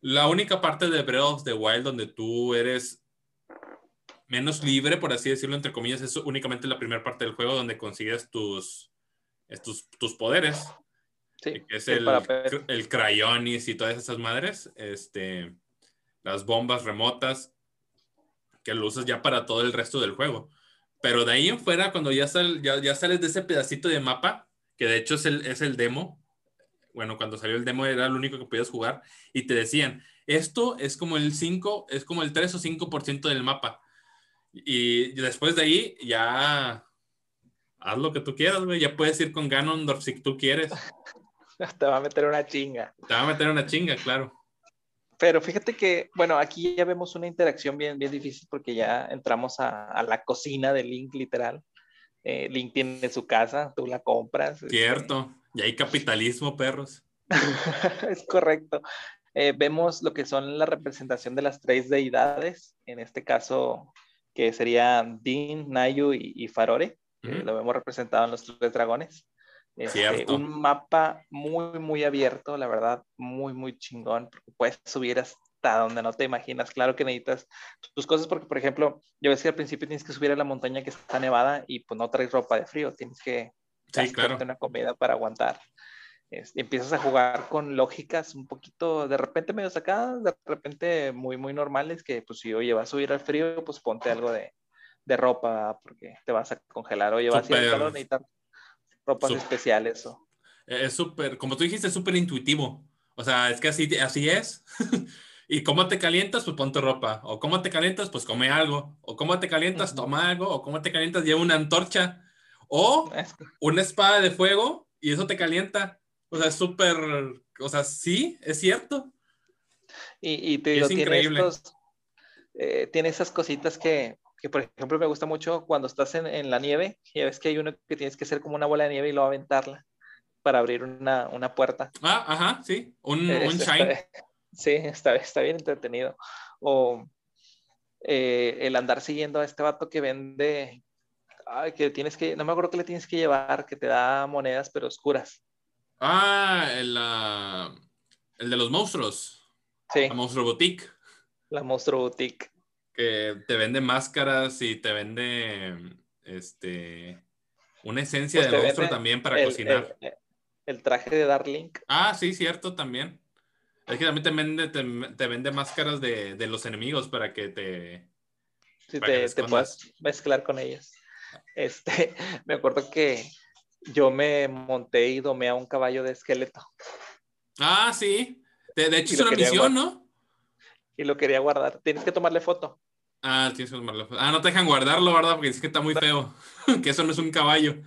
La única parte de Breath of the Wild donde tú eres menos libre, por así decirlo, entre comillas, es únicamente la primera parte del juego donde consigues tus, tus, tus poderes. Sí, que es el, el Cryonis y todas esas madres. Este, las bombas remotas, que lo usas ya para todo el resto del juego. Pero de ahí en fuera, cuando ya, sal, ya, ya, sales de ese pedacito de mapa, que de hecho es el, es el demo, bueno, cuando salió el demo era lo único que podías jugar, y te decían, esto es como el 5, es como el 3 o 5% del mapa. Y después de ahí ya haz lo que tú quieras, güey. Ya puedes ir con Ganondorf si tú quieres. Te va a meter una chinga. Te va a meter una chinga, claro. Pero fíjate que, bueno, aquí ya vemos una interacción bien, bien difícil porque ya entramos a, la cocina de Link, literal. Eh, Link tiene su casa, tú la compras. Este. Cierto. Y hay capitalismo, perros. es correcto. Eh, vemos lo que son la representación de las tres deidades, en este caso que serían Dean, Nayu y, Farore. lo vemos representado en los tres dragones. Este, un mapa muy, muy abierto, la verdad, muy, muy chingón, porque puedes subir hasta donde no te imaginas. Claro que necesitas tus cosas, porque, por ejemplo, yo ves que al principio tienes que subir a la montaña que está nevada y pues no traes ropa de frío, tienes que sí, claro. una comida para aguantar. Empiezas a jugar con lógicas un poquito, de repente medio sacadas, de repente muy, muy normales, que pues si oye, vas a subir al frío, pues ponte algo de, de ropa porque te vas a congelar. Oye, vas a ir al calor, necesitas ropas especiales. O... Es súper, como tú dijiste, es súper intuitivo. O sea, es que así, así es. y cómo te calientas, pues ponte ropa. O cómo te calientas, pues come algo. O cómo te calientas, toma algo. O cómo te calientas, lleva una antorcha. O una espada de fuego y eso te calienta. O sea, es súper, o sea, sí, es cierto. Y, te digo, tiene, estos, eh, tiene esas cositas que, que, por ejemplo, me gusta mucho cuando estás en, en, la nieve, ya ves que hay uno que tienes que hacer como una bola de nieve y luego aventarla para abrir una, una puerta. Ah, ajá, sí, un, un shine. sí, está, está bien entretenido. O eh, el andar siguiendo a este vato que vende, ay, que tienes que, no me acuerdo que le tienes que llevar, que te da monedas pero oscuras. Ah, el, el de los monstruos. Sí. La Monstruo Boutique. La Monstruo Boutique. Que te vende máscaras y te vende este una esencia pues de monstruo también para cocinar. el traje de Darling. Ah, sí, cierto, también. Es que también te vende, te, vende máscaras de, de, los enemigos para que te... Sí, te, te puedas mezclar con ellas. Este, me acuerdo que yo me monté y domé a un caballo de esqueleto. Ah, sí. De, de hecho, es una misión, ¿no? Y lo quería guardar. Tienes que tomarle foto. Ah, tienes que tomarle foto. Ah, no te dejan guardarlo, ¿verdad? Porque es que está muy feo. que eso no es un caballo.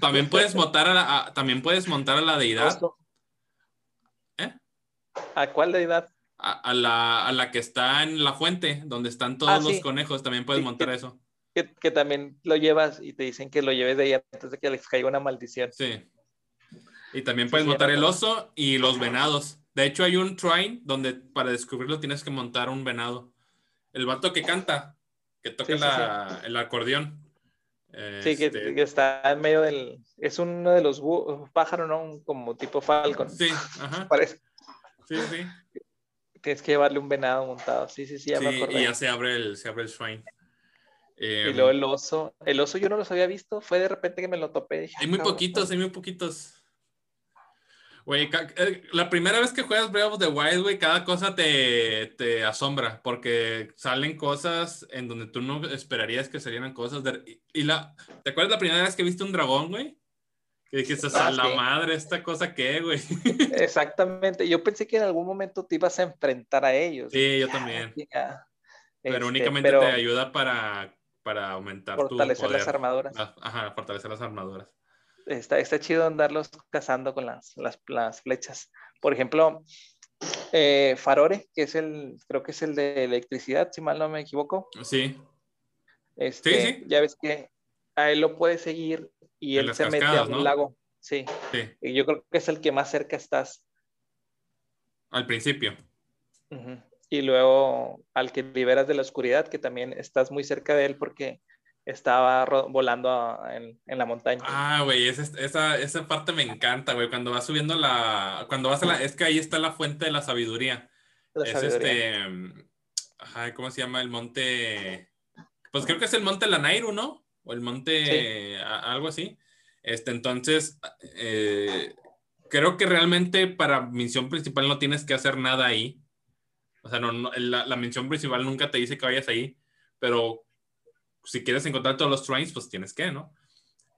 También puedes montar a la, también puedes montar a la deidad. ¿Eh? ¿A cuál deidad? A, la, a, la, que está en la fuente, donde están todos ah, los conejos. También puedes montar eso. Que, que, también lo llevas y te dicen que lo lleves de ahí antes de que les caiga una maldición. Sí. Y también puedes montar el oso y los venados. De hecho, hay un train donde para descubrirlo tienes que montar un venado. El vato que canta, que toca el acordeón. Sí, que, este está en medio del. Es uno de los pájaros, ¿no? Como tipo Falcon. Sí, ajá. Parece. Sí, sí. Tienes que llevarle un venado montado. Sí, sí, sí, ya me Y ya se abre el, se abre el shrine. Y luego el oso. El oso yo no los había visto. Fue de repente que me lo topé. hay muy poquitos, hay muy poquitos. Güey, eh, la primera vez que juegas Breath of the Wild, güey, cada cosa te, te, asombra, porque salen cosas en donde tú no esperarías que salieran cosas. y, la, ¿Te acuerdas la primera vez que viste un dragón, güey? Que dijiste, ah, la madre, ¿esta cosa qué, güey? Exactamente. Yo pensé que en algún momento te ibas a enfrentar a ellos. Sí, yo también. Pero este, únicamente te ayuda para, para aumentar tu poder. Fortalecer las armaduras. Ajá, fortalecer las armaduras está, está chido andarlos cazando con las, las, flechas. Por ejemplo, eh, Farore, que es el, creo que es el de electricidad, si mal no me equivoco. Sí. Este, sí, Ya ves que a él lo puede seguir y él se mete a un lago. Sí. Y yo creo que es el que más cerca estás. Al principio. Y luego al que liberas de la oscuridad, que también estás muy cerca de él porque estaba volando en, la montaña. Ah, güey, esa, esa, parte me encanta, güey, cuando vas subiendo la, cuando vas a la, es que ahí está la fuente de la sabiduría. es este, ajá, ¿cómo se llama? El monte, pues creo que es el monte Lanairu, ¿no? O el monte, algo así. Este, entonces, eh, creo que realmente para misión principal no tienes que hacer nada ahí. O sea, no, la, la misión principal nunca te dice que vayas ahí, pero si quieres encontrar todos los trains, pues tienes que, ¿no?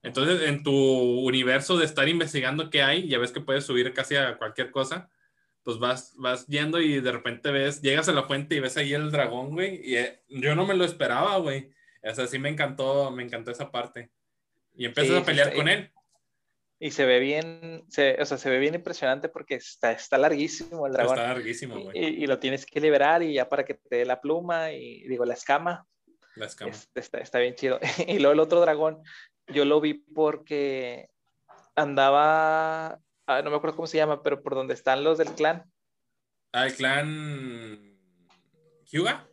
Entonces, en tu universo de estar investigando qué hay, ya ves que puedes subir casi a cualquier cosa, pues vas, vas yendo y de repente ves, llegas a la fuente y ves ahí el dragón, güey, y eh, yo no me lo esperaba, güey. O sea, sí me encantó, me encantó esa parte. Y empiezas a pelear con él. Y se ve bien, o sea, se ve bien impresionante porque está, está larguísimo el dragón. Está larguísimo, güey. Y, y, lo tienes que liberar y ya para que te dé la pluma y digo, la escama, está, bien chido. Y luego el otro dragón, yo lo vi porque andaba, ah, no me acuerdo cómo se llama, pero por donde están los del clan. Ah, el clan Hyuga.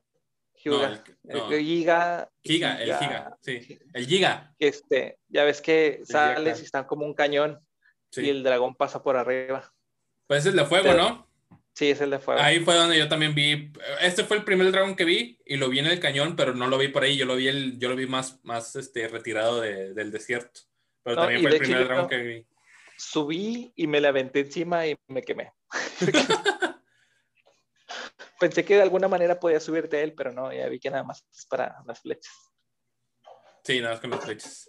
Hyuga. el, Giga, Giga, el Giga, sí. El Giga. Este, ya ves que sales y están como un cañón y el dragón pasa por arriba. Pues es el de fuego, ¿no? Sí, es el de fuego. Ahí fue donde yo también vi. Este fue el primer dragón que vi y lo vi en el cañón, pero no lo vi por ahí. Yo lo vi, el, yo lo vi más, más este, retirado del desierto. Pero también fue el primer dragón que vi. Subí y me la aventé encima y me quemé. Pensé que de alguna manera podía subirte a él, pero no, ya vi que nada más es para las flechas. Sí, nada más con las flechas.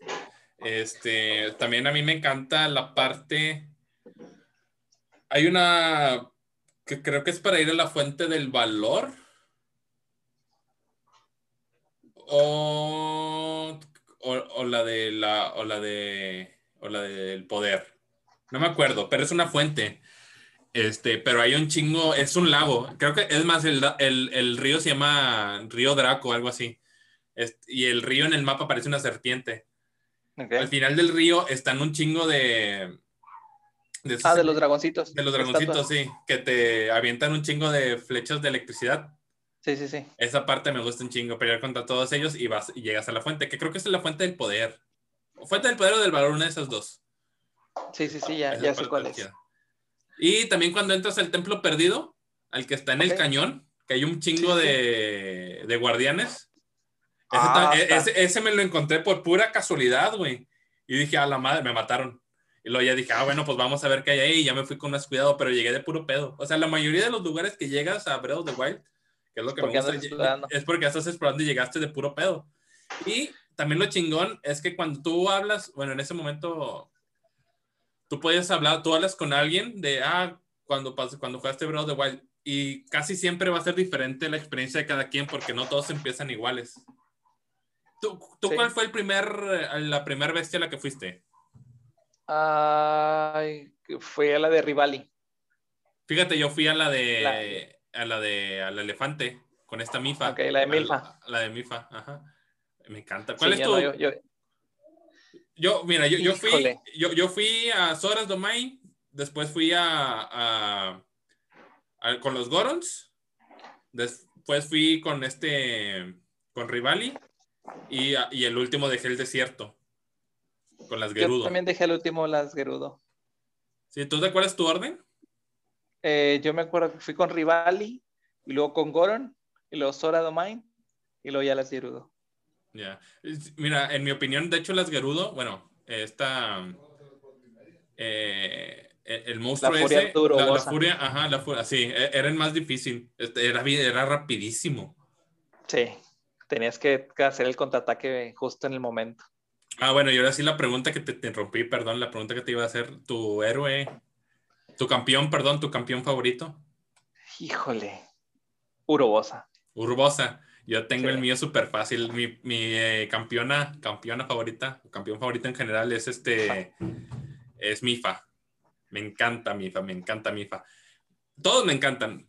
Este, también a mí me encanta la parte. Hay una que creo que es para ir a la fuente del valor. O, o, la de la o la de o la del poder. No me acuerdo, pero es una fuente. Este, pero hay un chingo, es un lago. Creo que es más, el, el, río se llama Río Draco, algo así. y el río en el mapa parece una serpiente. Al final del río están un chingo de, ah, de los dragoncitos. De los dragoncitos, sí, que te avientan un chingo de flechas de electricidad. Sí, sí, sí. Esa parte me gusta un chingo, pelear contra todos ellos y vas y llegas a la fuente, que creo que es la fuente del poder. fuente del poder o del valor, una de esas dos. Sí, sí, sí, ya, ya sé cuál es. Y también cuando entras al templo perdido, al que está en el cañón, que hay un chingo De, de, guardianes. Ah, ese, ese, me lo encontré por pura casualidad, güey. Y dije, a la madre, me mataron. Y luego ya dije, ah, bueno, pues vamos a ver qué hay ahí. Y ya me fui con más cuidado, pero llegué de puro pedo. O sea, la mayoría de los lugares que llegas a Breath of the Wild, que es lo que me gusta, es porque estás explorando y llegaste de puro pedo. Y también lo chingón es que cuando tú hablas, bueno, en ese momento, tú puedes hablar, tú hablas con alguien de, ah, cuando, cuando jugaste Breath of the Wild, y casi siempre va a ser diferente la experiencia de cada quien porque no todos empiezan iguales. ¿Tú, tú cuál fue el primer, la primera bestia a la que fuiste? Ay, fue a la de Rivali. Fíjate, yo fui a la de, a la de, al elefante, con esta Mifa. Ok, la de Milfa. La, de Mifa, ajá. Me encanta. ¿Cuál es tu...? yo, mira, yo, yo fui, yo, yo, fui a Soras Domain, después fui a, a, con los Gorons, después fui con este, con Rivali, y, y el último dejé el desierto. Con las Gerudo. Yo también dejé el último las Gerudo. Sí, ¿tú te acuerdas tu orden? Eh, yo me acuerdo que fui con Rivali, y luego con Goron, y luego Sora Domain, y luego ya las Gerudo. Ya. Mira, en mi opinión, de hecho, las Gerudo, bueno, esta. Eh, el monstruo la furia ese, la, furia, ajá, la furia, sí, e, era el más difícil, este, era, era rapidísimo. Sí, tenías que hacer el contraataque justo en el momento. Ah, bueno, y ahora sí la pregunta que te, te interrumpí, perdón, la pregunta que te iba a hacer, tu héroe, tu campeón, perdón, tu campeón favorito. Híjole, Urbosa. Urbosa, yo tengo el mío súper fácil, mi, mi eh, campeona, campeona favorita, campeón favorito en general es este, es Mifa. Me encanta Mifa, me encanta Mifa. Todos me encantan.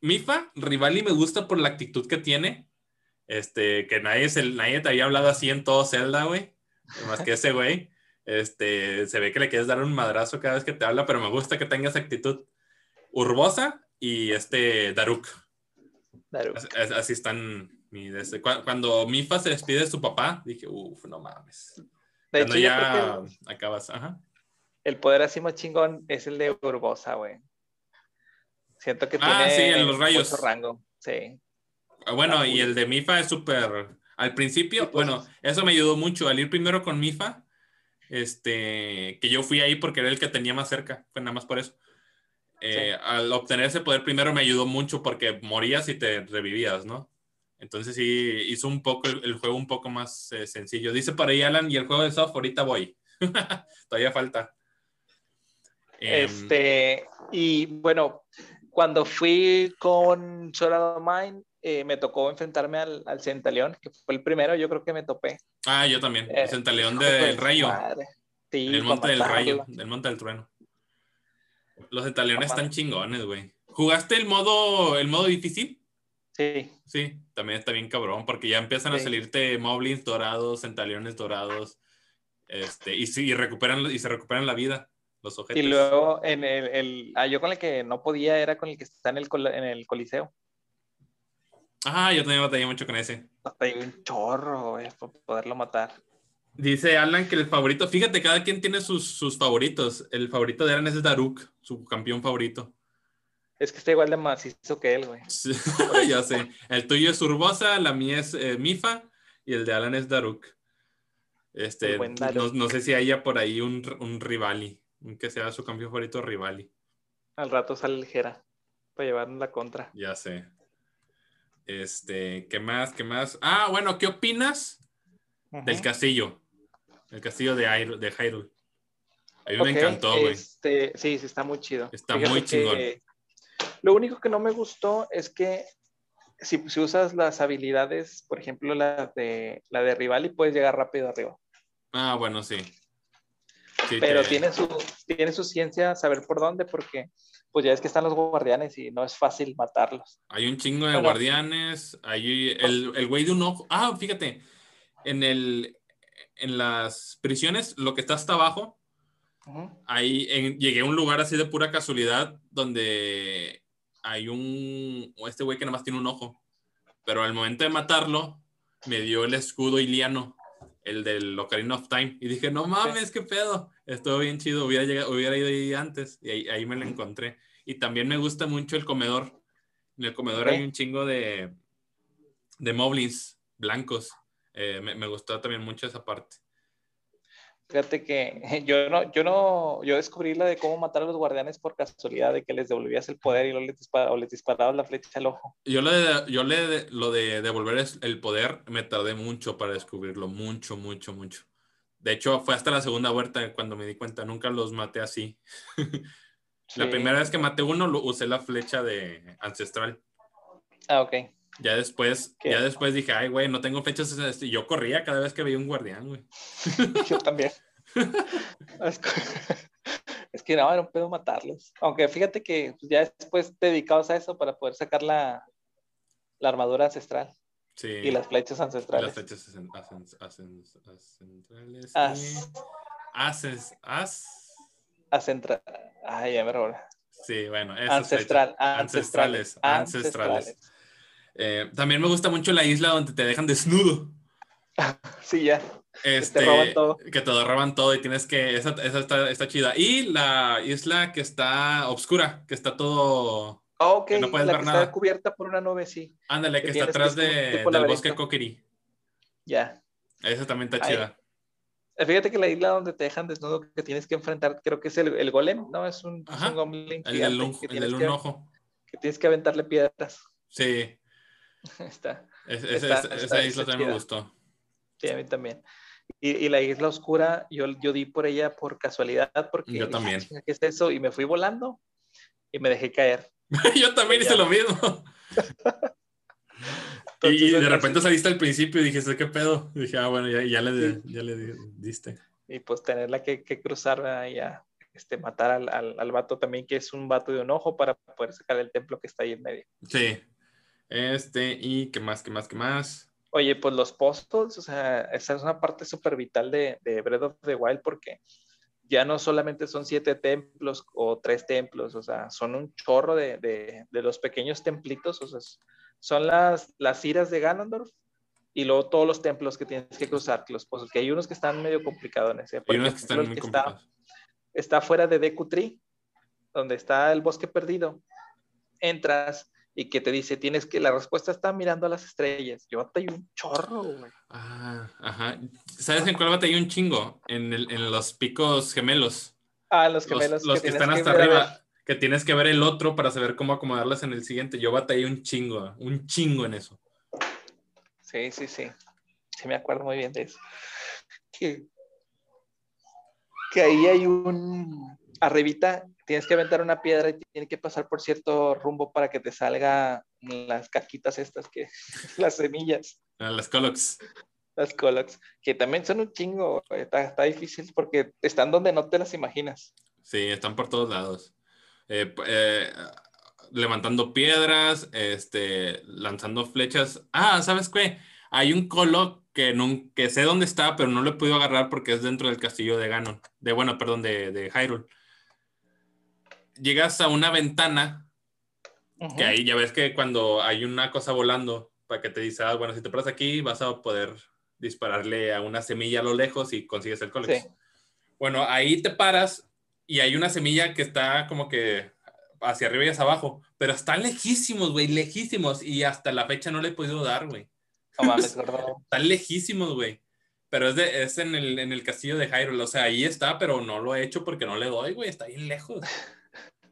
Mifa, Rivali me gusta por la actitud que tiene. Este, que nadie, se, nadie te había hablado así en todo Zelda, güey más que ese güey. Este, se ve que le quieres dar un madrazo cada vez que te habla, pero me gusta que tengas actitud urbosa y este Daruk. Daruk. Así, están. Cuando Mifa se despide de su papá, dije, uff, no mames. cuando ya acabas, ajá. El poder así más chingón es el de Urbosa, güey. Siento que ah, tiene sí, en los rayos. rango. Sí. Ah, bueno, y el de Mifa es súper al principio, pues, bueno, eso me ayudó mucho al ir primero con Mifa, este, que yo fui ahí porque era el que tenía más cerca, fue nada más por eso. Eh, al obtener ese poder primero me ayudó mucho porque morías y te revivías, ¿no? Entonces sí hizo un poco el, juego un poco más eh, sencillo. Dice para ahí Alan, y el juego de soft, ahorita voy. Todavía falta. Em, este, y bueno, cuando fui con Sora Mine, eh, me tocó enfrentarme al, al Centaleón, que fue el primero, yo creo que me topé. Ah, yo también. el eh, Centaleón del Rayo. Sí, el Monte del Rayo, del Monte del Trueno. Los Centaleones están chingones, güey. ¿Jugaste el modo, el modo difícil? Sí. Sí, también está bien cabrón, porque ya empiezan a salirte moblins dorados, centaleones dorados, este, y sí, y recuperan, y se recuperan la vida, los objetos. Y luego, en el, el ah, yo con el que no podía era con el que está en el, en el coliseo. Ah, yo también batallé mucho con ese. Batallé un chorro, güey, para poderlo matar. Dice Alan que el favorito, fíjate, cada quien tiene sus, sus favoritos. El favorito de Alan es Daruk, su campeón favorito. Es que está igual de macizo que él, güey. ya sé. El tuyo es Urbosa, la mía es eh, Mifa y el de Alan es Daruk. Este, No, no, sé si haya por ahí un, un Rivali, que sea su campeón favorito Rivali. Al rato sale ligera para llevarnos la contra. Ya sé. Este, ¿qué más? ¿Qué más? Ah, bueno, ¿qué opinas del castillo? El castillo de, de Hyrule. A mí me encantó, güey. Este, sí, sí, está muy chido. Está muy chingón. Lo único que no me gustó es que si, si, usas las habilidades, por ejemplo, la de, la de Rivali, puedes llegar rápido arriba. Ah, bueno, sí. Pero tiene, su, tiene su ciencia saber por dónde, porque pues ya es que están los guardianes y no es fácil matarlos. Hay un chingo de guardianes, hay el, el güey de un ojo. Ah, fíjate, en, el, en las prisiones, lo que está hasta abajo, ahí llegué a un lugar así de pura casualidad donde hay un, este güey que nada más tiene un ojo, pero al momento de matarlo, me dio el escudo iliano el del Ocarina of Time. Y dije, no mames, qué pedo. Estuvo bien chido, hubiera, llegado, hubiera ido ahí antes. Y ahí, me lo encontré. Y también me gusta mucho el comedor. En el comedor hay un chingo de, de moblins blancos. Eh, me, me, gustó también mucho esa parte. Fíjate que yo no, yo no, yo descubrí la de cómo matar a los guardianes por casualidad, de que les devolvías el poder y luego les disparabas, o les disparabas la flecha al ojo. Yo, le, yo le, lo de devolver el poder me tardé mucho para descubrirlo, mucho, mucho, mucho. De hecho, fue hasta la segunda vuelta cuando me di cuenta, nunca los maté así. La primera vez que maté uno, lo, usé la flecha de ancestral. Ah, ok. Ya después, ya después dije, ay, güey, no tengo flechas. Y yo corría cada vez que veía un guardián, güey. Yo también. es que no, era un pedo matarlos. Aunque fíjate que ya después dedicados a eso para poder sacar la, la armadura ancestral. Sí. Y las flechas ancestrales. las flechas ancestrales. As. As. As. Ay, ya me robé. Sí, bueno. Ancestral, ancestrales. Ancestrales. Eh, también me gusta mucho la isla donde te dejan desnudo. sí, ya. Este, que te roban todo. Que te roban todo y tienes que. Esa, esa está, está, chida. Y la isla que está oscura, que está todo. Oh, ok, no puedes la ver que nada. está cubierta por una nube, sí. Ándale, que, está atrás de, del bosque Coquerí. Ya. Esa también está chida. Fíjate que la isla donde te dejan desnudo que tienes que enfrentar, creo que es el, el golem, ¿no? Es un, es un goblin. El del, un, el del un ojo. Que tienes que aventarle piedras. Sí. está, esa isla también me gustó. Sí, a mí también. Y, y, la isla oscura, yo, yo di por ella por casualidad, porque yo también. ¿qué es eso? Y me fui volando y me dejé caer. yo también hice lo mismo. y, de repente saliste al principio y dije, ¿qué pedo? Y dije, ah, bueno, ya, ya, le, ya le diste. Y pues tenerla que, que cruzar ya este, matar al, al, al, vato también, que es un vato de un ojo, para poder sacar el templo que está ahí en medio. Sí. Este, y qué más, qué más, qué más. Oye, pues los postos, o sea, esa es una parte súper vital de, de Breath of the Wild porque ya no solamente son siete templos o tres templos, o sea, son un chorro de, de, de los pequeños templitos, o sea, son las, las iras de Ganondorf y luego todos los templos que tienes que cruzar, los pozos, que hay unos que están medio complicados en ese. Por hay unos que están muy complicados. Está, fuera de Deku Tree, donde está el bosque perdido. Entras y que te dice, tienes que, la respuesta está mirando a las estrellas. Yo batallé un chorro, güey. Ah, ajá. ¿Sabes en cuál batallé un chingo? En, el, en los picos gemelos. Ah, los gemelos. Los, que, están hasta arriba que tienes que ver el otro para saber cómo acomodarlas en el siguiente. Yo batallé un chingo, un chingo en eso. Sí, sí, sí. Sí, me acuerdo muy bien de eso. Que, que ahí hay un. Arribita tienes que aventar una piedra y tiene que pasar por cierto rumbo para que te salga las caquitas estas que. las semillas. Ah, las colocs. Las colocs. Que también son un chingo. Está, está difícil porque están donde no te las imaginas. Sí, están por todos lados. Eh, eh, levantando piedras, este, lanzando flechas. Ah, ¿sabes qué? Hay un colo que, no, que sé dónde está, pero no lo he podido agarrar porque es dentro del castillo de Ganon. De, bueno, perdón, de, de Hyrule. Llegas a una ventana, que ahí ya ves que cuando hay una cosa volando, para que te dice, ah, bueno, si te paras aquí, vas a poder dispararle a una semilla a lo lejos y consigues el colex. Bueno, ahí te paras y hay una semilla que está como que hacia arriba y hacia abajo, pero están lejísimos, güey, lejísimos, y hasta la fecha no le he podido dar, güey. No mames, Están lejísimos, güey. Pero es, de, es en, el, en el castillo de Hyrule, o sea, ahí está, pero no lo he hecho porque no le doy, güey, está bien lejos.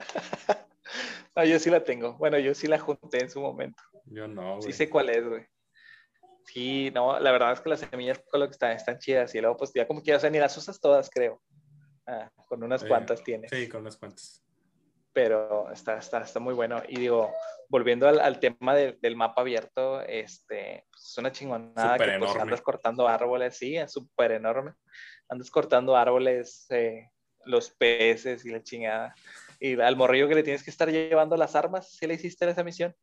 no, yo sí la tengo. Bueno, yo sí la junté en su momento. Yo no, güey. Sí sé cuál es, güey. Sí, no, la verdad es que las semillas con lo que están, están chidas y luego pues ya como quieras, o sea, ni las usas todas, creo. Ah, con unas cuantas tiene. Sí, con unas cuantas. Pero está, está, está muy bueno. Y digo, volviendo al, al tema del mapa abierto, este, pues, es una chingonada que pues, andas cortando árboles, sí, es súper enorme. Andas cortando árboles, eh, los peces y la chingada. Y al morrillo que le tienes que estar llevando las armas, ¿sí le hiciste esa misión?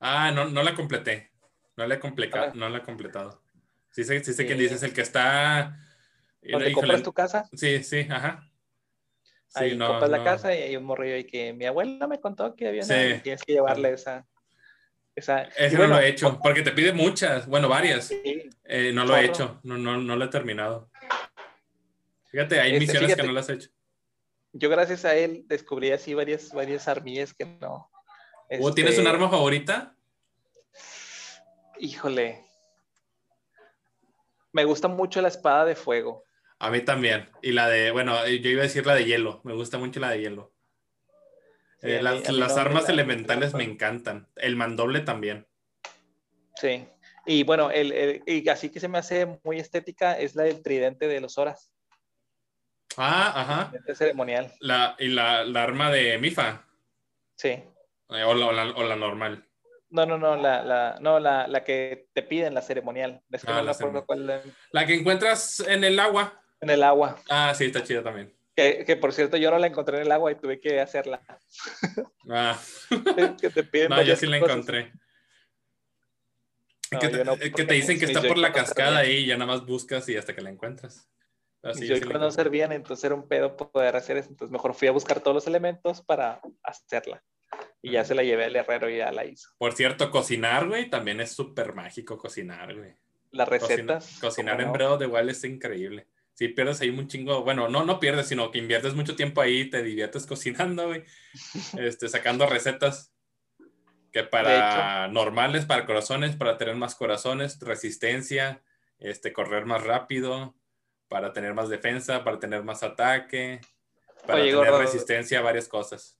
Ah, no, no la completé. No la he completado. No la he completado. Sí sé, sí sé quién dices, el que está ¿Dónde compras tu casa? Sí, sí, ajá. Sí, ahí compras la casa y hay un morrillo ahí que mi abuela me contó que había una, y tienes que llevarle esa. esa... Ese no lo he hecho, porque te pide muchas, bueno, varias. Eh, no lo he hecho, no, no, no lo he terminado. Fíjate, hay este, misiones que no las he hecho. Yo gracias a él descubrí así varias, varias armillas que no. ¿O ¿Tienes un este, arma favorita? Híjole, Me gusta mucho la espada de fuego. A mí también. Y la de, bueno, yo iba a decir la de hielo. Me gusta mucho la de hielo. Eh, las, armas elementales me encantan. El mandoble también. Sí. Y bueno, el, y así que se me hace muy estética es la del tridente de los horas. Ah, ajá. Ceremonial. La, y la, arma de Mifa. Sí. Eh, o, la, normal. No, no, no, la, la, no la, que te piden, la ceremonial. Ah, la, que encuentras en el agua. En el agua. Ah, sí, está chida también. Que, por cierto, yo no la encontré en el agua y tuve que hacerla. Ah. que te piden no, yo sí la encontré. que, te, que, te, dicen que está por la cascada ahí y ya nada más buscas y hasta que la encuentras. Así, yo no conocer bien, entonces era un pedo poder hacer eso. Entonces mejor fui a buscar todos los elementos para hacerla. Y ya se la llevé al herrero y ya la hizo. Por cierto, cocinar, güey, también es súper mágico cocinar, güey. Las recetas. cocinar en Bredo de igual es increíble. Si pierdes ahí un chingo, bueno, no, no pierdes, sino que inviertes mucho tiempo ahí, te diviertes cocinando, güey. Este, sacando recetas que para normales, para corazones, para tener más corazones, resistencia, este, correr más rápido, para tener más defensa, para tener más ataque, para tener resistencia a varias cosas.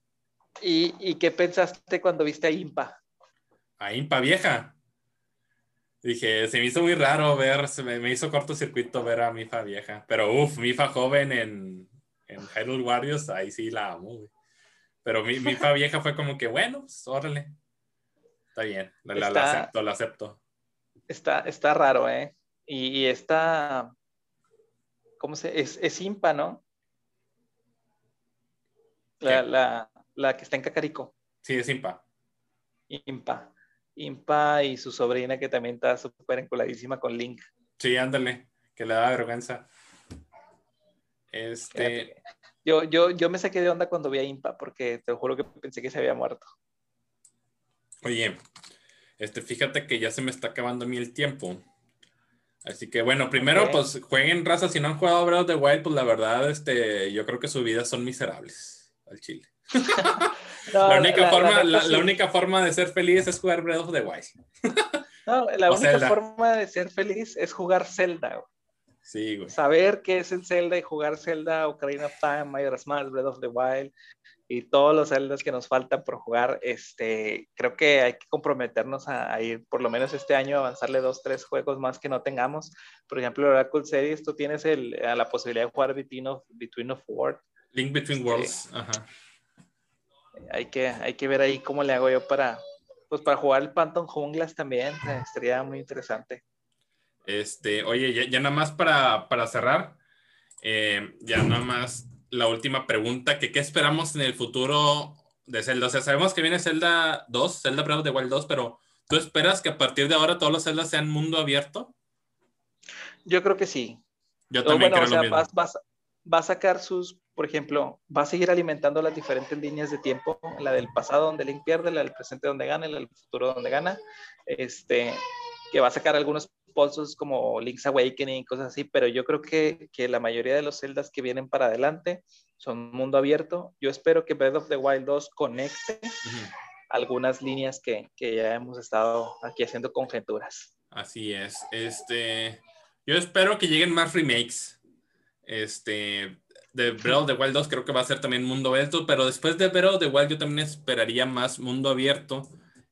¿Y, qué pensaste cuando viste a Impa? A Impa vieja. Dije, se me hizo muy raro ver, se me, hizo cortocircuito ver a Mifa vieja. Pero uff, Mifa joven en, en Hyrule Warriors, ahí sí la amo, Pero mi, Mifa vieja fue como que, bueno, pues órale. Está bien, la, acepto, la acepto. Está, está raro, ¿eh? Y, y está, ¿cómo se, es, es Impa, ¿no? La, la, la, que está en Cacarico. Sí, es Impa. Impa. Impa y su sobrina que también está súper enculadísima con Link. Sí, ándale, que le da vergüenza. Este... Yo, yo, yo me saqué de onda cuando vi a Impa porque te juro que pensé que se había muerto. Oye, este, fíjate que ya se me está acabando a mí el tiempo. Así que bueno, primero pues jueguen raza, si no han jugado Breath of the Wild, pues la verdad, este, yo creo que sus vidas son miserables al chile. la, única forma, la, única forma de ser feliz es jugar Breath of the Wild. no, la única forma de ser feliz es jugar Zelda. Sí, güey. Saber qué es el Zelda y jugar Zelda, Ocarina of Time, Majora's Mask, Breath of the Wild, y todos los celdas que nos faltan por jugar, este, creo que hay que comprometernos a, ir por lo menos este año a avanzarle dos, tres juegos más que no tengamos. Por ejemplo, Oracle Series, tú tienes el, la posibilidad de jugar Between of, Between of Worlds. Link Between Worlds, ajá. Hay que, hay que ver ahí cómo le hago yo para, pues para jugar el Phantom Junglas también, eh, estaría muy interesante. Este, oye, ya, nada más para, para cerrar, eh, ya nada más la última pregunta, que qué esperamos en el futuro de Zelda. O sea, sabemos que viene Zelda 2, Zelda Breath of the Wild 2, pero ¿tú esperas que a partir de ahora todos los Zelda sean mundo abierto? Yo creo que sí. Yo también creo lo mismo. Va, a sacar sus, por ejemplo, va a seguir alimentando las diferentes líneas de tiempo, la del pasado donde Link pierde, la del presente donde gana, la del futuro donde gana, este, que va a sacar algunos pozos como Link's Awakening, cosas así, pero yo creo que, que, la mayoría de los celdas que vienen para adelante son mundo abierto. Yo espero que Breath of the Wild 2 conecte algunas líneas que, que, ya hemos estado aquí haciendo conjeturas. Así es. Este, yo espero que lleguen más remakes. Este, de Breath of the Wild 2 creo que va a ser también mundo abierto, pero después de Breath of the Wild yo también esperaría más mundo abierto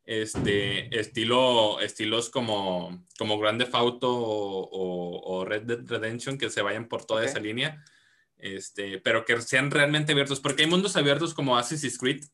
este, estilo, estilos como, como Grande Auto o, Red Dead Redemption que se vayan por toda esa línea, este, pero que sean realmente abiertos, porque hay mundos abiertos como Assassin's Creed,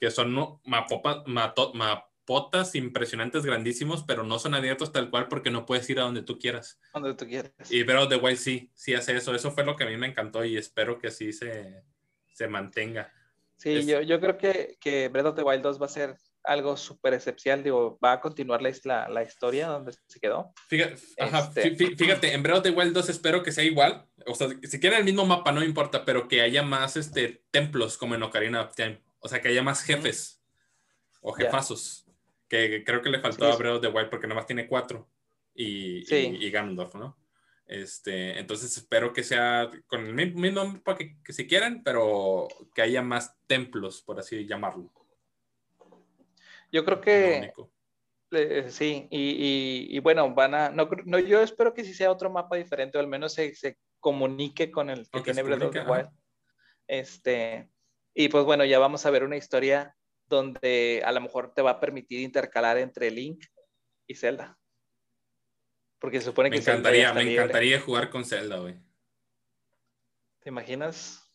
que son mapotas impresionantes, grandísimos, pero no son abiertos tal cual porque no puedes ir a donde tú quieras. Donde tú quieras. Y Breath of the Wild sí, sí hace eso. Eso fue lo que a mí me encantó y espero que así se, se mantenga. Sí, yo, yo creo que, que Breath of the Wild 2 va a ser algo súper excepcional, digo, va a continuar la, la, historia donde se quedó. Fíjate, este, fíjate, en Breath of the Wild 2 espero que sea igual, o sea, si quieren el mismo mapa no importa, pero que haya más este, templos como en Ocarina of Time, o sea, que haya más jefes o jefazos, que, creo que le faltó a Breath of the Wild porque nada más tiene cuatro y, y, Ganondorf, ¿no? Este, entonces espero que sea con el mismo mapa que, que si quieren, pero que haya más templos, por así llamarlo. Yo creo que Eh, sí, y, y, bueno, van a, no, no, yo espero que sí sea otro mapa diferente, o al menos se, se comunique con el que tiene Breath of the Wild. Este, y pues bueno, ya vamos a ver una historia donde a lo mejor te va a permitir intercalar entre Link y Zelda. Porque se supone me que encantaría, me encantaría jugar con Zelda, güey. ¿Te imaginas?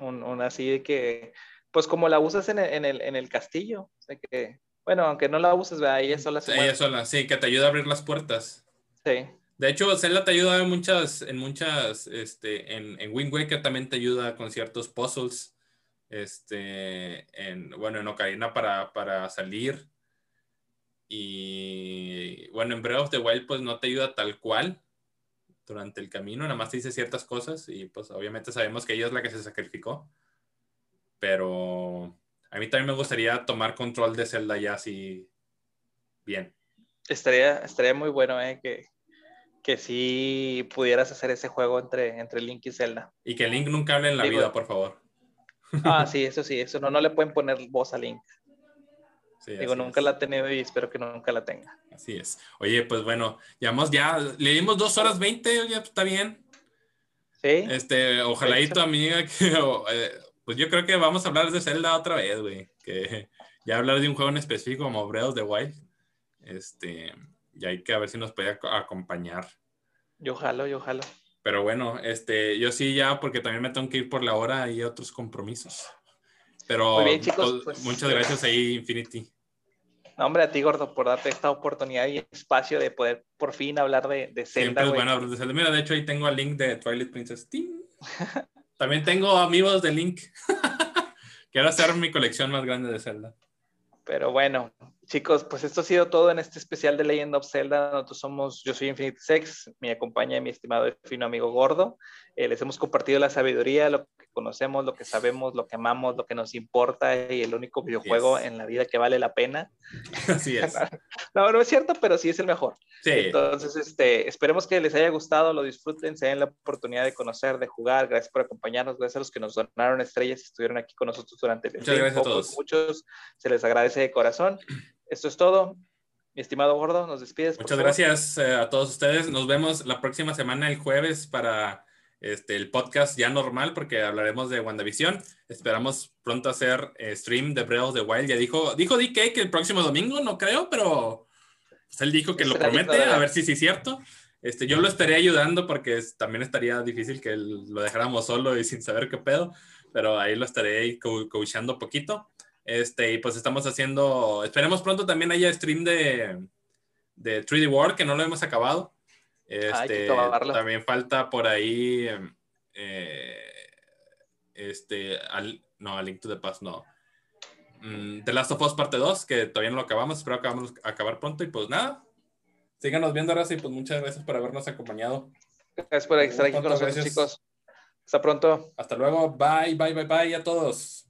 Un, así de que, pues como la usas en el, en el, en el castillo, o que bueno, aunque no la uses, ¿verdad? ella sola se Ella sola, sí, que te ayuda a abrir las puertas. Sí. De hecho, Zelda te ayuda en muchas, en muchas, este, en, en Wind Waker también te ayuda con ciertos puzzles. Este, en, bueno, en Ocarina para, para salir. Y bueno, en Breath of the Wild, pues no te ayuda tal cual durante el camino, nada más te dice ciertas cosas y pues obviamente sabemos que ella es la que se sacrificó. Pero a mí también me gustaría tomar control de Zelda ya así bien. Estaría, estaría muy bueno, ¿eh? Que, que sí pudieras hacer ese juego entre, entre Link y Zelda. Y que Link nunca hable en la vida, por favor. Ah, sí, eso sí, eso no, no le pueden poner voz a Link. Digo, nunca la ha tenido y espero que nunca la tenga. Así es. Oye, pues bueno, llevamos ya, le dimos dos horas veinte, ya está bien. Sí. Este, ojalá y tu amiga que, eh, pues yo creo que vamos a hablar de Zelda otra vez, güey. Que ya hablar de un juego en específico como Breath of the Wild. Este, y hay que ver si nos puede acompañar. Yo jalo, yo jalo. Pero bueno, este, yo sí ya, porque también me tengo que ir por la hora y otros compromisos. Pero Muy bien, chicos, pues, pues, muchas gracias ahí, Infinity. No, hombre, a ti, Gordo, por darte esta oportunidad y espacio de poder por fin hablar de, de Zelda. Siempre es bueno hablar de Zelda. Mira, de hecho ahí tengo el link de Twilight Princess. También tengo amigos de Link. Quiero hacer mi colección más grande de Zelda. Pero bueno, chicos, pues esto ha sido todo en este especial de Legend of Zelda. Nosotros somos, yo soy Infinity Sex, me acompaña mi estimado y fino amigo Gordo. Eh, les hemos compartido la sabiduría, lo conocemos, lo que sabemos, lo que amamos, lo que nos importa y el único videojuego en la vida que vale la pena. Así es. no, no es cierto, pero sí es el mejor. Sí. Entonces, este, esperemos que les haya gustado, lo disfruten, se den la oportunidad de conocer, de jugar. Gracias por acompañarnos, gracias a los que nos donaron estrellas y estuvieron aquí con nosotros durante el Muchas gracias a todos. Muchos, se les agradece de corazón. Esto es todo. Mi estimado Gordo, nos despides. Muchas gracias eh, a todos ustedes. Nos vemos la próxima semana, el jueves, para este, el podcast ya normal porque hablaremos de WandaVision. Esperamos pronto hacer eh, stream de Breath of the Wild. Ya dijo, dijo DK que el próximo domingo, no creo, pero pues, él dijo que lo promete, a ver si sí es cierto. Este, yo lo estaré ayudando porque también estaría difícil que lo dejáramos solo y sin saber qué pedo, pero ahí lo estaré co coachando poquito. Este, y pues estamos haciendo, esperemos pronto también haya stream de, de 3D World, que no lo hemos acabado. Este, también falta por ahí, eh, este, al, no, a Link to the Past, no. Mm, the Last of Us parte 2, que todavía no lo acabamos, espero acabamos, acabar pronto y pues nada. Síganos viendo ahora y pues muchas gracias por habernos acompañado. Gracias por estar aquí con nosotros, chicos. Hasta pronto. Hasta luego. Bye, bye, bye, bye a todos.